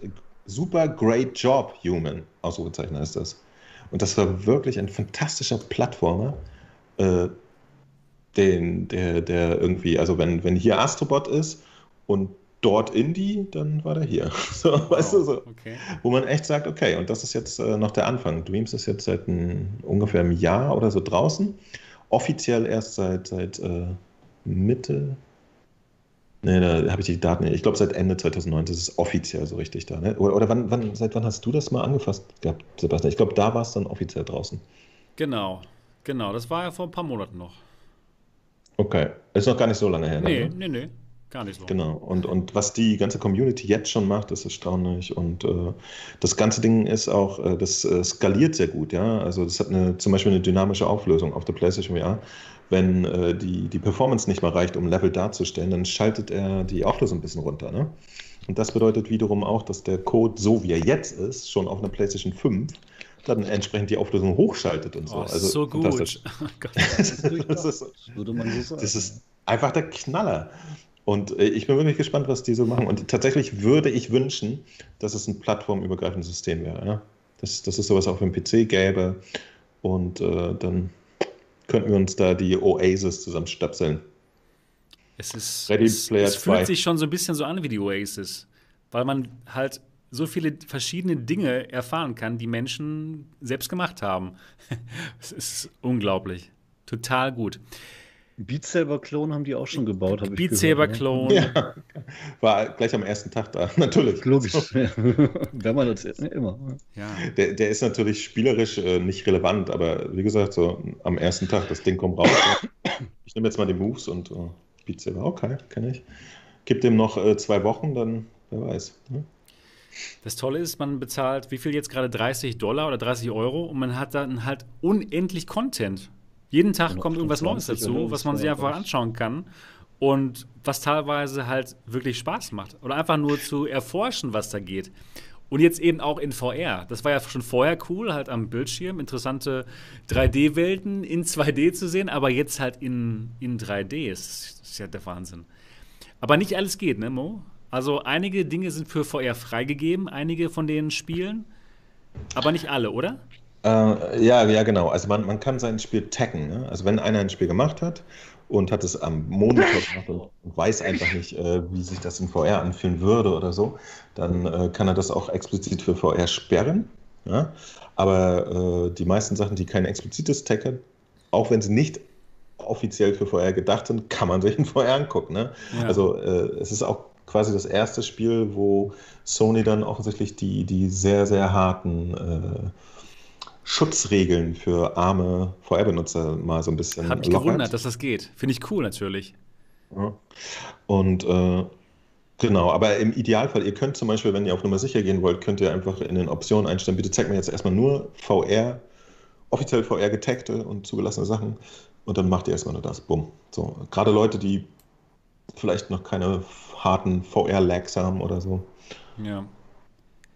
super great job, Human. Ausrufezeichen heißt das. Und das war wirklich ein fantastischer Plattformer, äh, den, der, der irgendwie, also wenn, wenn hier Astrobot ist und dort Indie, dann war der hier. So, wow, weißt du, so. Okay. Wo man echt sagt, okay, und das ist jetzt äh, noch der Anfang. Dreams ist jetzt seit ein, ungefähr einem Jahr oder so draußen. Offiziell erst seit, seit äh, Mitte. Ne, da habe ich die Daten. Ich glaube, seit Ende 2019 ist es offiziell so richtig da. Ne? Oder, oder wann, wann, seit wann hast du das mal angefasst gehabt, Sebastian? Ich glaube, da war es dann offiziell draußen. Genau, genau. Das war ja vor ein paar Monaten noch. Okay. Ist noch gar nicht so lange her. Nee, ne? nee, nee. Gar nicht so. Genau. Und, und was die ganze Community jetzt schon macht, ist erstaunlich. Und äh, das ganze Ding ist auch, äh, das äh, skaliert sehr gut, ja. Also das hat eine, zum Beispiel eine dynamische Auflösung auf der PlayStation VR. Wenn äh, die, die Performance nicht mal reicht, um Level darzustellen, dann schaltet er die Auflösung ein bisschen runter. Ne? Und das bedeutet wiederum auch, dass der Code, so wie er jetzt ist, schon auf einer PlayStation 5 dann entsprechend die Auflösung hochschaltet und so. Oh, also so gut. Oh das, ist, das ist einfach der Knaller. Und äh, ich bin wirklich gespannt, was die so machen. Und tatsächlich würde ich wünschen, dass es ein plattformübergreifendes System wäre. Ja? Dass, dass es sowas auf dem PC gäbe. Und äh, dann könnten wir uns da die Oasis zusammenstöpseln. Es, ist, Ready es, Player es fühlt sich schon so ein bisschen so an wie die Oasis. Weil man halt so viele verschiedene Dinge erfahren kann, die Menschen selbst gemacht haben. Es ist unglaublich. Total gut. Beat Saber Clone haben die auch schon gebaut, habe ich Beat Saber ne? Clone. Ja. War gleich am ersten Tag da, natürlich. Logisch. Wenn man das ne, immer. Ja. Der, der ist natürlich spielerisch äh, nicht relevant, aber wie gesagt, so am ersten Tag, das Ding kommt raus. ich nehme jetzt mal die Moves und äh, Beat Saber, okay, kenne ich. Gib dem noch äh, zwei Wochen, dann wer weiß. Ne? Das Tolle ist, man bezahlt, wie viel jetzt gerade 30 Dollar oder 30 Euro und man hat dann halt unendlich Content. Jeden Tag kommt irgendwas Neues dazu, was man sich einfach anschauen kann und was teilweise halt wirklich Spaß macht. Oder einfach nur zu erforschen, was da geht. Und jetzt eben auch in VR. Das war ja schon vorher cool, halt am Bildschirm, interessante 3D-Welten in 2D zu sehen, aber jetzt halt in, in 3D. Das ist ja der Wahnsinn. Aber nicht alles geht, ne, Mo? Also einige Dinge sind für VR freigegeben, einige von den Spielen, aber nicht alle, oder? Äh, ja, ja, genau. Also man, man kann sein Spiel taggen. Ne? Also wenn einer ein Spiel gemacht hat und hat es am Monitor gemacht und weiß einfach nicht, äh, wie sich das in VR anfühlen würde oder so, dann äh, kann er das auch explizit für VR sperren. Ja? Aber äh, die meisten Sachen, die kein explizites Tag haben, auch wenn sie nicht offiziell für VR gedacht sind, kann man sich in VR angucken. Ne? Ja. Also äh, es ist auch quasi das erste Spiel, wo Sony dann offensichtlich die, die sehr, sehr harten äh, Schutzregeln für arme VR-Benutzer mal so ein bisschen. Hat mich lockert. gewundert, dass das geht. Finde ich cool natürlich. Ja. Und äh, genau, aber im Idealfall, ihr könnt zum Beispiel, wenn ihr auf Nummer sicher gehen wollt, könnt ihr einfach in den Optionen einstellen, bitte zeigt mir jetzt erstmal nur VR, offiziell VR getagte und zugelassene Sachen und dann macht ihr erstmal nur das. Bumm. So, gerade Leute, die vielleicht noch keine harten VR-Lags haben oder so. Ja.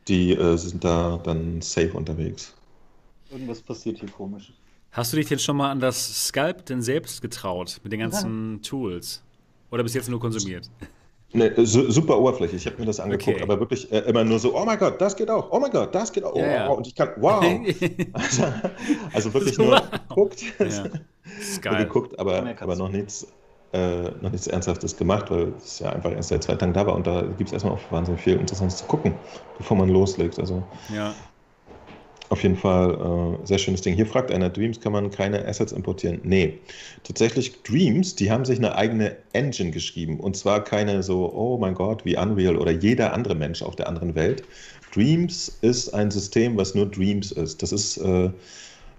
Die äh, sind da dann safe unterwegs. Irgendwas passiert hier komisch. Hast du dich jetzt schon mal an das Sculpt denn selbst getraut mit den ganzen ja. Tools? Oder bis jetzt nur konsumiert? Nee, su super oberflächlich. Ich habe mir das angeguckt, okay. aber wirklich äh, immer nur so, oh mein Gott, das geht auch, oh mein Gott, das geht auch, ja, ja. Oh, und ich kann, wow. also, also, wirklich nur geguckt, ja. geguckt, aber, aber noch nichts, äh, noch nichts Ernsthaftes gemacht, weil es ja einfach erst seit zwei Tagen da war und da gibt es erstmal auch wahnsinnig viel Interessantes zu gucken, bevor man loslegt. Also ja. Auf jeden Fall äh, sehr schönes Ding. Hier fragt einer, Dreams kann man keine Assets importieren? Nee. Tatsächlich, Dreams, die haben sich eine eigene Engine geschrieben. Und zwar keine so, oh mein Gott, wie Unreal oder jeder andere Mensch auf der anderen Welt. Dreams ist ein System, was nur Dreams ist. Das ist äh,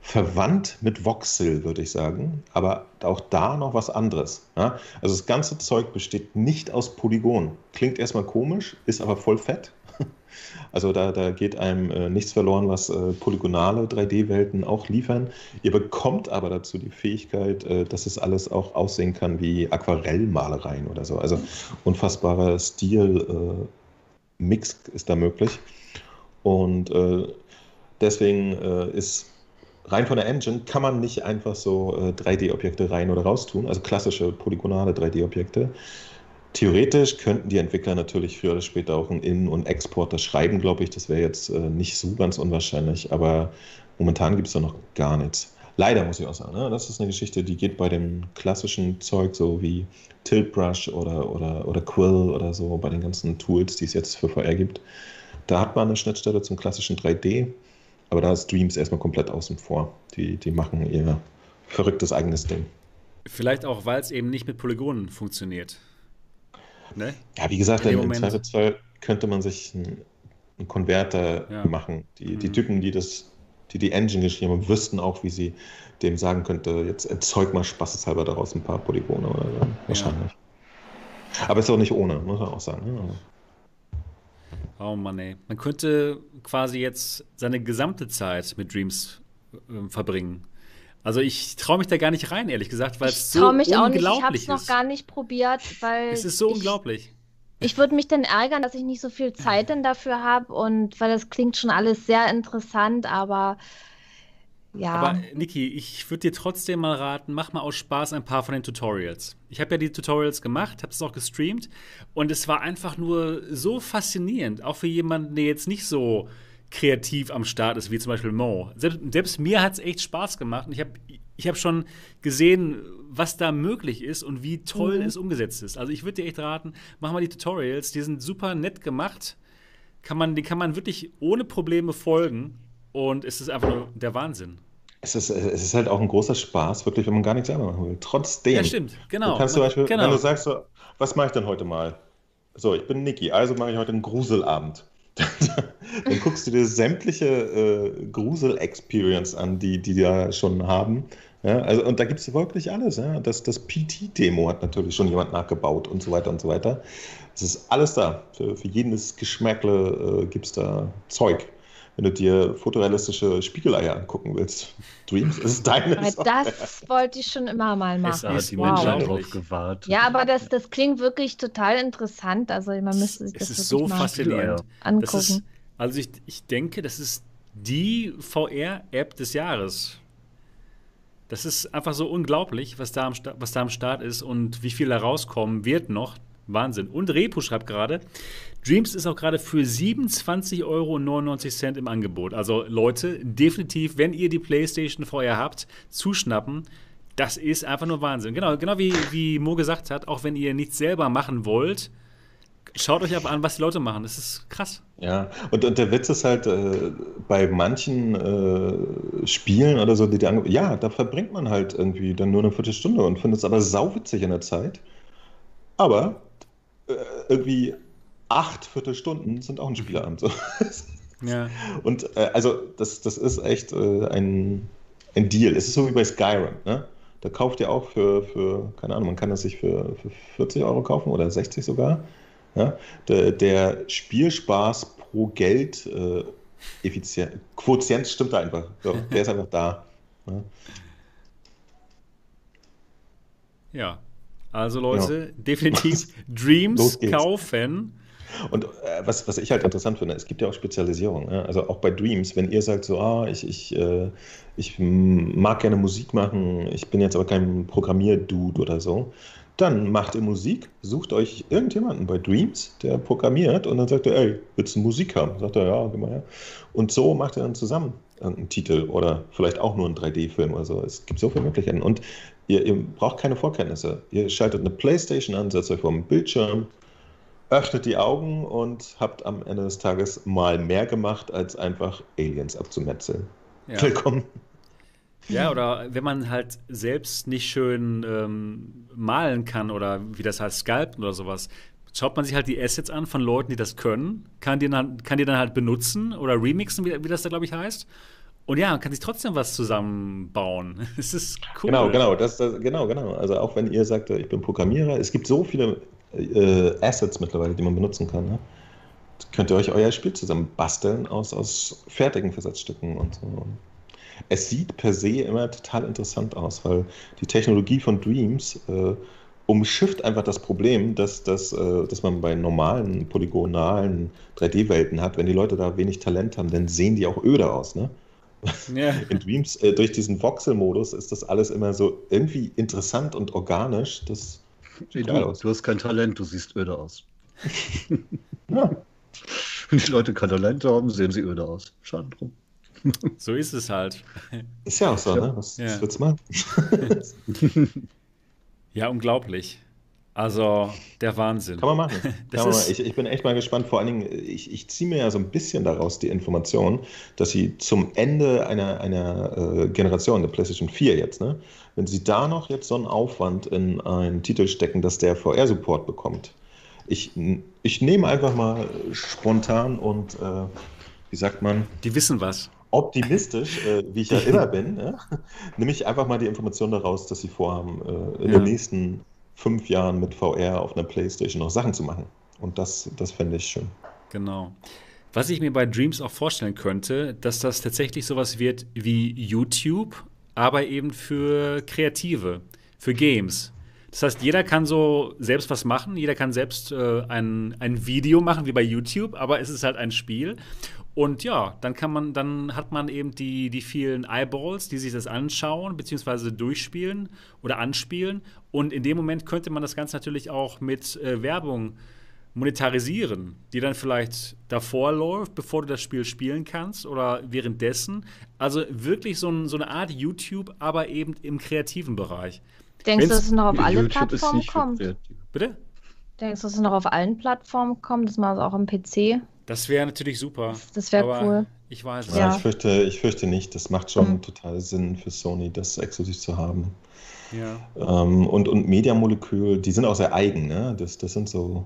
verwandt mit Voxel, würde ich sagen. Aber auch da noch was anderes. Ja? Also das ganze Zeug besteht nicht aus Polygonen. Klingt erstmal komisch, ist aber voll fett. Also da, da geht einem äh, nichts verloren, was äh, polygonale 3D-Welten auch liefern. Ihr bekommt aber dazu die Fähigkeit, äh, dass es alles auch aussehen kann wie Aquarellmalereien oder so. Also unfassbarer Stil-Mix äh, ist da möglich. Und äh, deswegen äh, ist rein von der Engine kann man nicht einfach so 3D-Objekte rein oder raus tun, also klassische polygonale 3D-Objekte. Theoretisch könnten die Entwickler natürlich früher oder später auch einen In- und Exporter schreiben, glaube ich. Das wäre jetzt äh, nicht so ganz unwahrscheinlich, aber momentan gibt es da noch gar nichts. Leider muss ich auch sagen, ne? das ist eine Geschichte, die geht bei dem klassischen Zeug, so wie Tiltbrush oder, oder, oder Quill oder so, bei den ganzen Tools, die es jetzt für VR gibt. Da hat man eine Schnittstelle zum klassischen 3D, aber da ist Dreams erstmal komplett außen vor. Die, die machen ihr verrücktes eigenes Ding. Vielleicht auch, weil es eben nicht mit Polygonen funktioniert. Ne? Ja, wie gesagt, im Zweifelsfall könnte man sich einen, einen Konverter ja. machen. Die, mhm. die Typen, die das, die die Engine geschrieben haben, wüssten auch, wie sie dem sagen könnte, jetzt erzeug mal spaßeshalber daraus ein paar Polygone oder so. Wahrscheinlich. Ja. Aber ist auch nicht ohne, muss man auch sagen. Ja. Ne? Oh Mann, ey. Man könnte quasi jetzt seine gesamte Zeit mit Dreams äh, verbringen. Also ich traue mich da gar nicht rein, ehrlich gesagt, weil es so mich unglaublich auch nicht. Ich habe es noch gar nicht probiert, weil es ist so ich, unglaublich. Ich würde mich dann ärgern, dass ich nicht so viel Zeit denn dafür habe und weil das klingt schon alles sehr interessant, aber ja. Aber Niki, ich würde dir trotzdem mal raten, mach mal aus Spaß ein paar von den Tutorials. Ich habe ja die Tutorials gemacht, habe es auch gestreamt und es war einfach nur so faszinierend, auch für jemanden, der jetzt nicht so kreativ am Start ist, wie zum Beispiel Mo. Selbst, selbst mir hat es echt Spaß gemacht und ich habe ich hab schon gesehen, was da möglich ist und wie toll mhm. es umgesetzt ist. Also ich würde dir echt raten, mach mal die Tutorials, die sind super nett gemacht. Kann man, die kann man wirklich ohne Probleme folgen und es ist einfach nur der Wahnsinn. Es ist, es ist halt auch ein großer Spaß, wirklich, wenn man gar nichts selber machen will. Trotzdem. Ja, stimmt, genau. Du kannst zum Beispiel, genau. wenn du sagst, so, was mache ich denn heute mal? So, ich bin Niki, also mache ich heute einen Gruselabend. dann guckst du dir sämtliche äh, Grusel-Experience an, die die da schon haben. Ja, also, und da gibt es wirklich alles. Ja. Das, das PT-Demo hat natürlich schon jemand nachgebaut und so weiter und so weiter. Es ist alles da. Für, für jedes Geschmäckle äh, gibt es da Zeug wenn du dir fotorealistische Spiegeleier angucken willst. Dreams ist deine Das wollte ich schon immer mal machen. Es die wow. Menschen darauf gewartet. Ja, aber das, das klingt wirklich total interessant. Also man müsste sich das es ist so faszinierend. angucken. Ist, also ich, ich denke, das ist die VR-App des Jahres. Das ist einfach so unglaublich, was da, am, was da am Start ist und wie viel da rauskommen wird noch. Wahnsinn. Und Repo schreibt gerade, Dreams ist auch gerade für 27,99 Euro im Angebot. Also Leute, definitiv, wenn ihr die PlayStation VR habt, zuschnappen. Das ist einfach nur Wahnsinn. Genau, genau wie, wie Mo gesagt hat, auch wenn ihr nichts selber machen wollt, schaut euch aber an, was die Leute machen. Das ist krass. Ja, und, und der Witz ist halt, äh, bei manchen äh, Spielen oder so, die da ja, da verbringt man halt irgendwie dann nur eine Viertelstunde und findet es aber sauwitzig in der Zeit. Aber äh, irgendwie acht Viertelstunden sind auch ein Spieleabend. So. Ja. Und äh, also das, das ist echt äh, ein, ein Deal. Es ist so wie bei Skyrim, ne? Da kauft ihr auch für, für, keine Ahnung, man kann das sich für, für 40 Euro kaufen oder 60 sogar. Ja? Der, der Spielspaß pro Geld äh, effizient, Quotient stimmt da einfach. So, der ist einfach da. Ja, ja. also Leute, ja. definitiv Dreams kaufen. Und äh, was, was ich halt interessant finde, es gibt ja auch Spezialisierung. Ne? Also auch bei Dreams, wenn ihr sagt so, ah, ich, ich, äh, ich mag gerne Musik machen, ich bin jetzt aber kein Programmierdude oder so, dann macht ihr Musik, sucht euch irgendjemanden bei Dreams, der programmiert und dann sagt er, ey, willst du Musik haben? Sagt er, ja, geh mal her. Und so macht er dann zusammen einen Titel oder vielleicht auch nur einen 3D-Film oder so. Es gibt so viele Möglichkeiten. Und ihr, ihr braucht keine Vorkenntnisse. Ihr schaltet eine Playstation an, setzt euch vor den Bildschirm, öffnet die Augen und habt am Ende des Tages mal mehr gemacht, als einfach Aliens abzumetzeln. Ja. Willkommen. Ja, oder wenn man halt selbst nicht schön ähm, malen kann oder wie das heißt, sculpten oder sowas, schaut man sich halt die Assets an von Leuten, die das können, kann die dann, kann die dann halt benutzen oder remixen, wie, wie das da, glaube ich, heißt. Und ja, man kann sich trotzdem was zusammenbauen. Es ist cool. Genau, genau, das, das, genau, genau. Also auch wenn ihr sagt, ich bin Programmierer, es gibt so viele äh, Assets mittlerweile, die man benutzen kann. Ne? Könnt ihr euch euer Spiel zusammen basteln aus, aus fertigen Versatzstücken und so es sieht per se immer total interessant aus, weil die Technologie von Dreams äh, umschifft einfach das Problem, dass, dass, äh, dass man bei normalen, polygonalen 3D-Welten hat. Wenn die Leute da wenig Talent haben, dann sehen die auch öde aus. Ne? Ja. In Dreams, äh, durch diesen Voxel-Modus ist das alles immer so irgendwie interessant und organisch. Das hey, du, aus. du hast kein Talent, du siehst öde aus. ja. Wenn die Leute kein Talent haben, sehen sie öde aus. Schade drum. So ist es halt. Ist ja auch so, ne? Was, ja. was willst du machen? ja, unglaublich. Also, der Wahnsinn. Kann man machen. Kann man machen. Ich, ich, bin echt mal gespannt. Vor allen Dingen, ich, ich ziehe mir ja so ein bisschen daraus die Information, dass sie zum Ende einer, einer äh, Generation, der PlayStation 4 jetzt, ne, wenn sie da noch jetzt so einen Aufwand in einen Titel stecken, dass der VR-Support bekommt. Ich, ich nehme einfach mal spontan und, äh, wie sagt man? Die wissen was optimistisch, äh, wie ich ja immer bin, ne? nehme ich einfach mal die Information daraus, dass sie vorhaben, äh, in ja. den nächsten fünf Jahren mit VR auf einer Playstation noch Sachen zu machen. Und das, das fände ich schön. Genau. Was ich mir bei Dreams auch vorstellen könnte, dass das tatsächlich sowas wird wie YouTube, aber eben für Kreative, für Games. Das heißt, jeder kann so selbst was machen, jeder kann selbst äh, ein, ein Video machen, wie bei YouTube, aber es ist halt ein Spiel. Und ja, dann kann man, dann hat man eben die, die vielen Eyeballs, die sich das anschauen, beziehungsweise durchspielen oder anspielen. Und in dem Moment könnte man das Ganze natürlich auch mit äh, Werbung monetarisieren, die dann vielleicht davor läuft, bevor du das Spiel spielen kannst oder währenddessen. Also wirklich so, ein, so eine Art YouTube, aber eben im kreativen Bereich. Denkst du, dass es noch auf alle YouTube Plattformen kommt? Bitte? Denkst du, dass es noch auf allen Plattformen kommt, dass man es auch am PC das wäre natürlich super. Das wäre cool. Ich weiß es ja. Ich fürchte, ich fürchte nicht. Das macht schon mhm. total Sinn für Sony, das exklusiv zu haben. Ja. Ähm, und, und Mediamolekül, die sind auch sehr eigen. Ne? Das, das sind so.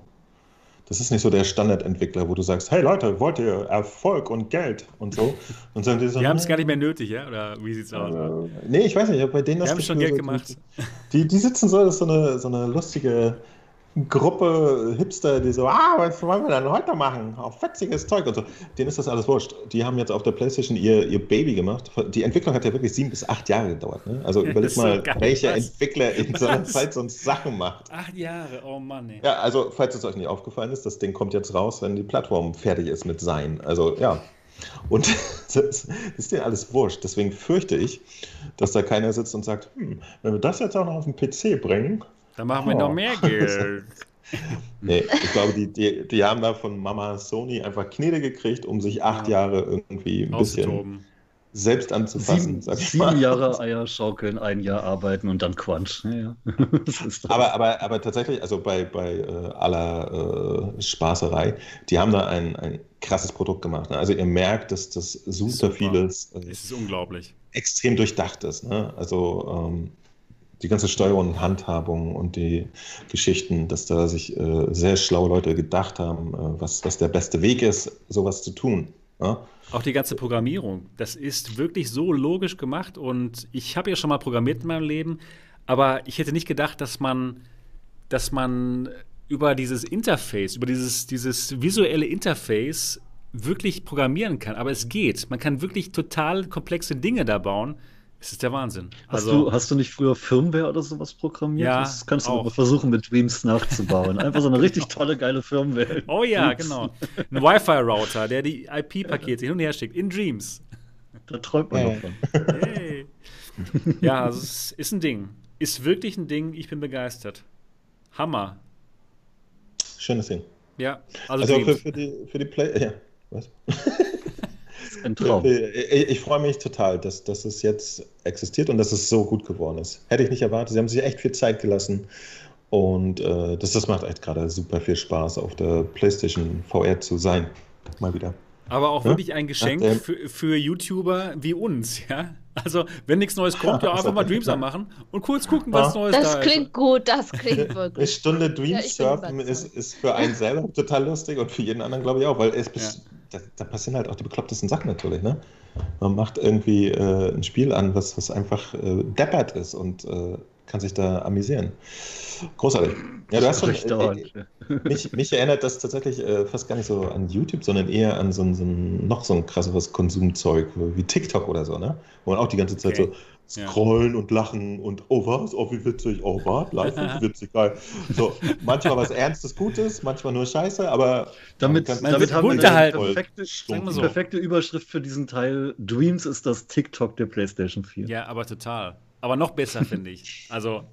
Das ist nicht so der Standardentwickler, wo du sagst, hey Leute, wollt ihr Erfolg und Geld und so? Und so, die, so, die haben es gar nicht mehr nötig, ja? Oder wie sieht's aus? Äh, nee, ich weiß nicht, bei denen das. Die haben schon Geld gemacht. Die, die sitzen so, das ist so eine, so eine lustige Gruppe Hipster, die so, ah, was wollen wir denn heute machen? Auch fetziges Zeug und so. Denen ist das alles wurscht. Die haben jetzt auf der Playstation ihr, ihr Baby gemacht. Die Entwicklung hat ja wirklich sieben bis acht Jahre gedauert. Ne? Also überleg mal, so welcher Entwickler in was? so einer Zeit so Sachen macht. Acht Jahre, oh Mann. Ey. Ja, also falls es euch nicht aufgefallen ist, das Ding kommt jetzt raus, wenn die Plattform fertig ist mit sein. Also ja. Und das ist dir alles wurscht. Deswegen fürchte ich, dass da keiner sitzt und sagt, hm, wenn wir das jetzt auch noch auf den PC bringen, dann machen wir oh. noch mehr Geld. nee, ich glaube, die, die, die haben da von Mama Sony einfach Knete gekriegt, um sich acht ja. Jahre irgendwie ein bisschen selbst anzufassen. Sieben, sieben Jahre Eier schaukeln, ein Jahr arbeiten und dann Quatsch. Ja. aber, aber, aber tatsächlich, also bei, bei äh, aller äh, Spaßerei, die haben da ein, ein krasses Produkt gemacht. Ne? Also ihr merkt, dass das super, super. vieles äh, es ist unglaublich. extrem durchdacht ist. Ne? Also ähm, die ganze Steuerung und Handhabung und die Geschichten, dass da sich äh, sehr schlaue Leute gedacht haben, äh, was, was der beste Weg ist, sowas zu tun. Ja? Auch die ganze Programmierung, das ist wirklich so logisch gemacht und ich habe ja schon mal programmiert in meinem Leben, aber ich hätte nicht gedacht, dass man, dass man über dieses Interface, über dieses, dieses visuelle Interface wirklich programmieren kann. Aber es geht. Man kann wirklich total komplexe Dinge da bauen. Es ist der Wahnsinn. Hast, also, du, hast du nicht früher Firmware oder sowas programmiert? Ja, das kannst du auch. mal versuchen, mit Dreams nachzubauen. Einfach so eine richtig tolle, geile Firmware. Oh ja, genau. Ein Wi-Fi-Router, der die IP-Pakete hin und her schickt. In Dreams. Da träumt man Ja. davon. Hey. Ja, also es ist ein Ding. Ist wirklich ein Ding. Ich bin begeistert. Hammer. Schönes Ding. Ja, also, Also für, für, die, für die Play. Ja, was? Ein Traum. Ich, ich freue mich total, dass, dass es jetzt existiert und dass es so gut geworden ist. Hätte ich nicht erwartet. Sie haben sich echt viel Zeit gelassen. Und äh, das, das macht echt gerade super viel Spaß, auf der PlayStation VR zu sein. Mal wieder. Aber auch Ja? wirklich ein Geschenk Ach, ähm, für, für YouTuber wie uns, ja. Also, wenn nichts Neues kommt, ja, einfach mal Dreams anmachen und kurz gucken, was Ja. Neues da Das ist. klingt gut, das klingt Eine wirklich. Stunde Ja, Dreams bin surfen ist, ist für einen selber total lustig und für jeden anderen, glaube ich, auch, weil es bis, da, da passieren halt auch die beklopptesten Sachen natürlich. Ne? Man macht irgendwie äh, ein Spiel an, was, was einfach äh, deppert ist und äh, kann sich da amüsieren. Großartig. Ja, du hast schon. Recht Äh, dauernd. mich, mich erinnert das tatsächlich äh, fast gar nicht so an YouTube, sondern eher an so ein, so ein noch so ein krasseres Konsumzeug wie TikTok oder so, ne? Wo man auch die ganze Zeit Okay. so Ja. scrollen und lachen und oh was, oh wie witzig, oh was, live wie witzig, geil. So, manchmal was Ernstes, Gutes, manchmal nur Scheiße, aber Damit, damit haben wir die unterhalten. perfekte, so. perfekte Überschrift für diesen Teil. Dreams ist das TikTok der PlayStation 4. Ja, aber total. Aber noch besser, finde ich. Also,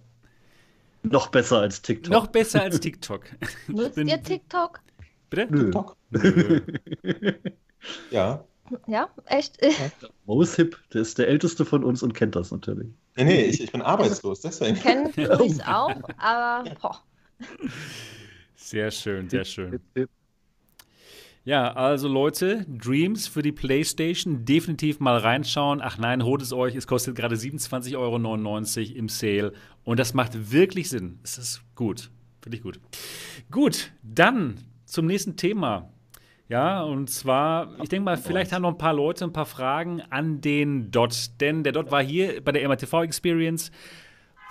Noch besser als TikTok. noch besser als TikTok. Nutzt ihr TikTok? Bitte? Nö. TikTok. Nö. Ja. Ja, echt? Mo ist hip. Der ist der älteste von uns und kennt das natürlich. Nee, nee, ich, ich bin arbeitslos, deswegen. Kennen ich es auch, aber boah. Sehr schön, sehr schön. Ja, also Leute, Dreams für die PlayStation, definitiv mal reinschauen. Ach nein, holt es euch, es kostet gerade 27,99 Euro im Sale und das macht wirklich Sinn. Es ist gut, finde ich gut. Gut, dann zum nächsten Thema. Ja, und zwar, ich denke mal, vielleicht haben noch ein paar Leute ein paar Fragen an den Dot, denn der Dot war hier bei der MRTV Experience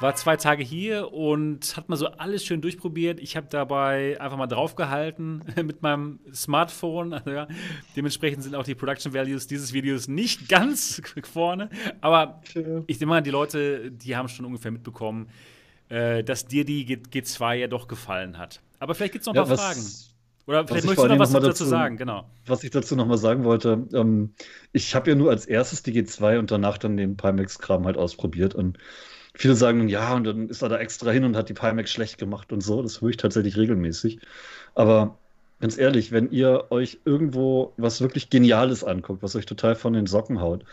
war zwei Tage hier und hat mal so alles schön durchprobiert. Ich habe dabei einfach mal draufgehalten mit meinem Smartphone. Also ja, dementsprechend sind auch die Production Values dieses Videos nicht ganz vorne. Aber ich denke mal, die Leute, die haben schon ungefähr mitbekommen, äh, dass dir die G G2 ja doch gefallen hat. Aber vielleicht gibt es noch ein Ja, paar was- Fragen. Oder was vielleicht ich möchtest du noch was dazu dazu- sagen, genau. Was ich dazu nochmal sagen wollte, ähm, ich habe ja nur als erstes die G2 und danach dann den Pimax-Kram halt ausprobiert. Und viele sagen dann, ja, und dann ist er da extra hin und hat die Pimax schlecht gemacht und so. Das höre ich tatsächlich regelmäßig. Aber ganz ehrlich, wenn ihr euch irgendwo was wirklich Geniales anguckt, was euch total von den Socken haut,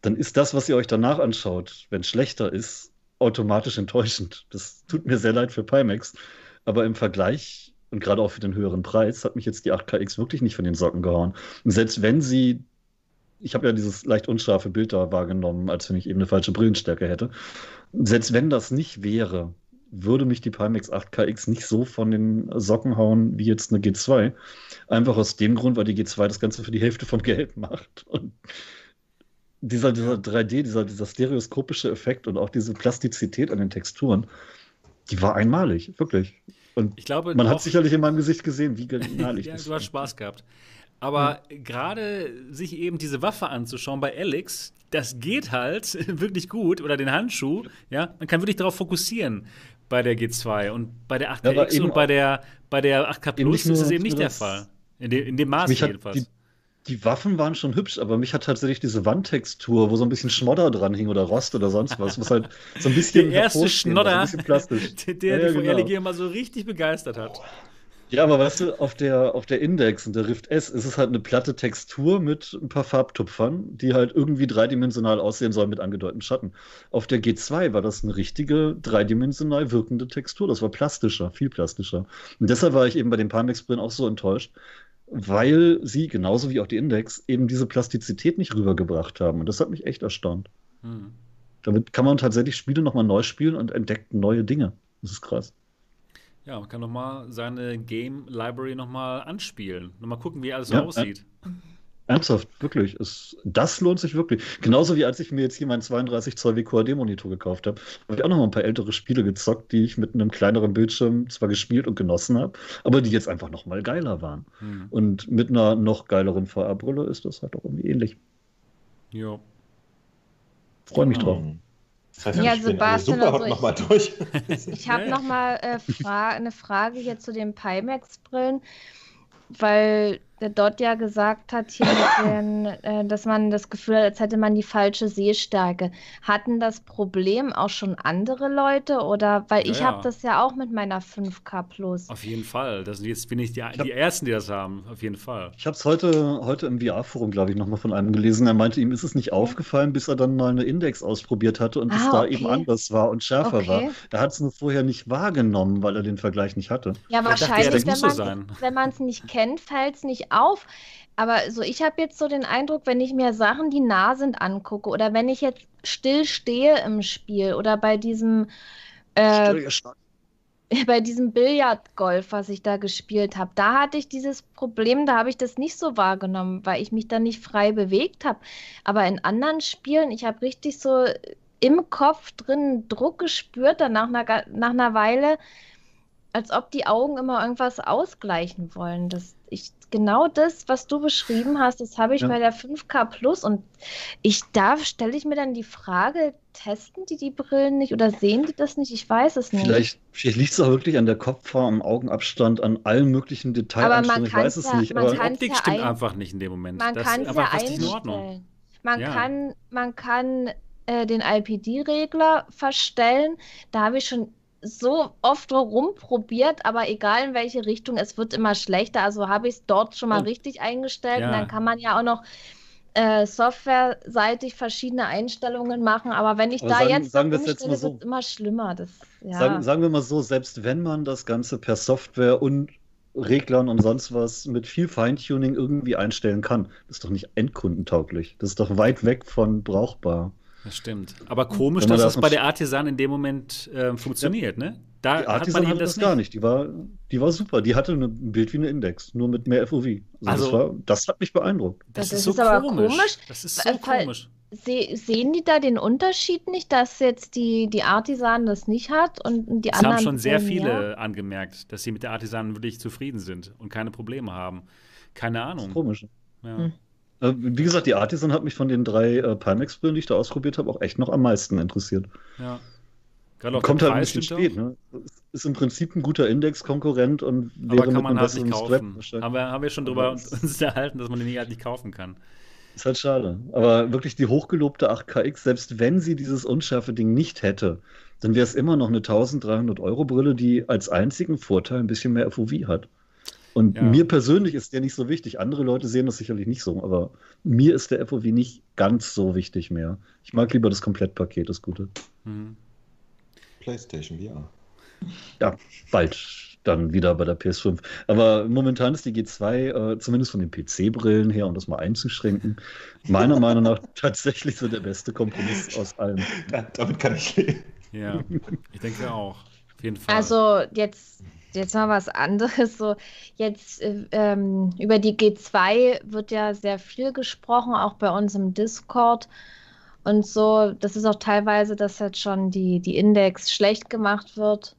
dann ist das, was ihr euch danach anschaut, wenn es schlechter ist, automatisch enttäuschend. Das tut mir sehr leid für Pimax. Aber im Vergleich und gerade auch für den höheren Preis hat mich jetzt die 8KX wirklich nicht von den Socken gehauen. Und selbst wenn sie, ich habe ja dieses leicht unscharfe Bild da wahrgenommen, als wenn ich eben eine falsche Brillenstärke hätte. Selbst wenn das nicht wäre, würde mich die Pimax 8KX nicht so von den Socken hauen wie jetzt eine G2. Einfach aus dem Grund, weil die G2 das Ganze für die Hälfte von Geld macht. Und dieser, dieser 3D, dieser, dieser stereoskopische Effekt und auch diese Plastizität an den Texturen, die war einmalig, wirklich. Und Ich glaube, man hat sicherlich in meinem Gesicht gesehen, wie genial ich ja, das du hast. Spaß gehabt. Aber gerade sich eben diese Waffe anzuschauen bei Alex, das geht halt wirklich gut. Oder den Handschuh, ja. Man kann wirklich darauf fokussieren bei der G2 und bei der Ja, aber 8KX eben und bei der, bei der 8K Eben Plus ist es eben nicht der Fall. In, dem- in dem Maß Mich hat jedenfalls. die, die Waffen waren schon hübsch, aber mich hat tatsächlich diese Wandtextur, wo so ein bisschen Schmodder dran hing oder Rost oder sonst was, was halt so ein bisschen der erste hervorstehen war, so Schnodder, bisschen plastisch. der, der Ja, die genau. VR-Legier mal so richtig begeistert hat. Ja, aber weißt du, auf der, auf der Index und der Rift S ist es halt eine platte Textur mit ein paar Farbtupfern, die halt irgendwie dreidimensional aussehen sollen mit angedeuteten Schatten. Auf der G2 war das eine richtige dreidimensional wirkende Textur. Das war plastischer, viel plastischer. Und deshalb war ich eben bei den Pimax-Brillen auch so enttäuscht, weil sie, genauso wie auch die Index, eben diese Plastizität nicht rübergebracht haben. Und das hat mich echt erstaunt. Hm. Damit kann man tatsächlich Spiele nochmal neu spielen und entdeckt neue Dinge. Das ist krass. Ja, man kann nochmal seine Game Library nochmal anspielen. Nochmal gucken, wie alles so Ja, aussieht. Ernsthaft, wirklich. Es, das lohnt sich wirklich. Genauso wie als ich mir jetzt hier meinen 32 Zoll WQAD-Monitor gekauft habe, habe ich auch noch mal ein paar ältere Spiele gezockt, die ich mit einem kleineren Bildschirm zwar gespielt und genossen habe, aber die jetzt einfach noch mal geiler waren. Hm. Und mit einer noch geileren VR-Brille ist das halt auch irgendwie ähnlich. Ja. Freue mich drauf. Das heißt, ja, Sebastian, super, also ich, noch mal durch. ich habe noch mal äh, fra eine Frage hier zu den Pimax-Brillen, weil der dort ja gesagt hat, hier den, äh, dass man das Gefühl hat, als hätte man die falsche Sehstärke. Hatten das Problem auch schon andere Leute? Oder weil ja, ich ja. habe das ja auch mit meiner 5K Plus. Auf jeden Fall. Das, jetzt bin ich die, ich die Ersten, die das haben. Auf jeden Fall. Ich habe es heute, heute im VR-Forum, glaube ich, nochmal von einem gelesen. Er meinte, ihm ist es nicht ja. aufgefallen, bis er dann mal eine Index ausprobiert hatte und ah, es da okay. eben anders war und schärfer okay. war. Er hat es nur vorher nicht wahrgenommen, weil er den Vergleich nicht hatte. Ja, wahrscheinlich, dachte, wenn man es nicht kennt, fällt es nicht auf. Aber so, ich habe jetzt so den Eindruck, wenn ich mir Sachen, die nah sind, angucke oder wenn ich jetzt still stehe im Spiel oder bei diesem äh, bei diesem Billardgolf, was ich da gespielt habe, da hatte ich dieses Problem, da habe ich das nicht so wahrgenommen, weil ich mich da nicht frei bewegt habe. Aber in anderen Spielen, ich habe richtig so im Kopf drin Druck gespürt, dann nach einer, nach einer Weile, als ob die Augen immer irgendwas ausgleichen wollen. Das, ich, genau das, was du beschrieben hast, das habe ich ja. bei der 5K Plus und ich da stelle ich mir dann die Frage, testen die die Brillen nicht oder sehen die das nicht? Ich weiß es nicht. Vielleicht, vielleicht liegt es auch wirklich an der Kopfform, am Augenabstand, an allen möglichen Details. Ich weiß es ja, nicht. Aber die Optik ja stimmt ein, einfach nicht in dem Moment. Man kann es ja einstellen. Man ja. kann, man kann äh, den IPD-Regler verstellen. Da habe ich schon so oft rumprobiert, aber egal in welche Richtung, es wird immer schlechter. Also habe ich es dort schon mal oh. richtig eingestellt. Ja. Und dann kann man ja auch noch äh, softwareseitig verschiedene Einstellungen machen. Aber wenn ich aber da sagen, jetzt sagen umstelle, jetzt mal so, wird es immer schlimmer. Das, ja. sagen, sagen wir mal so, selbst wenn man das Ganze per Software und Reglern und sonst was mit viel Feintuning irgendwie einstellen kann, das ist doch nicht endkundentauglich. Das ist doch weit weg von brauchbar. Das stimmt. Aber komisch, dass das bei der Artisan in dem Moment äh, funktioniert, ja. ne? Da die Artisan hat man das, das gar nicht. Die war, die war super. Die hatte ein Bild wie eine Index, nur mit mehr FOV. Also, also das, war, das, hat mich beeindruckt. Das, das ist, ist so aber komisch. komisch. Das ist so komisch. Se sehen die da den Unterschied nicht, dass jetzt die, die Artisan das nicht hat und die das anderen. haben schon sehr viele ja? angemerkt, dass sie mit der Artisan wirklich zufrieden sind und keine Probleme haben. Keine Ahnung. Das ist komisch. Ja. Hm. Äh, wie gesagt, die Artisan hat mich von den drei äh, Pimax-Brillen, die ich da ausprobiert habe, auch echt noch am meisten interessiert. Ja. Kommt halt ein bisschen spät. Ne? Ist im Prinzip ein guter Index-Konkurrent und wäre Aber kann man halt nicht kaufen. Haben wir, haben wir schon drüber uns erhalten, dass man den halt nicht kaufen kann. Ist halt schade. Aber wirklich die hochgelobte 8KX, selbst wenn sie dieses unscharfe Ding nicht hätte, dann wäre es immer noch eine 1300 Euro Brille, die als einzigen Vorteil ein bisschen mehr FOV hat. Und ja. mir persönlich ist der nicht so wichtig. Andere Leute sehen das sicherlich nicht so, aber mir ist der FOV nicht ganz so wichtig mehr. Ich mag lieber das Komplettpaket, das Gute. Mhm. PlayStation VR. Ja, bald dann wieder bei der PS5. Aber momentan ist die G2, äh, zumindest von den PC-Brillen her, um das mal einzuschränken, meiner Meinung nach tatsächlich so der beste Kompromiss aus allem. Ja, damit kann ich leben. Ja, ich denke auch. Auf jeden Fall. Also jetzt jetzt mal was anderes. So, jetzt äh, ähm, über die G2 wird ja sehr viel gesprochen, auch bei uns im Discord. Und so, das ist auch teilweise, dass jetzt schon die, die Index schlecht gemacht wird.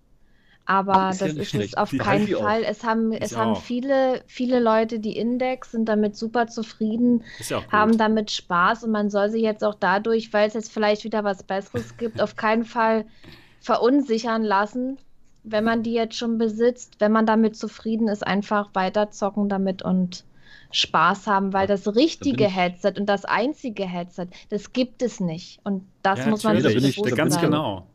Aber ist das ja ist es auf die keinen Fall. Es haben, es haben viele, viele Leute die Index, sind damit super zufrieden, ja haben damit Spaß und man soll sich jetzt auch dadurch, weil es jetzt vielleicht wieder was Besseres gibt, auf keinen Fall verunsichern lassen, wenn man die jetzt schon besitzt, wenn man damit zufrieden ist, einfach weiterzocken damit und Spaß haben, weil das richtige da Headset und das einzige Headset, das gibt es nicht. Und das ja, muss man sich bewusst Ganz sein. genau.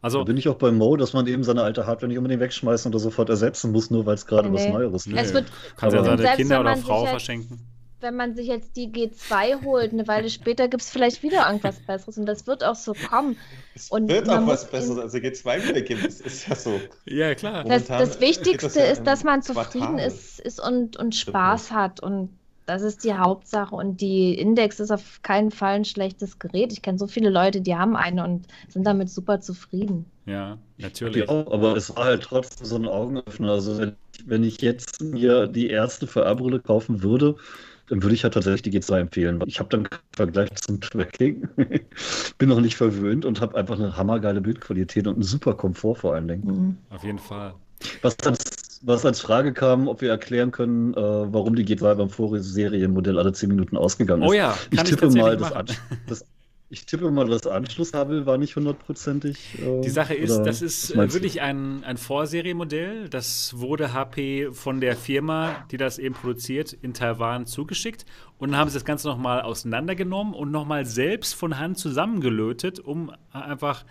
Also da bin ich auch bei Mo, dass man eben seine alte Hardware nicht unbedingt wegschmeißen oder sofort ersetzen muss, nur weil es gerade nee. was Neueres ist. Es wird, Kannst ja seine Kinder oder Frau verschenken wenn man sich jetzt die G2 holt, eine Weile später gibt es vielleicht wieder irgendwas Besseres und das wird auch so kommen. Es und wird auch was Besseres, als die G2 wieder gibt. Das ist ja so. Ja, klar. Das, das Wichtigste das ja ist, dass man zufrieden ist, ist und, und Spaß hat und das ist die Hauptsache und die Index ist auf keinen Fall ein schlechtes Gerät. Ich kenne so viele Leute, die haben eine und sind damit super zufrieden. Ja, natürlich. Ja, aber es war halt trotzdem so ein Augenöffner. Also wenn, wenn ich jetzt mir die erste VR-Brille kaufen würde, dann würde ich halt tatsächlich die G2 empfehlen. Ich habe dann keinen Vergleich zum Tracking, bin noch nicht verwöhnt und habe einfach eine hammergeile Bildqualität und einen super Komfort vor allen Dingen. Mhm. Auf jeden Fall. Was als, was als Frage kam, ob wir erklären können, äh, warum die G2 beim Vorserienmodell alle 10 Minuten ausgegangen ist. Oh ja, ich tippe ich mal, das, das, ich tippe mal, das Anschlusskabel war nicht hundertprozentig. Äh, die Sache ist, das ist wirklich ein, ein Vorserienmodell. Das wurde HP von der Firma, die das eben produziert, in Taiwan zugeschickt. Und dann haben sie das Ganze nochmal auseinandergenommen und nochmal selbst von Hand zusammengelötet, um einfach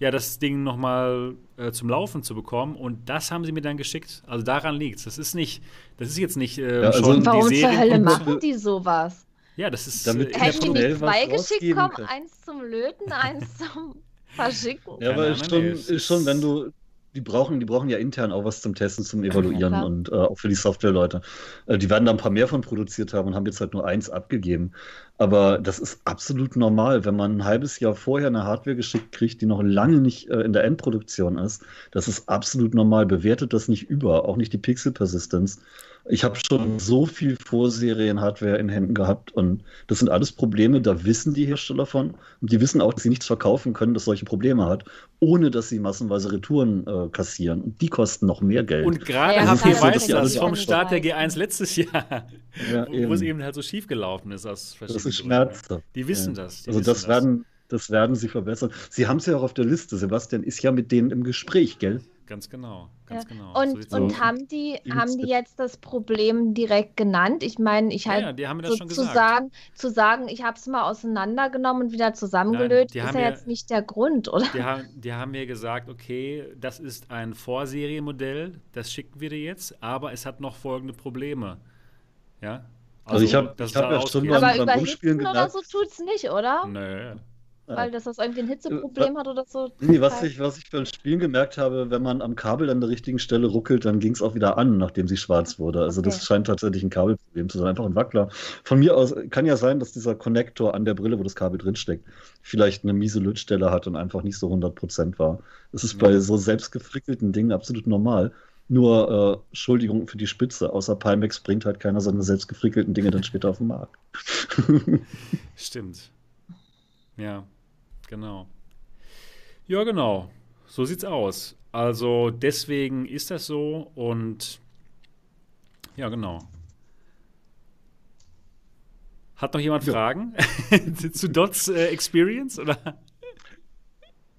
ja, das Ding nochmal äh, zum Laufen zu bekommen. Und das haben sie mir dann geschickt. Also daran liegt es. Das ist nicht, das ist jetzt nicht äh, ja, also schon Warum die Warum zur Hölle machen die sowas? Ja, das ist. Damit äh, Hätten die zwei geschickt kommen, eins zum Löten, eins zum Verschicken. Ja, aber ist schon, ist schon, wenn du. Die brauchen, die brauchen ja intern auch was zum Testen, zum Evaluieren ja, und äh, auch für die Software-Leute. Äh, die werden da ein paar mehr von produziert haben und haben jetzt halt nur eins abgegeben. Aber das ist absolut normal, wenn man ein halbes Jahr vorher eine Hardware geschickt kriegt, die noch lange nicht äh, in der Endproduktion ist. Das ist absolut normal. Bewertet das nicht über, auch nicht die Pixel-Persistence. Ich habe schon so viel Vorserien-Hardware in Händen gehabt und das sind alles Probleme, da wissen die Hersteller von und die wissen auch, dass sie nichts verkaufen können, das solche Probleme hat, ohne dass sie massenweise Retouren äh, kassieren und die kosten noch mehr Geld. Und gerade ja, HP weiß das vom Start der G1 letztes Jahr, ja, wo, es eben halt so schief gelaufen ist aus verschiedenen Das ist schmerzhaft. Die wissen ja. das. Die also wissen das werden das werden sie verbessern. Sie haben es ja auch auf der Liste. Sebastian ist ja mit denen im Gespräch, gell? Ganz genau, ganz ja. genau. Und, so und haben die, haben die jetzt das Problem direkt genannt? Ich meine, ich halt ja, die haben mir das so, schon gesagt. Zu sagen, zu sagen ich habe es mal auseinandergenommen und wieder zusammengelötet, Nein, ist ja mir, jetzt nicht der Grund, oder? Die haben, die haben mir gesagt, okay, das ist ein Vorserienmodell, das schicken wir dir jetzt, aber es hat noch folgende Probleme. Ja, also, also ich habe hab ja schon beim, beim Umspielen gedacht. oder so tut es nicht, oder? Nö. Weil das das irgendwie ein Hitzeproblem äh, hat oder so? Nee, was ich, was ich beim Spielen gemerkt habe, wenn man am Kabel an der richtigen Stelle ruckelt, dann ging es auch wieder an, nachdem sie schwarz wurde. Also okay. das scheint tatsächlich ein Kabelproblem zu sein, einfach ein Wackler. Von mir aus kann ja sein, dass dieser Konnektor an der Brille, wo das Kabel drinsteckt, vielleicht eine miese Lötstelle hat und einfach nicht so 100% war. Das ist ja. bei so selbstgefrickelten Dingen absolut normal. Nur, äh, Entschuldigung für die Spitze, außer Pimax bringt halt keiner seine selbstgefrickelten Dinge dann später auf den Markt. Stimmt. Ja. Genau. Ja, genau. So sieht's aus. Also deswegen ist das so und ja, genau. Hat noch jemand ja. Fragen zu Dots äh, Experience oder?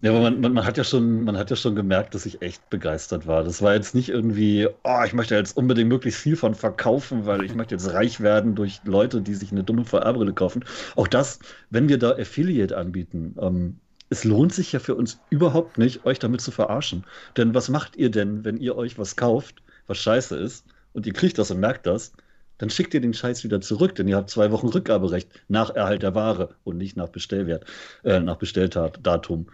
Ja, aber man, man, man, hat ja schon, man hat ja schon gemerkt, dass ich echt begeistert war. Das war jetzt nicht irgendwie, oh, ich möchte jetzt unbedingt möglichst viel von verkaufen, weil ich möchte jetzt reich werden durch Leute, die sich eine dumme VR-Brille kaufen. Auch das, wenn wir da Affiliate anbieten, ähm, es lohnt sich ja für uns überhaupt nicht, euch damit zu verarschen. Denn was macht ihr denn, wenn ihr euch was kauft, was scheiße ist, und ihr kriegt das und merkt das, dann schickt ihr den Scheiß wieder zurück, denn ihr habt zwei Wochen Rückgaberecht nach Erhalt der Ware und nicht nach Bestellwert, äh, nach Bestelldatum.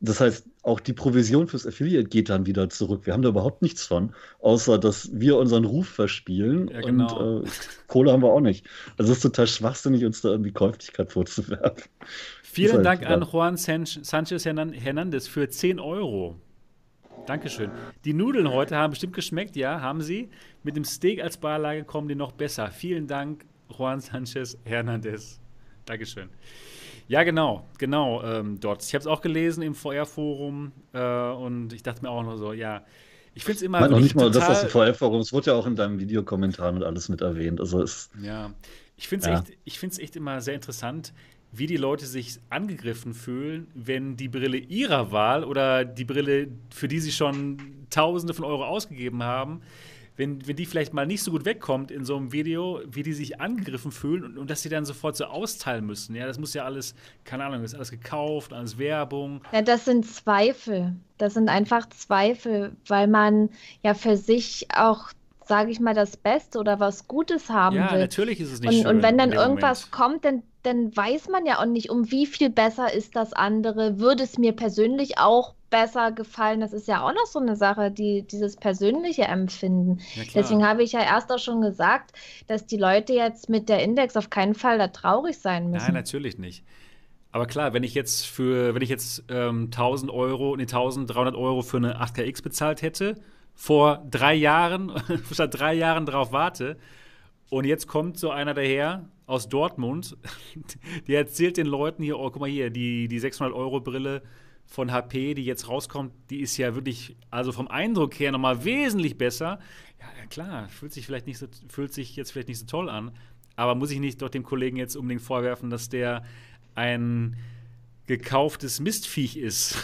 Das heißt, auch die Provision fürs Affiliate geht dann wieder zurück. Wir haben da überhaupt nichts von, außer dass wir unseren Ruf verspielen ja, genau. und äh, Kohle haben wir auch nicht. Also es ist total schwachsinnig, uns da irgendwie Käuflichkeit vorzuwerfen. Vielen halt, Dank ja. an Juan Sanchez Hernandez für 10 Euro. Dankeschön. Die Nudeln heute haben bestimmt geschmeckt, ja, haben sie. Mit dem Steak als Beilage kommen die noch besser. Vielen Dank, Juan Sanchez Hernandez. Dankeschön. Ja, genau, genau, ähm, dort. Ich habe es auch gelesen im VR-Forum äh, und ich dachte mir auch noch so, ja, ich finde es immer. Ich noch nicht mal das aus dem VR-Forum, es wurde ja auch in deinem Videokommentar und alles mit erwähnt. Also es, ja, ich finde es ja. echt, echt immer sehr interessant, wie die Leute sich angegriffen fühlen, wenn die Brille ihrer Wahl oder die Brille, für die sie schon Tausende von Euro ausgegeben haben, wenn, wenn die vielleicht mal nicht so gut wegkommt in so einem Video, wie die sich angegriffen fühlen und, und dass sie dann sofort so austeilen müssen. Ja, das muss ja alles, keine Ahnung, das ist alles gekauft, alles Werbung. Ja, das sind Zweifel. Das sind einfach Zweifel, weil man ja für sich auch sage ich mal, das Beste oder was Gutes haben ja, will. Ja, natürlich ist es nicht und, schön. Und wenn dann irgendwas Moment. kommt, dann, dann weiß man ja auch nicht, um wie viel besser ist das andere. Würde es mir persönlich auch besser gefallen. Das ist ja auch noch so eine Sache, die dieses persönliche Empfinden. Ja, Deswegen habe ich ja erst auch schon gesagt, dass die Leute jetzt mit der Index auf keinen Fall da traurig sein müssen. Nein, natürlich nicht. Aber klar, wenn ich jetzt für, wenn ich jetzt ähm, 1000 Euro, nee, 1300 Euro für eine 8KX bezahlt hätte, vor drei Jahren, statt drei Jahren drauf warte, Und jetzt kommt so einer daher aus Dortmund, der erzählt den Leuten hier, oh, guck mal hier, die, die 600-Euro-Brille von HP, die jetzt rauskommt, die ist ja wirklich, also vom Eindruck her nochmal wesentlich besser. Ja, klar, fühlt sich vielleicht nicht so, fühlt sich jetzt vielleicht nicht so toll an, aber muss ich nicht doch dem Kollegen jetzt unbedingt vorwerfen, dass der ein gekauftes Mistviech ist?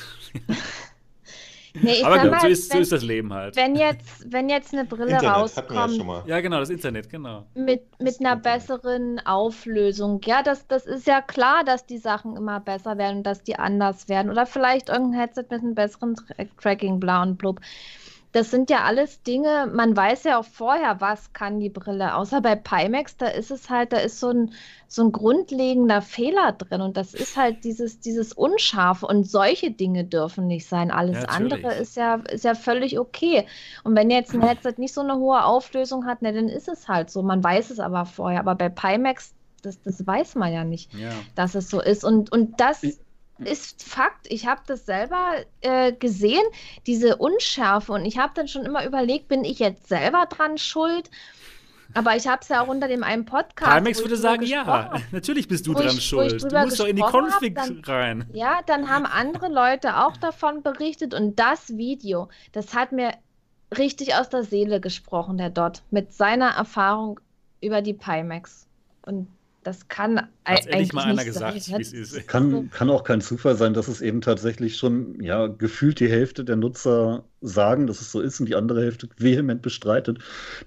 Nee, Aber gut, mal, so, ist, wenn, so ist das Leben halt. Wenn jetzt, wenn jetzt eine Brille Internet ja rauskommt schon mal. Ja, genau, das Internet, genau. mit, mit einer besseren Auflösung, ja, das, das ist ja klar, dass die Sachen immer besser werden und dass die anders werden. Oder vielleicht irgendein Headset mit einem besseren Tra Tracking, bla und blub. Das sind ja alles Dinge, man weiß ja auch vorher, was kann die Brille. Außer bei Pimax, da ist es halt, da ist so ein, so ein grundlegender Fehler drin. Und das ist halt dieses, dieses Unscharfe. Und solche Dinge dürfen nicht sein. Alles Ja, andere ist ja, ist ja völlig okay. Und wenn jetzt ein Headset nicht so eine hohe Auflösung hat, ne, dann ist es halt so. Man weiß es aber vorher. Aber bei Pimax, das, das weiß man ja nicht, Ja. dass es so ist. Und, und das Ich- ist Fakt. Ich habe das selber äh, gesehen, diese Unschärfe. Und ich habe dann schon immer überlegt, bin ich jetzt selber dran schuld? Aber ich habe es ja auch unter dem einen Podcast. Ich würde sagen, ja, hab. natürlich bist du Wo dran ich schuld. Du musst doch in die gesprochen hab, dann- rein. Ja, dann haben andere Leute auch davon berichtet und das Video, das hat mir richtig aus der Seele gesprochen, der Dot, mit seiner Erfahrung über die Pimax. Und das kann Hat's eigentlich mal einer nicht gesagt, sein. wie es ist. Kann, kann auch kein Zufall sein, dass es eben tatsächlich schon, ja, gefühlt die Hälfte der Nutzer sagen, dass es so ist und die andere Hälfte vehement bestreitet.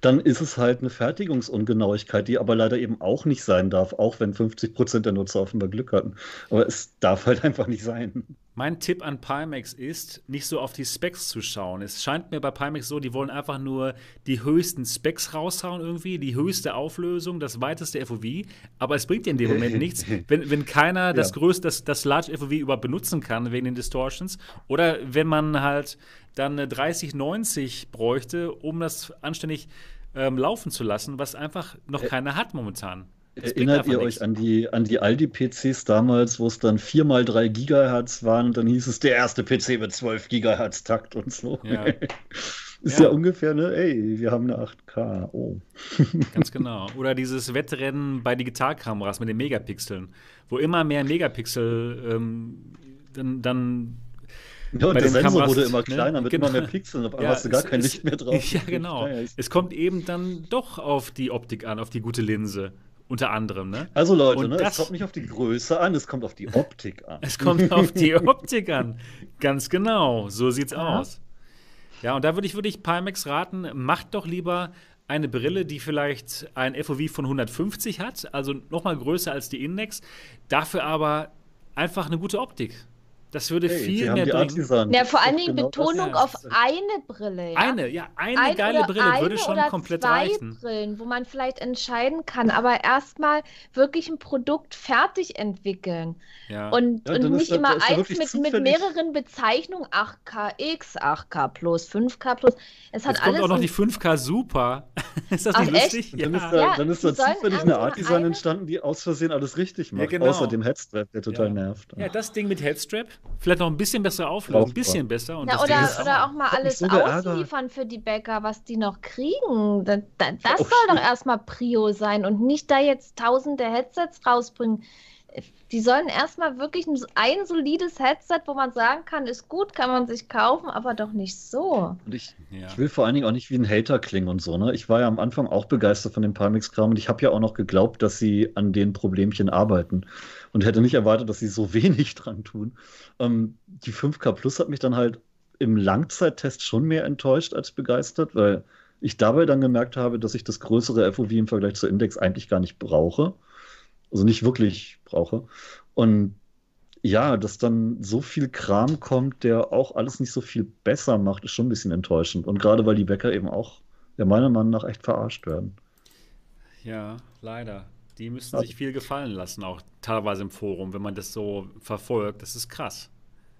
Dann ist es halt eine Fertigungsungenauigkeit, die aber leider eben auch nicht sein darf, auch wenn 50 Prozent der Nutzer offenbar Glück hatten. Aber es darf halt einfach nicht sein. Mein Tipp an Pimax ist, nicht so auf die Specs zu schauen. Es scheint mir bei Pimax so, die wollen einfach nur die höchsten Specs raushauen irgendwie, die höchste Auflösung, das weiteste FOV. Aber es bringt dir in dem Moment nichts, wenn, wenn keiner das Ja. größte, das, das Large FOV überhaupt benutzen kann wegen den Distortions. Oder wenn man halt dann eine 3090 bräuchte, um das anständig ähm, laufen zu lassen, was einfach noch keiner hat momentan. Das Erinnert ihr nichts. euch an die, an die Aldi-PCs damals, wo es dann 4 mal 3 Gigahertz waren und dann hieß es der erste PC mit 12 Gigahertz Takt und so. Ja. Ist Ja. ja. ungefähr, ne? Ey, wir haben eine 8K. Oh. Ganz genau. Oder dieses Wettrennen bei Digitalkameras mit den Megapixeln, wo immer mehr Megapixel ähm, dann, dann Ja, und Bei der Sensor Kameras, wurde immer ne? kleiner mit Genau. immer mehr Pixeln. Auf einmal Ja, hast du gar es- kein Licht mehr drauf. Ja, genau. Es kommt eben dann doch auf die Optik an, auf die gute Linse. Unter anderem, ne? Also Leute, Und ne, das- es kommt nicht auf die Größe an, es kommt auf die Optik an. Es kommt auf die Optik an. Ganz genau. So sieht's Ja. aus. Ja, und da würde ich wirklich Pimax raten, macht doch lieber eine Brille, die vielleicht ein FOV von 150 hat, also nochmal größer als die Index, dafür aber einfach eine gute Optik. Das würde Hey, viel mehr bringen. Ja, Das vor allen Dingen genau das. Betonung Ja, auf das ist- eine Brille. Ja? Eine, ja, eine Ein geile Brille würde eine schon oder komplett zwei reichen. Brillen, wo man vielleicht entscheiden kann, aber erstmal wirklich ein Produkt fertig entwickeln. Ja. Und, Ja, und nicht da- immer da ist da eins mit, mit mehreren Bezeichnungen, 8KX, 8K plus, 5K plus. Es hat Jetzt kommt alles auch noch die 5K Super. ist das Ach, nicht echt? lustig? Dann ist da, Ja, dann ist da zufällig eine Artisan eine- entstanden, die aus Versehen alles richtig macht. genau. Außer dem Headstrap, der total Ja. nervt. Ja, das Ding mit Headstrap, vielleicht noch ein bisschen besser auflösen, ein bisschen besser. Und Na, das oder, oder auch mal alles so ausliefern für die Bäcker, was die noch kriegen. Da, da, das Oh, soll doch erstmal Prio sein und nicht da jetzt tausende Headsets rausbringen. Die sollen erstmal wirklich ein, ein solides Headset, wo man sagen kann, ist gut, kann man sich kaufen, aber doch nicht so. Und ich, Ja. ich will vor allen Dingen auch nicht wie ein Hater klingen und so. Ne? Ich war ja am Anfang auch begeistert von dem Palmix-Kram und ich habe ja auch noch geglaubt, dass sie an den Problemchen arbeiten und hätte nicht erwartet, dass sie so wenig dran tun. Ähm, die 5K Plus hat mich dann halt im Langzeittest schon mehr enttäuscht als begeistert, weil ich dabei dann gemerkt habe, dass ich das größere FOV im Vergleich zur Index eigentlich gar nicht brauche. Also nicht wirklich brauche. Und ja, dass dann so viel Kram kommt, der auch alles nicht so viel besser macht, ist schon ein bisschen enttäuschend. Und gerade weil die Bäcker eben auch, ja, meiner Meinung nach echt verarscht werden. ja, leider. Die müssen sich viel gefallen lassen, auch teilweise im Forum, wenn man das so verfolgt. Das ist krass.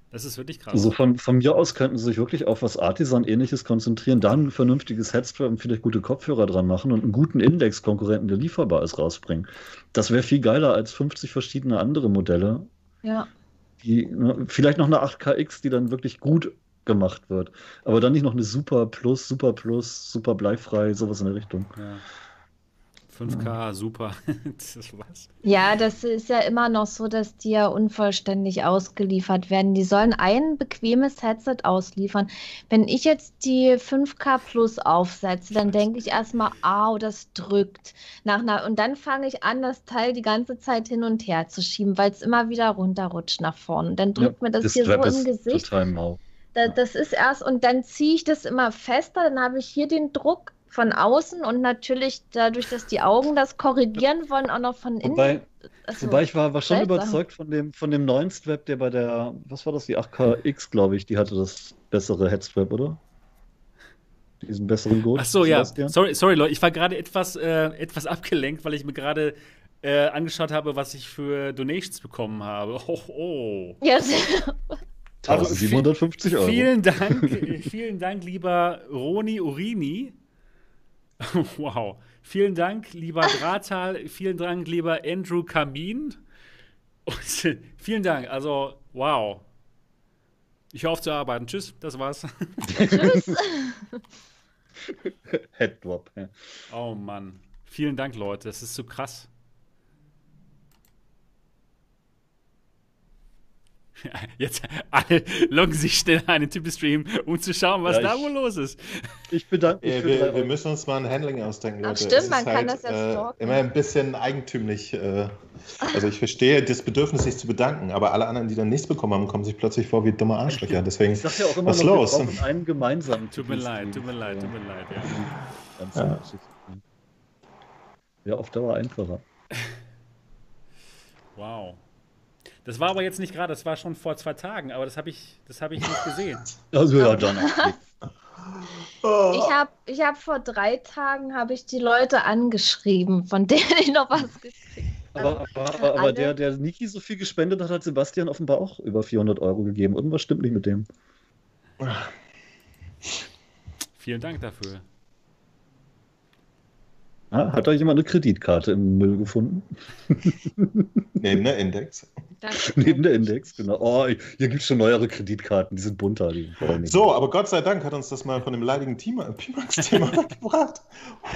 Das ist wirklich krass. Also von, von mir aus könnten sie sich wirklich auf was Artisan-ähnliches konzentrieren, dann ein vernünftiges Headstrap und vielleicht gute Kopfhörer dran machen und einen guten Index-Konkurrenten, der lieferbar ist, rausbringen. Das wäre viel geiler als 50 verschiedene andere Modelle, Ja. die, ne, vielleicht noch eine 8KX, die dann wirklich gut gemacht wird. Aber dann nicht noch eine Super Plus, Super Plus, Super bleifrei, sowas in der Richtung. Ja. 5K, super. das was. Ja, das ist ja immer noch so, dass die ja unvollständig ausgeliefert werden. Die sollen ein bequemes Headset ausliefern. Wenn ich jetzt die 5K Plus aufsetze, dann denke ich erstmal, au, das drückt. Nach einer, und dann fange ich an, das Teil die ganze Zeit hin und her zu schieben, weil es immer wieder runterrutscht nach vorne. Und dann drückt ja, mir das, das hier so im Gesicht. Total mau. Da, das ist erst, und dann ziehe ich das immer fester, dann habe ich hier den Druck von außen und natürlich dadurch, dass die Augen das korrigieren wollen, auch noch von innen. Wobei, also, wobei ich war, war schon überzeugt von dem, von dem neuen Strap, der bei der, was war das, die 8KX, glaube ich, die hatte das bessere Headstrap, oder? Diesen besseren Gurt. Ach so, ja. Sorry, sorry, Leute, ich war gerade etwas, äh, etwas abgelenkt, weil ich mir gerade äh, angeschaut habe, was ich für Donations bekommen habe. Oh, oh. Ja, also, 750 Euro. Vielen Dank, vielen Dank, lieber Roni Urini. wow. Vielen Dank, lieber Dratal. vielen Dank, lieber Andrew Kamin. Und vielen Dank. Also, wow. Ich auf zu arbeiten. Tschüss, das war's. Tschüss. Headdrop, ja. Oh Mann. Vielen Dank, Leute. Das ist so krass. Jetzt alle loggen sich schnell einen Typen-Stream, um zu schauen, was ja, da wohl los ist. Ich bedanke mich. Ja, wir, wir, müssen uns mal ein Handling ausdenken, Leute. Ach, stimmt, man kann halt, das ja stalken. Äh, immer ein bisschen eigentümlich. Äh, also ich verstehe das Bedürfnis, sich zu bedanken, aber alle anderen, die dann nichts bekommen haben, kommen sich plötzlich vor wie dumme Arschlöcher. Deswegen, ich sag ja auch immer was noch, los? Wir einen gemeinsamen. Tut mir leid, tut mir leid, tut mir leid. Ja. ja. ja, auf Dauer einfacher. Wow. Das war aber jetzt nicht gerade, das war schon vor zwei Tagen, aber das habe ich, hab ich nicht gesehen. Also ja, dann. Ich habe ich hab vor drei Tagen habe ich die Leute angeschrieben, von denen ich noch was gekriegt habe. Aber, aber, aber der, der Niki so viel gespendet hat, hat Sebastian offenbar auch über 400 Euro gegeben. Irgendwas stimmt nicht mit dem. Vielen Dank dafür. Hat da jemand eine Kreditkarte im Müll gefunden? Neben der Index. Neben der Index, genau. Oh, hier gibt es schon neuere Kreditkarten, die sind bunter. Die so, aber Gott sei Dank hat uns das mal von dem leidigen Pimax-Thema gebracht.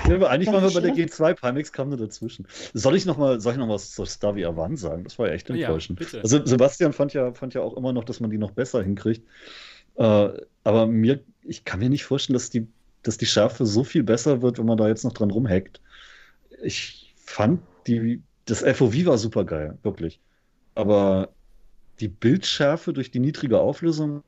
Ja, eigentlich waren wir bei der G2, Pimax kam nur dazwischen. Soll ich noch mal, soll ich noch was zur Stavi Avan sagen? Das war ja echt enttäuschend. Ja, also Sebastian fand ja, fand ja auch immer noch, dass man die noch besser hinkriegt. Äh, aber mir, ich kann mir nicht vorstellen, dass die, dass die Schärfe so viel besser wird, wenn man da jetzt noch dran rumhackt. Ich fand die, das FOV war super geil, wirklich aber die Bildschärfe durch die niedrige Auflösung,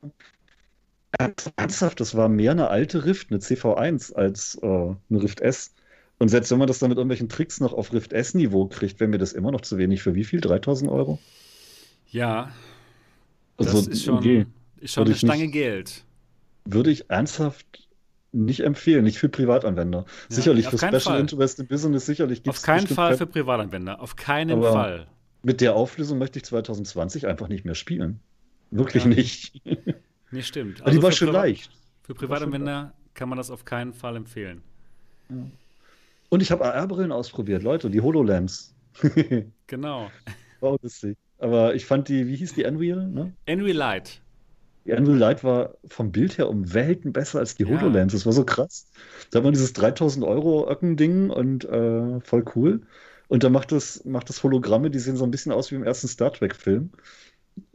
ernsthaft, das war mehr eine alte Rift, eine CV1 als äh, eine Rift S. Und selbst wenn man das dann mit irgendwelchen Tricks noch auf Rift S-Niveau kriegt, wäre mir das immer noch zu wenig. Für wie viel? 3000 Euro? Ja. Also, das ist schon, okay. ist schon eine Stange nicht, Geld. Würde ich ernsthaft nicht empfehlen, nicht für Privatanwender. Ja, sicherlich für Special Fall. Interest in Business, sicherlich gibt es. Auf keinen Fall für Privatanwender, auf keinen Fall mit der Auflösung möchte ich 2020 einfach nicht mehr spielen. Wirklich ja. nicht. Nee, stimmt. Also die war schon leicht. Für Privatanwender kann man das auf keinen Fall empfehlen. Ja. Und ich habe AR-Brillen ausprobiert, Leute, die HoloLens. genau. War lustig. Aber ich fand die, wie hieß die Unreal? Ne? Unreal Light. Die Unreal Light war vom Bild her um Welten besser als die HoloLens. Ja. Das war so krass. Da hat man dieses 3000 Euro Öcken-Ding und äh, voll cool. Und da macht es, macht es Hologramme, die sehen so ein bisschen aus wie im ersten Star Trek-Film.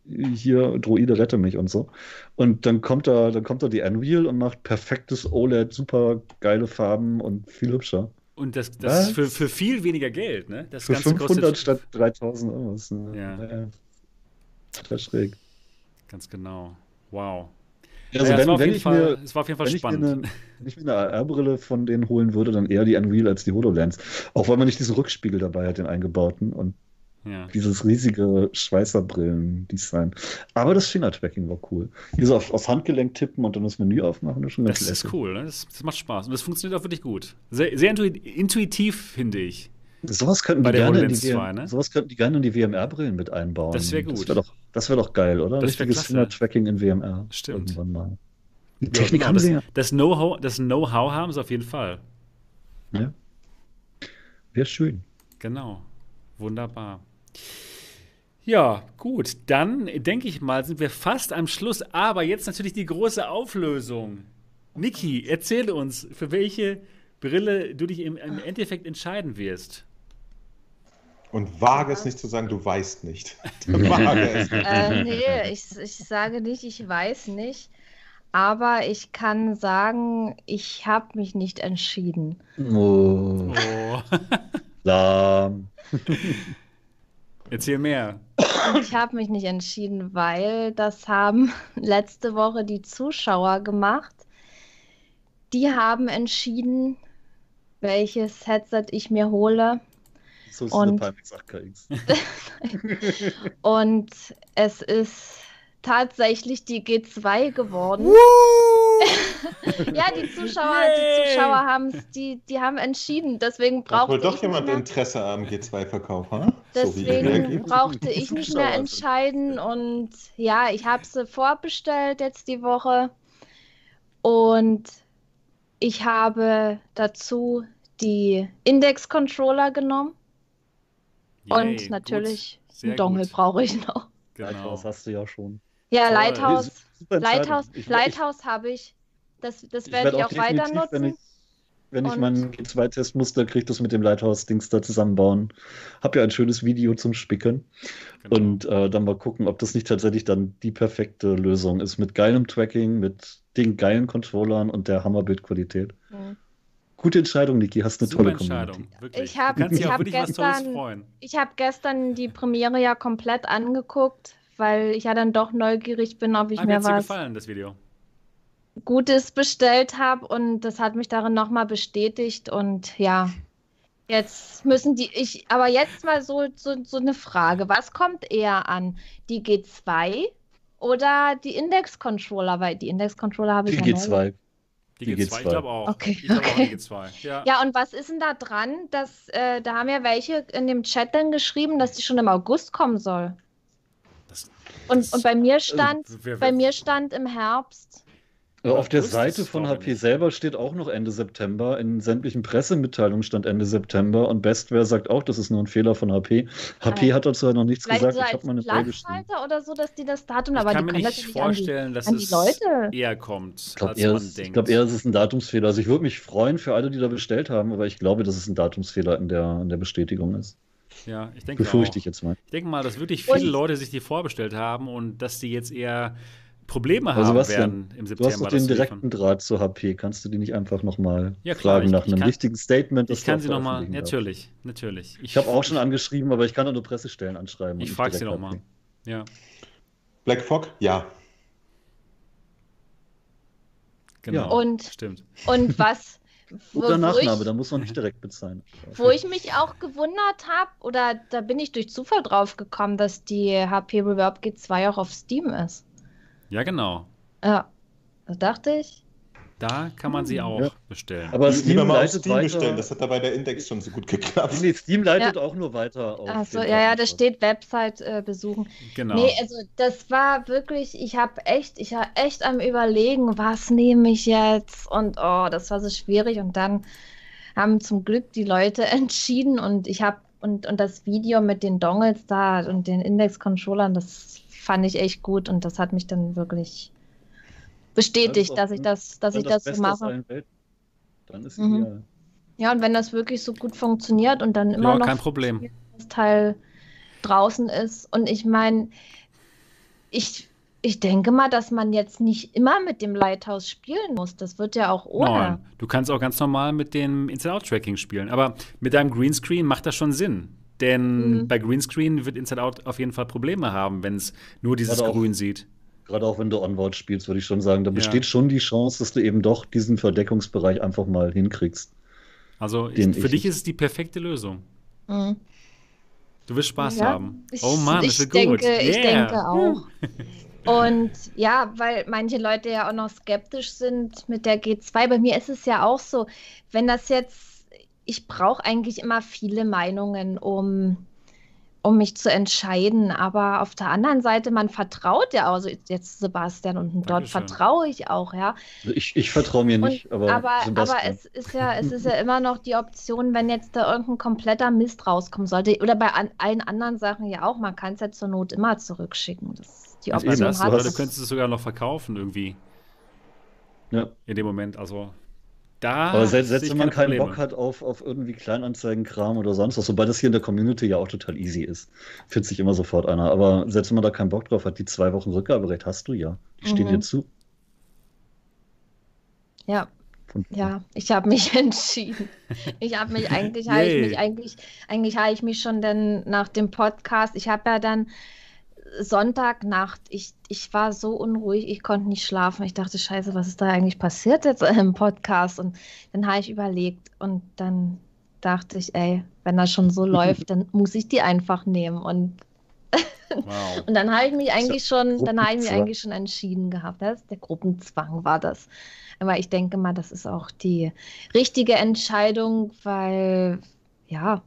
Hier, Droide, rette mich und so. Und dann kommt da, dann kommt da die Unreal und macht perfektes OLED, super geile Farben und viel hübscher. Und das, das ist für, für viel weniger Geld, ne? Das für Ganze 500 kostet... statt 3000 Euro. Ne? Ja. ja. Total schräg. Ganz genau. Wow. Also ja, wenn, es, war wenn Fall, mir, es war auf jeden Fall wenn spannend. Ich eine, wenn ich mir eine AR-Brille von denen holen würde, dann eher die Unreal als die HoloLens. Auch weil man nicht diesen Rückspiegel dabei hat, den eingebauten und ja. dieses riesige Schweißerbrillen-Design. Aber das Finger-Tracking war cool. Hier so auf, aufs Handgelenk tippen und dann das Menü aufmachen, das ist schon ganz Das ist cool, ne? das, das, macht Spaß. Und das funktioniert auch wirklich gut. Sehr, sehr intuitiv, finde ich. Sowas könnten, die gerne in die 2, ne? sowas könnten die gerne in die WMR-Brillen mit einbauen. Das wäre gut. Das wäre doch, wär doch geil, oder? Das Richtiges Finger-Tracking in WMR. Stimmt. Irgendwann mal. Die Technik ja, genau, haben sie ja. Das Know-how Know haben sie auf jeden Fall. Ja. Wäre schön. Genau. Wunderbar. Ja, gut. Dann denke ich mal, sind wir fast am Schluss. Aber jetzt natürlich die große Auflösung. Niki, erzähle uns, für welche Brille du dich im, im Endeffekt entscheiden wirst. Und wage es nicht zu sagen, du weißt nicht. wage es nicht. Äh, nee, ich, ich sage nicht, ich weiß nicht. Aber ich kann sagen, ich habe mich nicht entschieden. Oh. oh. Erzähl mehr. Ich habe mich nicht entschieden, weil das haben letzte Woche die Zuschauer gemacht. Die haben entschieden, welches Headset ich mir hole. So ist und, Pimax 8KX. und es ist tatsächlich die G2 geworden. ja, die Zuschauer, die Zuschauer haben die, die haben entschieden. Deswegen brauchte wohl doch jemand mehr, Interesse am G2-Verkauf, ha? Deswegen so brauchte ich nicht mehr entscheiden und ja, ich habe sie vorbestellt jetzt die Woche und ich habe dazu die Index-Controller genommen Yay, und natürlich einen Dongle brauche ich noch. Genau. Lighthouse hast du ja schon. Ja, Toll. Lighthouse, Lighthouse, Lighthouse habe ich. Das, das werde ich, ich auch weiter nutzen. Wenn ich, wenn ich meinen G2-Testmuster kriege, das mit dem Lighthouse-Dings da zusammenbauen. Habe ja ein schönes Video zum Spicken. Genau. Und äh, dann mal gucken, ob das nicht tatsächlich dann die perfekte Lösung ist. Mit geilem Tracking, mit den geilen Controllern und der Hammerbildqualität. Mhm. Gute Entscheidung, Niki. Hast eine Super tolle Entscheidung. Wirklich. Ich habe hab gestern, hab gestern die Premiere ja komplett angeguckt, weil ich ja dann doch neugierig bin, ob ich ah, mir was gefallen, das Video. Gutes bestellt habe und das hat mich darin nochmal bestätigt und ja, jetzt müssen die, ich, aber jetzt mal so, so, so eine Frage, was kommt eher an, die G2 oder die Index-Controller, weil die Index-Controller habe ich die ja G2. Die, die G2, G2, ich glaube auch. Okay. Ich glaube okay. auch die G2. Ja. ja, und was ist denn da dran? Dass, äh, da haben ja welche in dem Chat dann geschrieben, dass die schon im August kommen soll. Das, und, das, und bei mir stand, äh, wer, wer, bei mir stand im Herbst. Auf der Seite von HP selber steht auch noch Ende September. In sämtlichen Pressemitteilungen stand Ende September und Bestware sagt auch, das ist nur ein Fehler von HP. HP hat dazu halt noch nichts Vielleicht gesagt. So ich habe meine Platzhalter oder so, dass die das Datum, ich aber kann die mir nicht vorstellen, die, dass es Leute. eher kommt, ich glaub, als eher man ist, denkt. Ich glaube eher, es ist ein Datumsfehler. Also ich würde mich freuen für alle, die da bestellt haben, aber ich glaube, dass es ein Datumsfehler in der, in der Bestätigung ist. Ja, ich denke Befürchte auch. ich jetzt mal. Ich denke mal, dass wirklich viele und Leute sich die vorbestellt haben und dass die jetzt eher Probleme also haben werden im September. Du hast doch den direkten Draht zur HP. Kannst du die nicht einfach nochmal ja, fragen ich, nach einem kann, wichtigen Statement? Ich kann sie nochmal, natürlich, natürlich. Ich, ich habe auch schon angeschrieben, aber ich kann auch nur Pressestellen anschreiben. Ich frage sie nochmal. Ja. Black Fog? Ja. Genau. Ja. Und, Stimmt. Und was. Guter Nachname, ich, da muss man nicht direkt bezahlen. Wo ich mich auch gewundert habe, oder da bin ich durch Zufall drauf gekommen, dass die HP Reverb G2 auch auf Steam ist. Ja, genau. Ja, das dachte ich. Da kann man sie hm. auch ja. bestellen. Aber Steam mal leitet Steam weiter. bestellen, das hat da bei der Index schon so gut geklappt. Nee, Steam leitet ja. auch nur weiter auf. Achso, ja, ja, da steht Website äh, besuchen. Genau. Nee, also das war wirklich, ich habe echt, ich war echt am überlegen, was nehme ich jetzt? Und oh, das war so schwierig. Und dann haben zum Glück die Leute entschieden und ich habe und, und das Video mit den Dongles da und den Index-Controllern, das fand ich echt gut und das hat mich dann wirklich bestätigt, das dass ich das, dass ich das, das so mache. Dann ist mhm. ideal. Ja, und wenn das wirklich so gut funktioniert und dann immer ja, noch kein Problem. das Teil draußen ist. Und ich meine, ich, ich denke mal, dass man jetzt nicht immer mit dem Lighthouse spielen muss. Das wird ja auch ohne. Nein, du kannst auch ganz normal mit dem Inside-Out-Tracking spielen. Aber mit deinem Greenscreen macht das schon Sinn. Denn mhm. bei Greenscreen wird Inside Out auf jeden Fall Probleme haben, wenn es nur dieses gerade Grün auch, sieht. Gerade auch wenn du Onboard spielst, würde ich schon sagen, da besteht ja. schon die Chance, dass du eben doch diesen Verdeckungsbereich einfach mal hinkriegst. Also ich, für dich ist es die perfekte Lösung. Mhm. Du wirst Spaß ja, haben. Ich, oh Mann, das wird denke, gut. Yeah. Ich denke auch. Und ja, weil manche Leute ja auch noch skeptisch sind mit der G2. Bei mir ist es ja auch so, wenn das jetzt ich brauche eigentlich immer viele Meinungen, um, um mich zu entscheiden. Aber auf der anderen Seite, man vertraut ja auch, also jetzt Sebastian und dort vertraue ich auch, ja. Also ich, ich vertraue mir nicht, und, aber, aber, aber es ist ja, es ist ja immer noch die Option, wenn jetzt da irgendein kompletter Mist rauskommen sollte, oder bei an, allen anderen Sachen ja auch, man kann es ja zur Not immer zurückschicken. Das, die Option das, hat. Du, du könntest es sogar noch verkaufen irgendwie. Ja. In dem Moment, also Da Aber selbst, selbst wenn man keine keinen Probleme. Bock hat auf, auf irgendwie Kleinanzeigenkram oder sonst was, wobei das hier in der Community ja auch total easy ist, findet sich immer sofort einer. Aber selbst wenn man da keinen Bock drauf hat, die zwei Wochen Rückgaberecht hast du ja. Die stehen Mhm. dir zu. Ja, ja, ich habe mich entschieden. Ich habe mich eigentlich, habe ich mich eigentlich, eigentlich habe ich mich schon dann nach dem Podcast, ich habe ja dann Sonntagnacht, ich, ich war so unruhig, ich konnte nicht schlafen. Ich dachte, scheiße, was ist da eigentlich passiert jetzt im Podcast? Und dann habe ich überlegt und dann dachte ich, ey, wenn das schon so läuft, dann muss ich die einfach nehmen. Und, Wow. und dann habe ich mich eigentlich schon, dann habe ich mich eigentlich schon entschieden gehabt. Das, der Gruppenzwang war das. Aber ich denke mal, das ist auch die richtige Entscheidung, weil ja,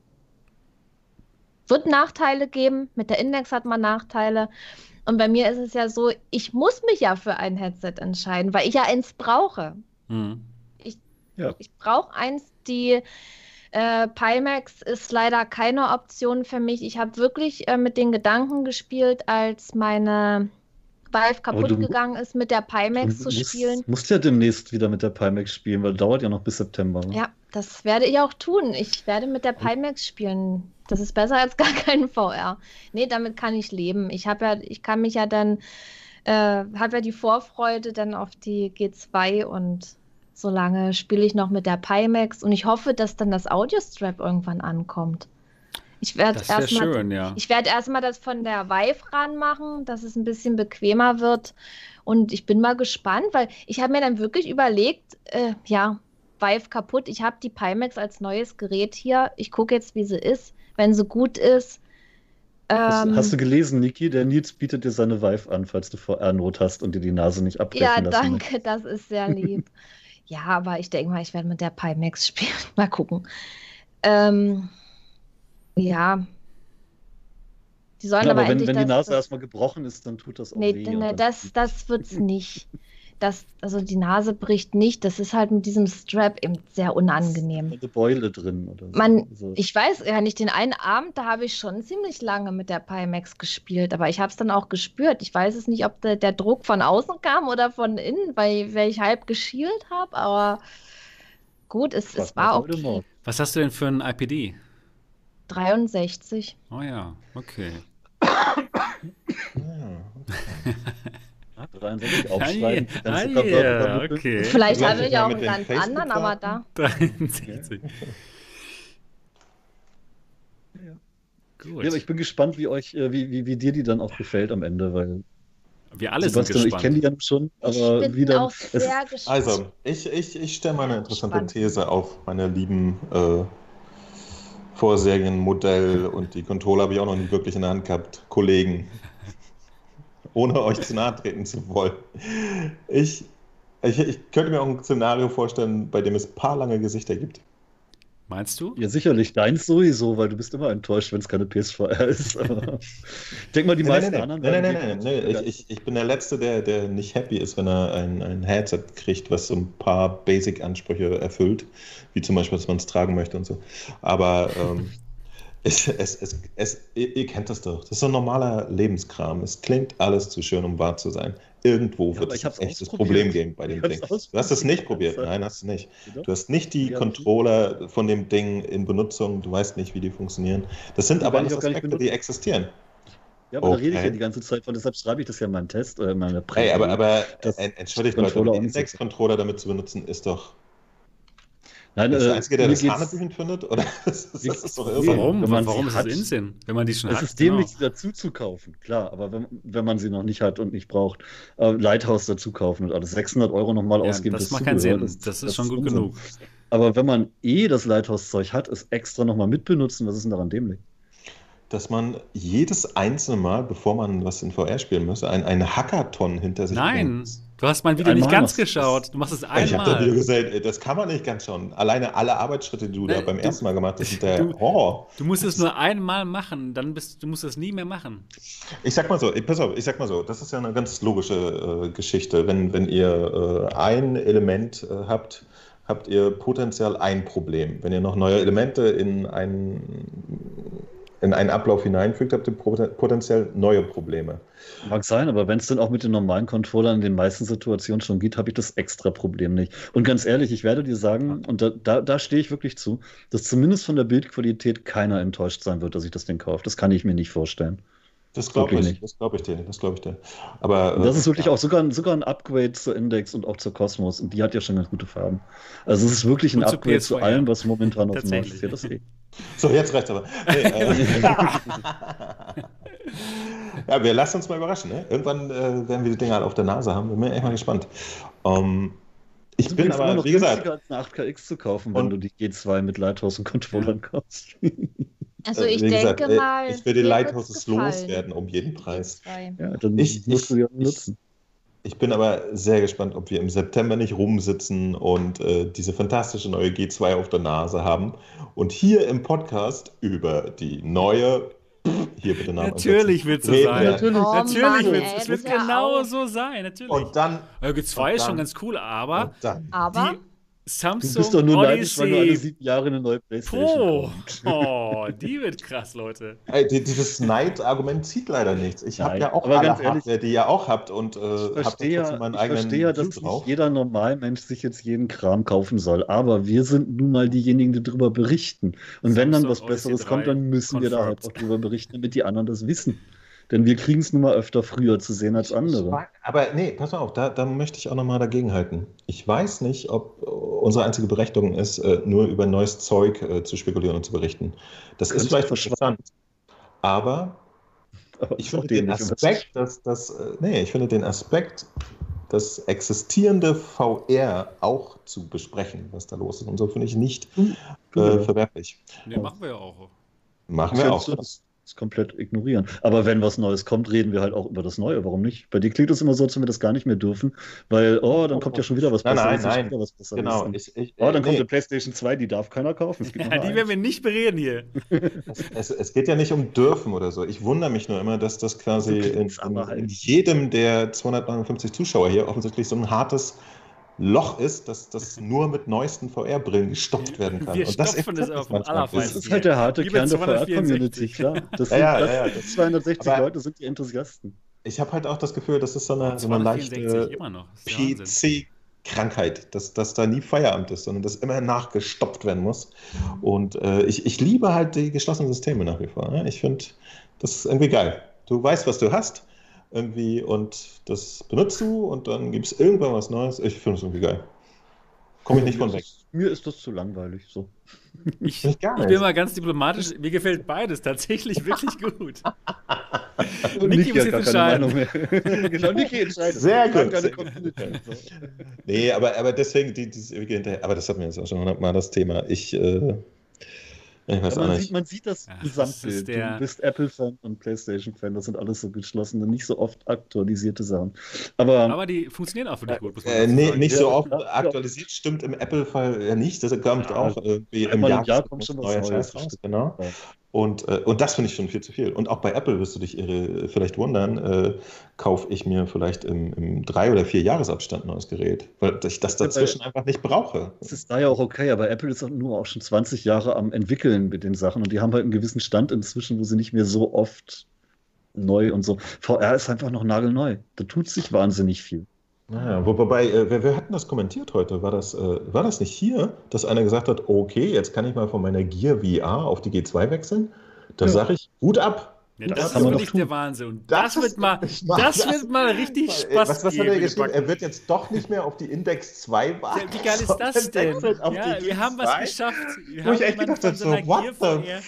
wird Nachteile geben. Mit der Index hat man Nachteile. Und bei mir ist es ja so, ich muss mich ja für ein Headset entscheiden, weil ich ja eins brauche. Mhm. Ich brauche eins, die äh, Pimax ist leider keine Option für mich. Ich habe wirklich äh, mit den Gedanken gespielt, als meine Vive kaputt du- gegangen ist, mit der Pimax Du zu musst, spielen. musst ja demnächst wieder mit der Pimax spielen, weil dauert ja noch bis September. ne? Ja, das werde ich auch tun. Ich werde mit der Pimax spielen. Das ist besser als gar kein VR. Nee, damit kann ich leben. Ich habe ja, ich kann mich ja dann, äh, habe ja die Vorfreude dann auf die G2 und solange spiele ich noch mit der Pimax und ich hoffe, dass dann das Audiostrap irgendwann ankommt. Ich werde erstmal schön, ja. ich werde erstmal das von der Vive ranmachen, dass es ein bisschen bequemer wird. Und ich bin mal gespannt, weil ich habe mir dann wirklich überlegt, äh, ja, Vive kaputt. Ich habe die Pimax als neues Gerät hier. Ich gucke jetzt, wie sie ist. Wenn sie gut ist. Hast, Ähm, hast du gelesen, Niki? Der Nils bietet dir seine Vive an, falls du VR-Not hast und dir die Nase nicht abbrechen ja, danke, das ist sehr lieb. ja, aber ich denke mal, ich werde mit der Pimax spielen. Mal gucken. Ähm, ja. Die sollen Ja, aber, aber wenn, wenn die Nase erstmal gebrochen ist, dann tut das auch Nee, weh. nee, das, das wird's nicht. Das, also die Nase bricht nicht. Das ist halt mit diesem Strap eben sehr unangenehm. eine Beule drin oder so. Man, Also, ich weiß ja nicht, den einen Abend, da habe ich schon ziemlich lange mit der Pimax gespielt, aber ich habe es dann auch gespürt. Ich weiß es nicht, ob der, der Druck von außen kam oder von innen, weil, weil ich halb geschielt habe, aber gut, es, es war auch Voldemort. Was hast du denn für ein IPD? 63. Oh ja, okay. Ja. 63 Ah, aufschreiben. ah, ja, übermitteln. okay. Vielleicht habe ich auch einen ganz anderen, aber da. 63. Ja, aber ich bin gespannt, wie euch, äh, wie, wie, wie dir die dann auch gefällt am Ende, weil Wir alle sind Sebastian, ich kenne die gespannt. ja schon, Ich aber bin wie dann, auch sehr gespannt. Also, ich, ich, ich stelle mal eine interessante Spannend. These auf, meine lieben äh, Vorserienmodell und die Controller habe ich auch noch nicht wirklich in der Hand gehabt, Kollegen. Ohne euch zu nahe treten zu wollen. Ich, ich, ich könnte mir auch ein Szenario vorstellen, bei dem es ein paar lange Gesichter gibt. Meinst du? ja sicherlich deins sowieso, weil du bist immer enttäuscht, wenn es keine PSVR ist. Ich denke mal, die Nee, meisten nee, nee, anderen. nee, werden nee, nee, nee. Ich, ich, ich bin der Letzte, der, der nicht happy ist, wenn er ein, ein Headset kriegt, was so ein paar Basic-Ansprüche erfüllt, wie zum Beispiel, dass man es tragen möchte und so. Aber ähm, es, es, es, es, ihr, kennt das doch. Das ist so ein normaler Lebenskram. Es klingt alles zu schön, um wahr zu sein. Irgendwo Ja, wird es ein echtes. Problem geben bei dem Ding. Du hast es nicht probiert. Nein, hast du nicht. Du hast nicht die Controller von dem Ding in Benutzung. Du weißt nicht, wie die funktionieren. Das sind Die aber alles Aspekte, die existieren. Ja, aber da rede ich Okay. ja die ganze Zeit von, deshalb schreibe ich das ja in meinen Test, äh, in meine Prä. Hey, aber, aber äh, entschuldigt Leute, auch den Index-Controller damit zu benutzen, ist doch Nein, das äh, der Einzige, der das Hanebüchen findet? Oder das ist, das ist doch Nee, irre. Warum? wenn man Warum ist hat- es Insinn? Wenn man die schon Es hat. ist dämlich, genau. sie dazu zu kaufen, klar, aber wenn, wenn man sie noch nicht hat und nicht braucht, äh, Lighthouse dazu kaufen und alles 600 Euro nochmal Ja, ausgeben. das fürs macht keinen Sinn. Das ist schon gut Unsinn. genug. Aber wenn man eh das Lighthouse-Zeug hat, es extra nochmal mitbenutzen, was ist denn daran dämlich? Dass man jedes einzelne Mal, bevor man was in VR spielen müsste, ein, einen Hackathon hinter sich Nein, bringt. Du hast mein Video nicht Einmal ganz du das. geschaut. Du machst es Ich habe das Video einmal. gesehen, das kann man nicht ganz schauen. Alleine alle Arbeitsschritte, die du Nee, da beim du- ersten Mal gemacht hast, sind der du- Horror. Du musst es nur einmal machen, dann bist du musst es nie mehr machen. Ich sag mal so, ich, pass auf, ich sag mal so, das ist ja eine ganz logische äh, Geschichte. Wenn, wenn ihr äh, ein Element äh, habt, habt ihr potenziell ein Problem. Wenn ihr noch neue Elemente in ein in einen Ablauf hineinfügt, habt ihr potenziell neue Probleme. Mag sein, aber wenn es dann auch mit den normalen Controllern in den meisten Situationen schon geht, habe ich das extra Problem nicht. Und ganz ehrlich, ich werde dir sagen, und da, da, da stehe ich wirklich zu, dass zumindest von der Bildqualität keiner enttäuscht sein wird, dass ich das Ding kaufe. Das kann ich mir nicht vorstellen. Das glaube ich, nicht. das glaube ich dir, das glaube ich dir. Aber das ist wirklich ja. auch sogar, sogar ein Upgrade zur Index und auch zur Cosmos und die hat ja schon ganz gute Farben. Also es ist wirklich ein Upgrade zu, zu allem, was momentan auf dem Markt ist. Ja, das eh. So, jetzt reicht's aber. Nee, äh, ja, wir lassen uns mal überraschen. Ne? Irgendwann äh, werden wir die Dinger halt auf der Nase haben. Bin mir echt mal gespannt. Um, ähm, ich das bin aber, noch wie gesagt, als eine 8KX zu kaufen, wenn du die G2 mit Lighthouse und Controllern kaufst. Also ich denke gesagt, mal. Ich will die Lighthouses loswerden um jeden Preis. Ja, dann ich, musst du auch nutzen. Ich, bin aber sehr gespannt, ob wir im September nicht rumsitzen und äh, diese fantastische neue G2 auf der Nase haben und hier im Podcast über die neue hier bitte Namen Natürlich wird es so sein. Natürlich, oh, natürlich wird es. wird genau so sein. Natürlich. Und dann. G2 ist schon ganz cool, aber. aber. Die, Samsung du bist doch nur neidisch, weil nur alle sieben Jahre eine neue Playstation oh, oh, die wird krass, Leute. Ey, dieses Neid-Argument zieht leider nichts. Ich habe ja auch aber alle ganz ehrlich, Hardware, die ihr auch habt und äh, ich verstehe, ja, meinen ich eigenen verstehe ja, dass nicht jeder Normalmensch sich jetzt jeden Kram kaufen soll. Aber wir sind nun mal diejenigen, die darüber berichten. Und Samsung wenn dann was Besseres kommt, dann müssen confirmed. wir da halt auch darüber berichten, damit die anderen das wissen. Denn wir kriegen es nun mal öfter früher zu sehen als andere. Aber nee, pass mal auf, da, da möchte ich auch nochmal dagegenhalten. Ich weiß nicht, ob unsere einzige Berechtigung ist, äh, nur über neues Zeug äh, zu spekulieren und zu berichten. Das Könnte ist vielleicht interessant. Aber, aber ich finde den Aspekt, dass das, äh, nee, ich finde den Aspekt, das existierende VR auch zu besprechen, was da los ist. Und so finde ich nicht hm. äh, verwerflich. Nee, machen wir ja auch. Machen wir auch. Das, komplett ignorieren. Aber wenn was Neues kommt, reden wir halt auch über das Neue. Warum nicht? Bei dir klingt es immer so, als wenn wir das gar nicht mehr dürfen, weil, oh, dann kommt ja schon wieder was Besseres. Nein, nein, was Besseres. Genau. Ich, ich, oh, dann nee. kommt eine PlayStation 2, die darf keiner kaufen. Ja, die eins. werden wir nicht bereden hier. es, es, es, geht ja nicht um dürfen oder so. Ich wundere mich nur immer, dass das quasi in, in, in jedem der 259 Zuschauer hier offensichtlich so ein hartes Loch ist, dass das nur mit neuesten VR-Brillen gestopft werden kann. Wir und das, das auf dem Das ist halt der harte Kern der VR-Community, klar. Das sind, ja, ja, ja, das 260 Aber Leute sind die Enthusiasten. Ich habe halt auch das Gefühl, das ist so eine, so eine leichte PC-Krankheit, dass, dass da nie Feierabend ist, sondern dass immer nachgestopft werden muss. Und äh, ich, ich liebe halt die geschlossenen Systeme nach wie vor. Ne? Ich finde, das ist irgendwie geil. Du weißt, was du hast irgendwie und das benutzt du und dann gibt es irgendwann was Neues. Ich finde es irgendwie geil. Komme ich nicht von weg. Mir ist das zu langweilig so. Ich, ich bin mal ganz diplomatisch, mir gefällt beides tatsächlich wirklich gut. Und Niki muss jetzt entscheiden. genau, Niki entscheidet. Sehr gut. nee, aber, aber deswegen, die, die, aber das hatten wir jetzt auch schon mal das Thema. Ich äh, ich weiß man, sieht, man sieht das Ach, Gesamtbild. Das du bist Apple-Fan und PlayStation-Fan. Das sind alles so geschlossene, nicht so oft aktualisierte Sachen. Aber, aber die funktionieren auch wirklich gut. Äh, nee, nicht so oft aktualisiert, stimmt im Apple-Fall ja nicht. Das kommt ja, auch irgendwie im Jahr, Jahr kommt schon was Neues raus. Genau. Und, äh, und das finde ich schon viel zu viel. Und auch bei Apple wirst du dich irre, vielleicht wundern, äh, kaufe ich mir vielleicht im, im drei- oder vier Jahresabstand ein neues Gerät, weil ich das dazwischen ja, einfach nicht brauche. Das ist da ja auch okay, aber Apple ist auch nur auch schon 20 Jahre am entwickeln mit den Sachen und die haben halt einen gewissen Stand inzwischen, wo sie nicht mehr so oft neu und so. VR ist einfach noch nagelneu. Da tut sich wahnsinnig viel. Naja, wobei, äh, wer, wer hat denn das kommentiert heute? War das, äh, war das nicht hier, dass einer gesagt hat, okay, jetzt kann ich mal von meiner Gear VR auf die G2 wechseln? Da ja. sage ich, gut ab. Ja, das, das ist wirklich der Wahnsinn. Und das, das wird mal, das wird mal richtig Spaß was, was hat er geschrieben? Er wird jetzt doch nicht mehr auf die Index 2 warten. Ja, wie geil ist das denn? Ja, wir haben was geschafft. Wir Wo haben ich echt gedacht habe, so, what the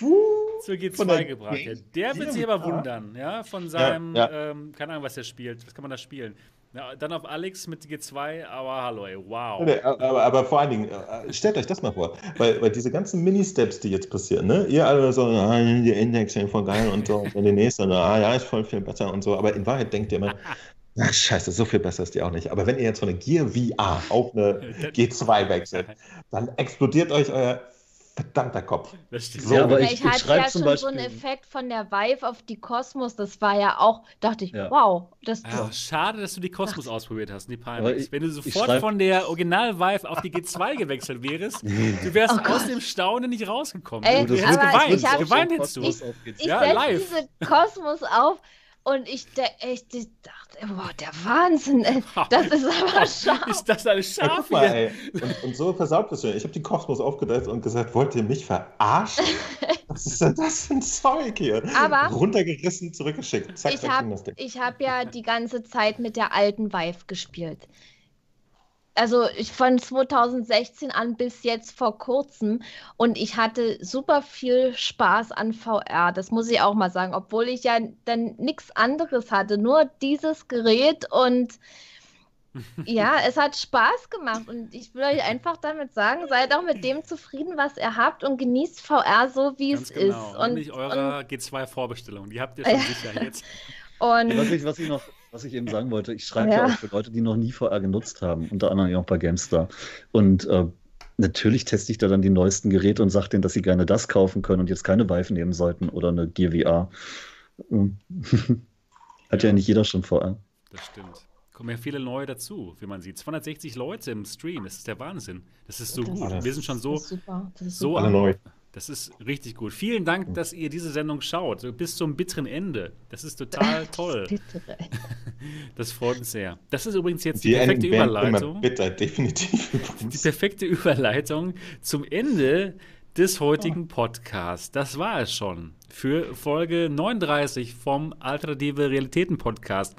zur G2 gebracht. Der wird sich aber wundern, ja, von seinem. Ähm, keine Ahnung, was er spielt. Was kann man da spielen? Ja, dann auf Alex mit G2, aber hallo, ey, wow. Nee, aber, aber, vor allen Dingen, äh, stellt euch das mal vor, weil, weil diese ganzen Mini-Steps, die jetzt passieren, ne? ihr alle so, ah, die Index sind voll geil und so, und die nächste, ah, ja, ist voll viel besser und so, aber in Wahrheit denkt ihr immer, ach, scheiße, so viel besser ist die auch nicht. Aber wenn ihr jetzt von einer Gear VR auf eine G2 wechselt, dann explodiert euch euer verdammter Kopf. Das stimmt. So, ja, aber ich, ich, hatte ja schon Beispiel... so einen Effekt von der Vive auf die Kosmos. Das war ja auch, dachte ich, ja. wow. Das ja, schade, dass du die Kosmos ausprobiert hast, die Pimax. Wenn du sofort von der Original Vive auf die G2 gewechselt wärst, du wärst oh aus dem Staunen nicht rausgekommen. Ey, du hättest geweint. Ich geweint hättest du. Ich, ich ja, live. diese Kosmos auf und ich, ich, ich dachte, boah, der Wahnsinn, ey. Das ist aber scharf. ist das alles scharf? Ja, guck mal, ey. Und, und, so versaut bist du. Ich habe die Kosmos aufgedreht und gesagt, wollt ihr mich verarschen? Was ist denn das für ein Zeug hier? Aber Runtergerissen, zurückgeschickt. Zack, ich habe hab ja die ganze Zeit mit der alten Vive gespielt also ich, von 2016 an bis jetzt vor kurzem und ich hatte super viel Spaß an VR, das muss ich auch mal sagen, obwohl ich ja dann nichts anderes hatte, nur dieses Gerät und ja, es hat Spaß gemacht und ich will euch einfach damit sagen, seid auch mit dem zufrieden, was ihr habt und genießt VR so, wie Ganz es genau. ist. Und nicht eure G2-Vorbestellung, die habt ihr schon sicher jetzt. Und was, ich, was ich noch was ich eben sagen wollte, ich schreibe ja. ja. auch für Leute, die noch nie VR genutzt haben, unter anderem auch bei GameStar. Und äh, natürlich teste ich da dann die neuesten Geräte und sage denen, dass sie gerne das kaufen können und jetzt keine Vive nehmen sollten oder eine Gear VR. Hat ja. ja nicht jeder schon VR. Das stimmt kommen ja viele neue dazu, wie man sieht. 260 Leute im Stream, das ist der Wahnsinn. Das ist so das gut. Ist, Wir sind schon so, das ist super. Das ist so alle neu. Das ist richtig gut. Vielen Dank, dass ihr diese Sendung schaut. Bis zum bitteren Ende. Das ist total toll. Das freut uns sehr. Das ist übrigens jetzt die, die perfekte Überleitung. Bitter, definitiv. Die perfekte Überleitung zum Ende des heutigen Podcasts. Das war es schon für Folge 39 vom Alternative Realitäten Podcast.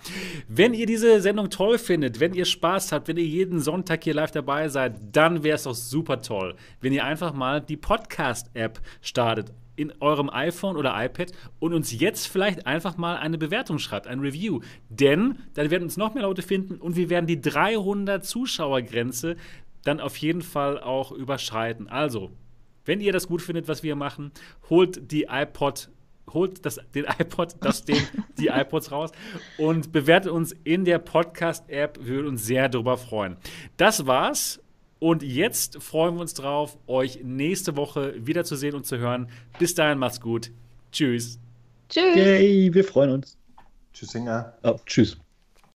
Wenn ihr diese Sendung toll findet, wenn ihr Spaß habt, wenn ihr jeden Sonntag hier live dabei seid, dann wäre es doch super toll, wenn ihr einfach mal die Podcast-App startet in eurem iPhone oder iPad und uns jetzt vielleicht einfach mal eine Bewertung schreibt, ein Review. Denn dann werden uns noch mehr Leute finden und wir werden die 300 Zuschauergrenze dann auf jeden Fall auch überschreiten. Also, wenn ihr das gut findet, was wir machen, holt die iPod holt das, den iPod, das den, die iPods raus und bewertet uns in der Podcast-App. Wir würden uns sehr darüber freuen. Das war's. Und jetzt freuen wir uns drauf, euch nächste Woche wiederzusehen und zu hören. Bis dahin, macht's gut. Tschüss. Tschüss. Yay, wir freuen uns. Tschüss, Inga. Oh, tschüss.